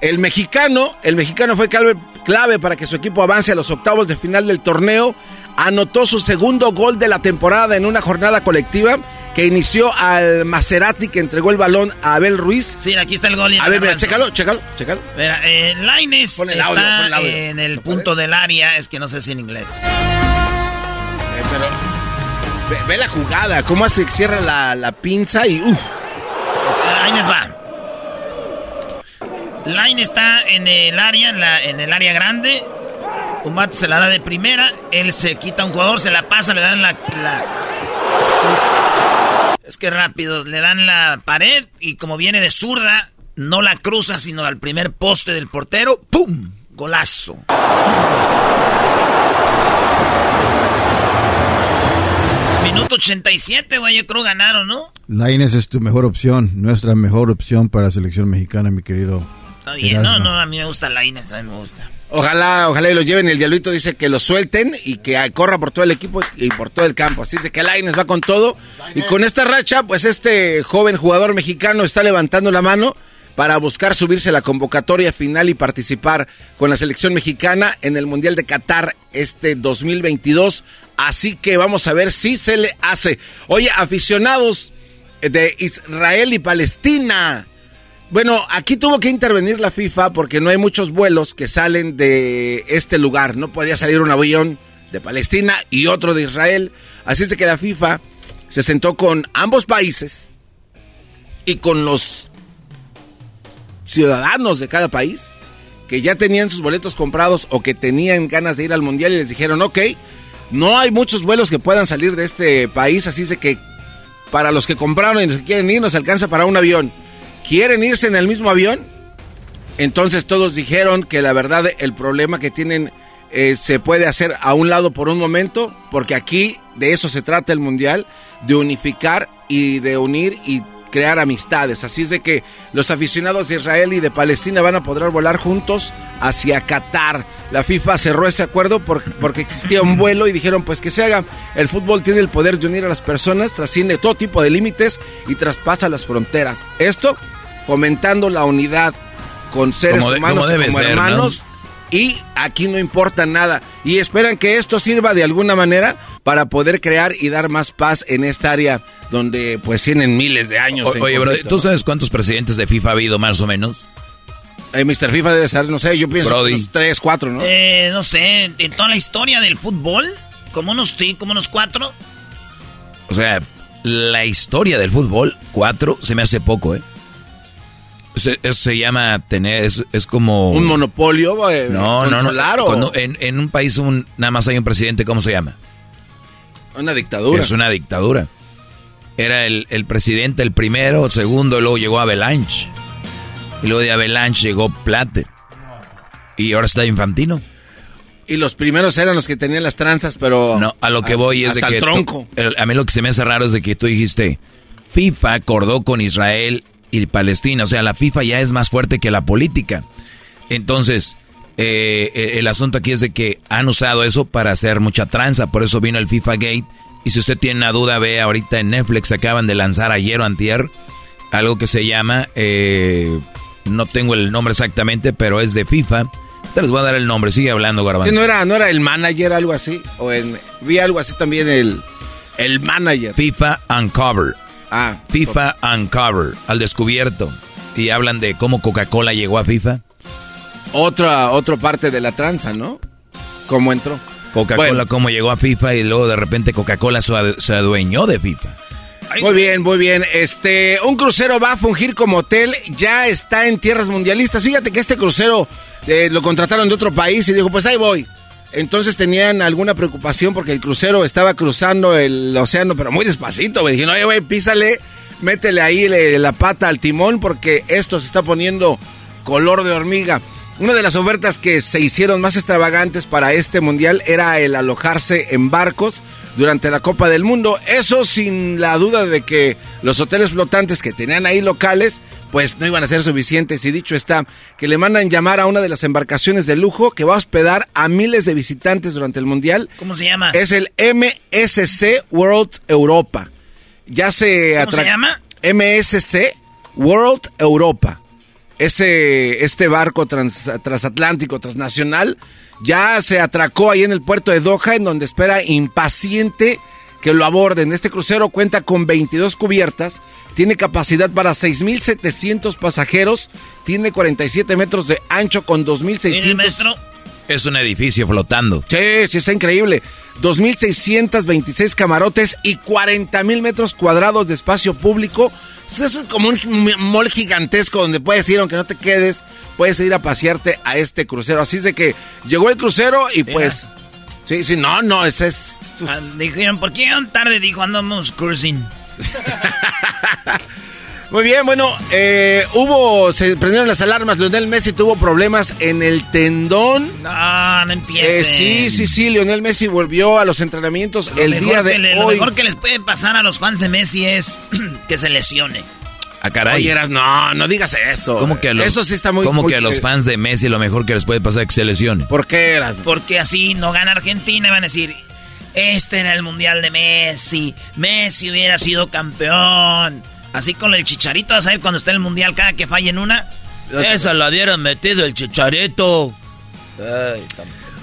El mexicano, el mexicano fue clave, clave para que su equipo avance a los octavos de final del torneo. Anotó su segundo gol de la temporada en una jornada colectiva que inició al Maserati que entregó el balón a Abel Ruiz. Sí, aquí está el gol. A ver, mira, chécalo, chécalo, chécalo. Mira, eh, Lainez Pon el está audio, pon el audio. en el punto del área, es que no sé si en inglés. Eh, pero ve, ve la jugada, cómo hace cierra la, la pinza y uff. Lainez va. Line está en el área, en, la- en el área grande. Un vato se la da de primera. Él se quita a un jugador, se la pasa, le dan la, la- Es que rápido, le dan la pared y como viene de zurda, no la cruza, sino al primer poste del portero. ¡Pum! Golazo. Minuto 87, güey, yo creo ganaron, ¿no? Lainez es tu mejor opción, nuestra mejor opción para la selección mexicana, mi querido. Está bien, no, no, a mí me gusta Lainez, a mí me gusta. Ojalá, ojalá y lo lleven. El diablito dice que lo suelten y que corra por todo el equipo y por todo el campo. Así es de que Laines va con todo. Y con esta racha, pues este joven jugador mexicano está levantando la mano para buscar subirse a la convocatoria final y participar con la selección mexicana en el Mundial de Qatar este 2022. Así que vamos a ver si se le hace. Oye, aficionados de Israel y Palestina. Bueno, aquí tuvo que intervenir la FIFA porque no hay muchos vuelos que salen de este lugar. No podía salir un avión de Palestina y otro de Israel. Así es que la FIFA se sentó con ambos países y con los ciudadanos de cada país que ya tenían sus boletos comprados o que tenían ganas de ir al mundial y les dijeron, ok, no hay muchos vuelos que puedan salir de este país, así es que para los que compraron y los que quieren ir nos alcanza para un avión. ¿Quieren irse en el mismo avión? Entonces todos dijeron que la verdad el problema que tienen eh, se puede hacer a un lado por un momento, porque aquí de eso se trata el mundial, de unificar y de unir y crear amistades. Así es de que los aficionados de Israel y de Palestina van a poder volar juntos hacia Qatar. La FIFA cerró ese acuerdo por- porque existía un vuelo y dijeron pues que se haga. El fútbol tiene el poder de unir a las personas, trasciende todo tipo de límites y traspasa las fronteras. Esto fomentando la unidad con seres Como de- humanos como debe como ser, ¿no? Y aquí no importa nada. Y esperan que esto sirva de alguna manera para poder crear y dar más paz en esta área donde pues tienen miles de años. O- oye, bro, ¿tú ¿no? sabes cuántos presidentes de FIFA ha habido más o menos? Eh, Mr. FIFA debe ser, no sé, yo pienso Brody. unos tres, cuatro, ¿no? Eh, no sé, en toda la historia del fútbol, como unos, sí, como unos cuatro. O sea, la historia del fútbol, cuatro, se me hace poco, ¿eh? Eso, eso se llama tener, es, es como... Un monopolio, eh, No, no, no. controlar o Cuando en, en un país un, nada más hay un presidente, ¿cómo se llama? una dictadura. Es una dictadura. Era el, el presidente el primero, el segundo, luego llegó Avalanche. Y luego de Avalanche llegó Plate. Y ahora está Infantino. Y los primeros eran los que tenían las tranzas, pero... No, a lo que voy es de que... el tronco. a mí lo que se me hace raro es de que tú dijiste, FIFA acordó con Israel y Palestina. O sea, la FIFA ya es más fuerte que la política. Entonces, eh, eh, el asunto aquí es de que han usado eso para hacer mucha tranza. Por eso vino el FIFA Gate. Y si usted tiene una duda, ve ahorita en Netflix, acaban de lanzar ayer o antier algo que se llama... Eh, no tengo el nombre exactamente, pero es de FIFA. Te les voy a dar el nombre, sigue hablando, Garbanzo. ¿No era, ¿No era el manager algo así? O en, vi algo así también, el, el manager. FIFA Uncover. Ah. FIFA Uncover, al descubierto. Y hablan de cómo Coca-Cola llegó a FIFA. Otra, otra parte de la tranza, ¿no? ¿Cómo entró? Coca-Cola, cómo llegó a FIFA y luego de repente Coca-Cola se adueñó de FIFA. Muy bien, muy bien. Este, un crucero va a fungir como hotel, ya está en tierras mundialistas. Fíjate que este crucero eh, lo contrataron de otro país y dijo, pues ahí voy. Entonces tenían alguna preocupación porque el crucero estaba cruzando el océano, pero muy despacito, güey. Dijeron, oye, güey, písale, métele ahí la pata al timón porque esto se está poniendo color de hormiga. Una de las ofertas que se hicieron más extravagantes para este mundial era el alojarse en barcos durante la Copa del Mundo. Eso sin la duda de que los hoteles flotantes que tenían ahí locales pues no iban a ser suficientes y dicho está que le mandan llamar a una de las embarcaciones de lujo que va a hospedar a miles de visitantes durante el Mundial. ¿Cómo se llama? Es el MSC World Europa. Ya se ¿Cómo se llama? MSC World Europa. Ese, este barco transatlántico, transnacional, ya se atracó ahí en el puerto de Doha, en donde espera impaciente que lo aborden. Este crucero cuenta con 22 cubiertas, tiene capacidad para 6.700 pasajeros, tiene 47 metros de ancho con 2.600... Es un edificio flotando. Sí, sí, está increíble. 2.626 camarotes y 40.000 metros cuadrados de espacio público. Eso es como un mall gigantesco donde puedes ir, aunque no te quedes, puedes ir a pasearte a este crucero. Así es de que llegó el crucero y pues... Sí, sí, no, no, ese es... Ah, dijeron, ¿por qué tan tarde? Dijo, andamos cruising. Muy bien, bueno, eh, hubo, se prendieron las alarmas. Lionel Messi tuvo problemas en el tendón. No, no empiece. Eh, sí, sí, sí, Lionel Messi volvió a los entrenamientos el día de hoy. Lo mejor que les puede pasar a los fans de Messi es que se lesione. A ah, caray. no, no digas eso. ¿Cómo que eso sí está muy ¿Cómo que a los fans de Messi lo mejor que les puede pasar es que se lesione? ¿Por qué eras? Porque así no gana Argentina y van a decir, este era el mundial de Messi, Messi hubiera sido campeón. Así con el chicharito, vas a ver cuando esté en el mundial, cada que falle en una. Esa la dieron metido el chicharito.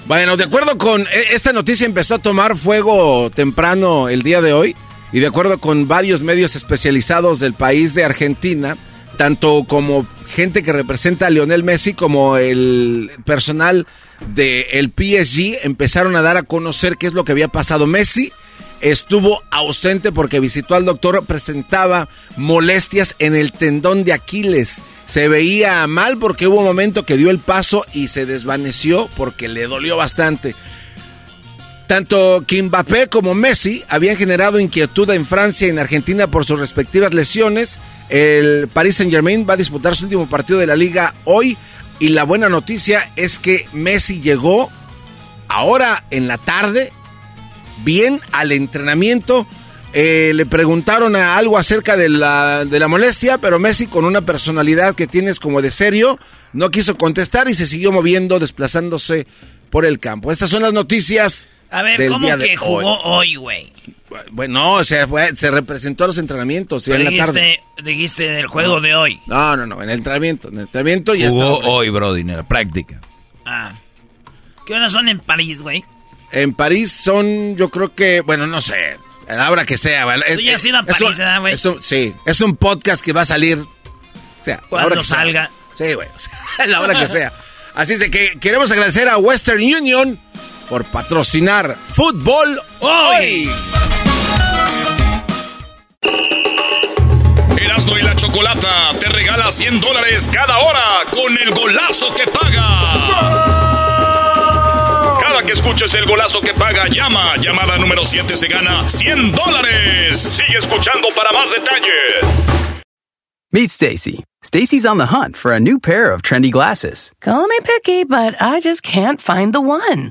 bueno, de acuerdo con. E, esta noticia empezó a tomar fuego temprano el día de hoy. Y de acuerdo con varios medios especializados del país de Argentina, tanto como gente que representa a Lionel Messi como el personal del PSG empezaron a dar a conocer qué es lo que había pasado. Messi estuvo ausente porque visitó al doctor, presentaba molestias en el tendón de Aquiles. Se veía mal porque hubo un momento que dio el paso y se desvaneció porque le dolió bastante. Tanto Mbappé como Messi habían generado inquietud en Francia y en Argentina por sus respectivas lesiones. El Paris Saint Germain va a disputar su último partido de la liga hoy y la buena noticia es que Messi llegó ahora en la tarde bien al entrenamiento. Eh, le preguntaron algo acerca de la, de la molestia, pero Messi con una personalidad que tienes como de serio, no quiso contestar y se siguió moviendo, desplazándose por el campo. Estas son las noticias a ver, ¿cómo que jugó hoy, güey? Bueno, o sea, se representó a los entrenamientos. en dijiste, la tarde. dijiste del juego de hoy. No, no, no, en el entrenamiento. En el entrenamiento ya Jugó hoy, Brody, en la práctica. Ah. ¿Qué horas son en París, güey? En París son, yo creo que, bueno, no sé, a la hora que sea. Tú ya has ido a París, ¿verdad, güey? Sí, es un podcast que va a salir. O sea, cuando salga. Sí, güey, o sea, a la hora que sea. Así es de que queremos agradecer a Western Union por patrocinar Fútbol Hoy. Erasmo y la Chocolata te regala 100 dólares cada hora con el golazo que paga. Cada que escuches el golazo que paga, llama. Llamada número 7 se gana 100 dólares. Sigue escuchando para más detalles. Meet Stacy. Stacy's on the hunt for a new pair of trendy glasses. Call me picky, but I just can't find the one.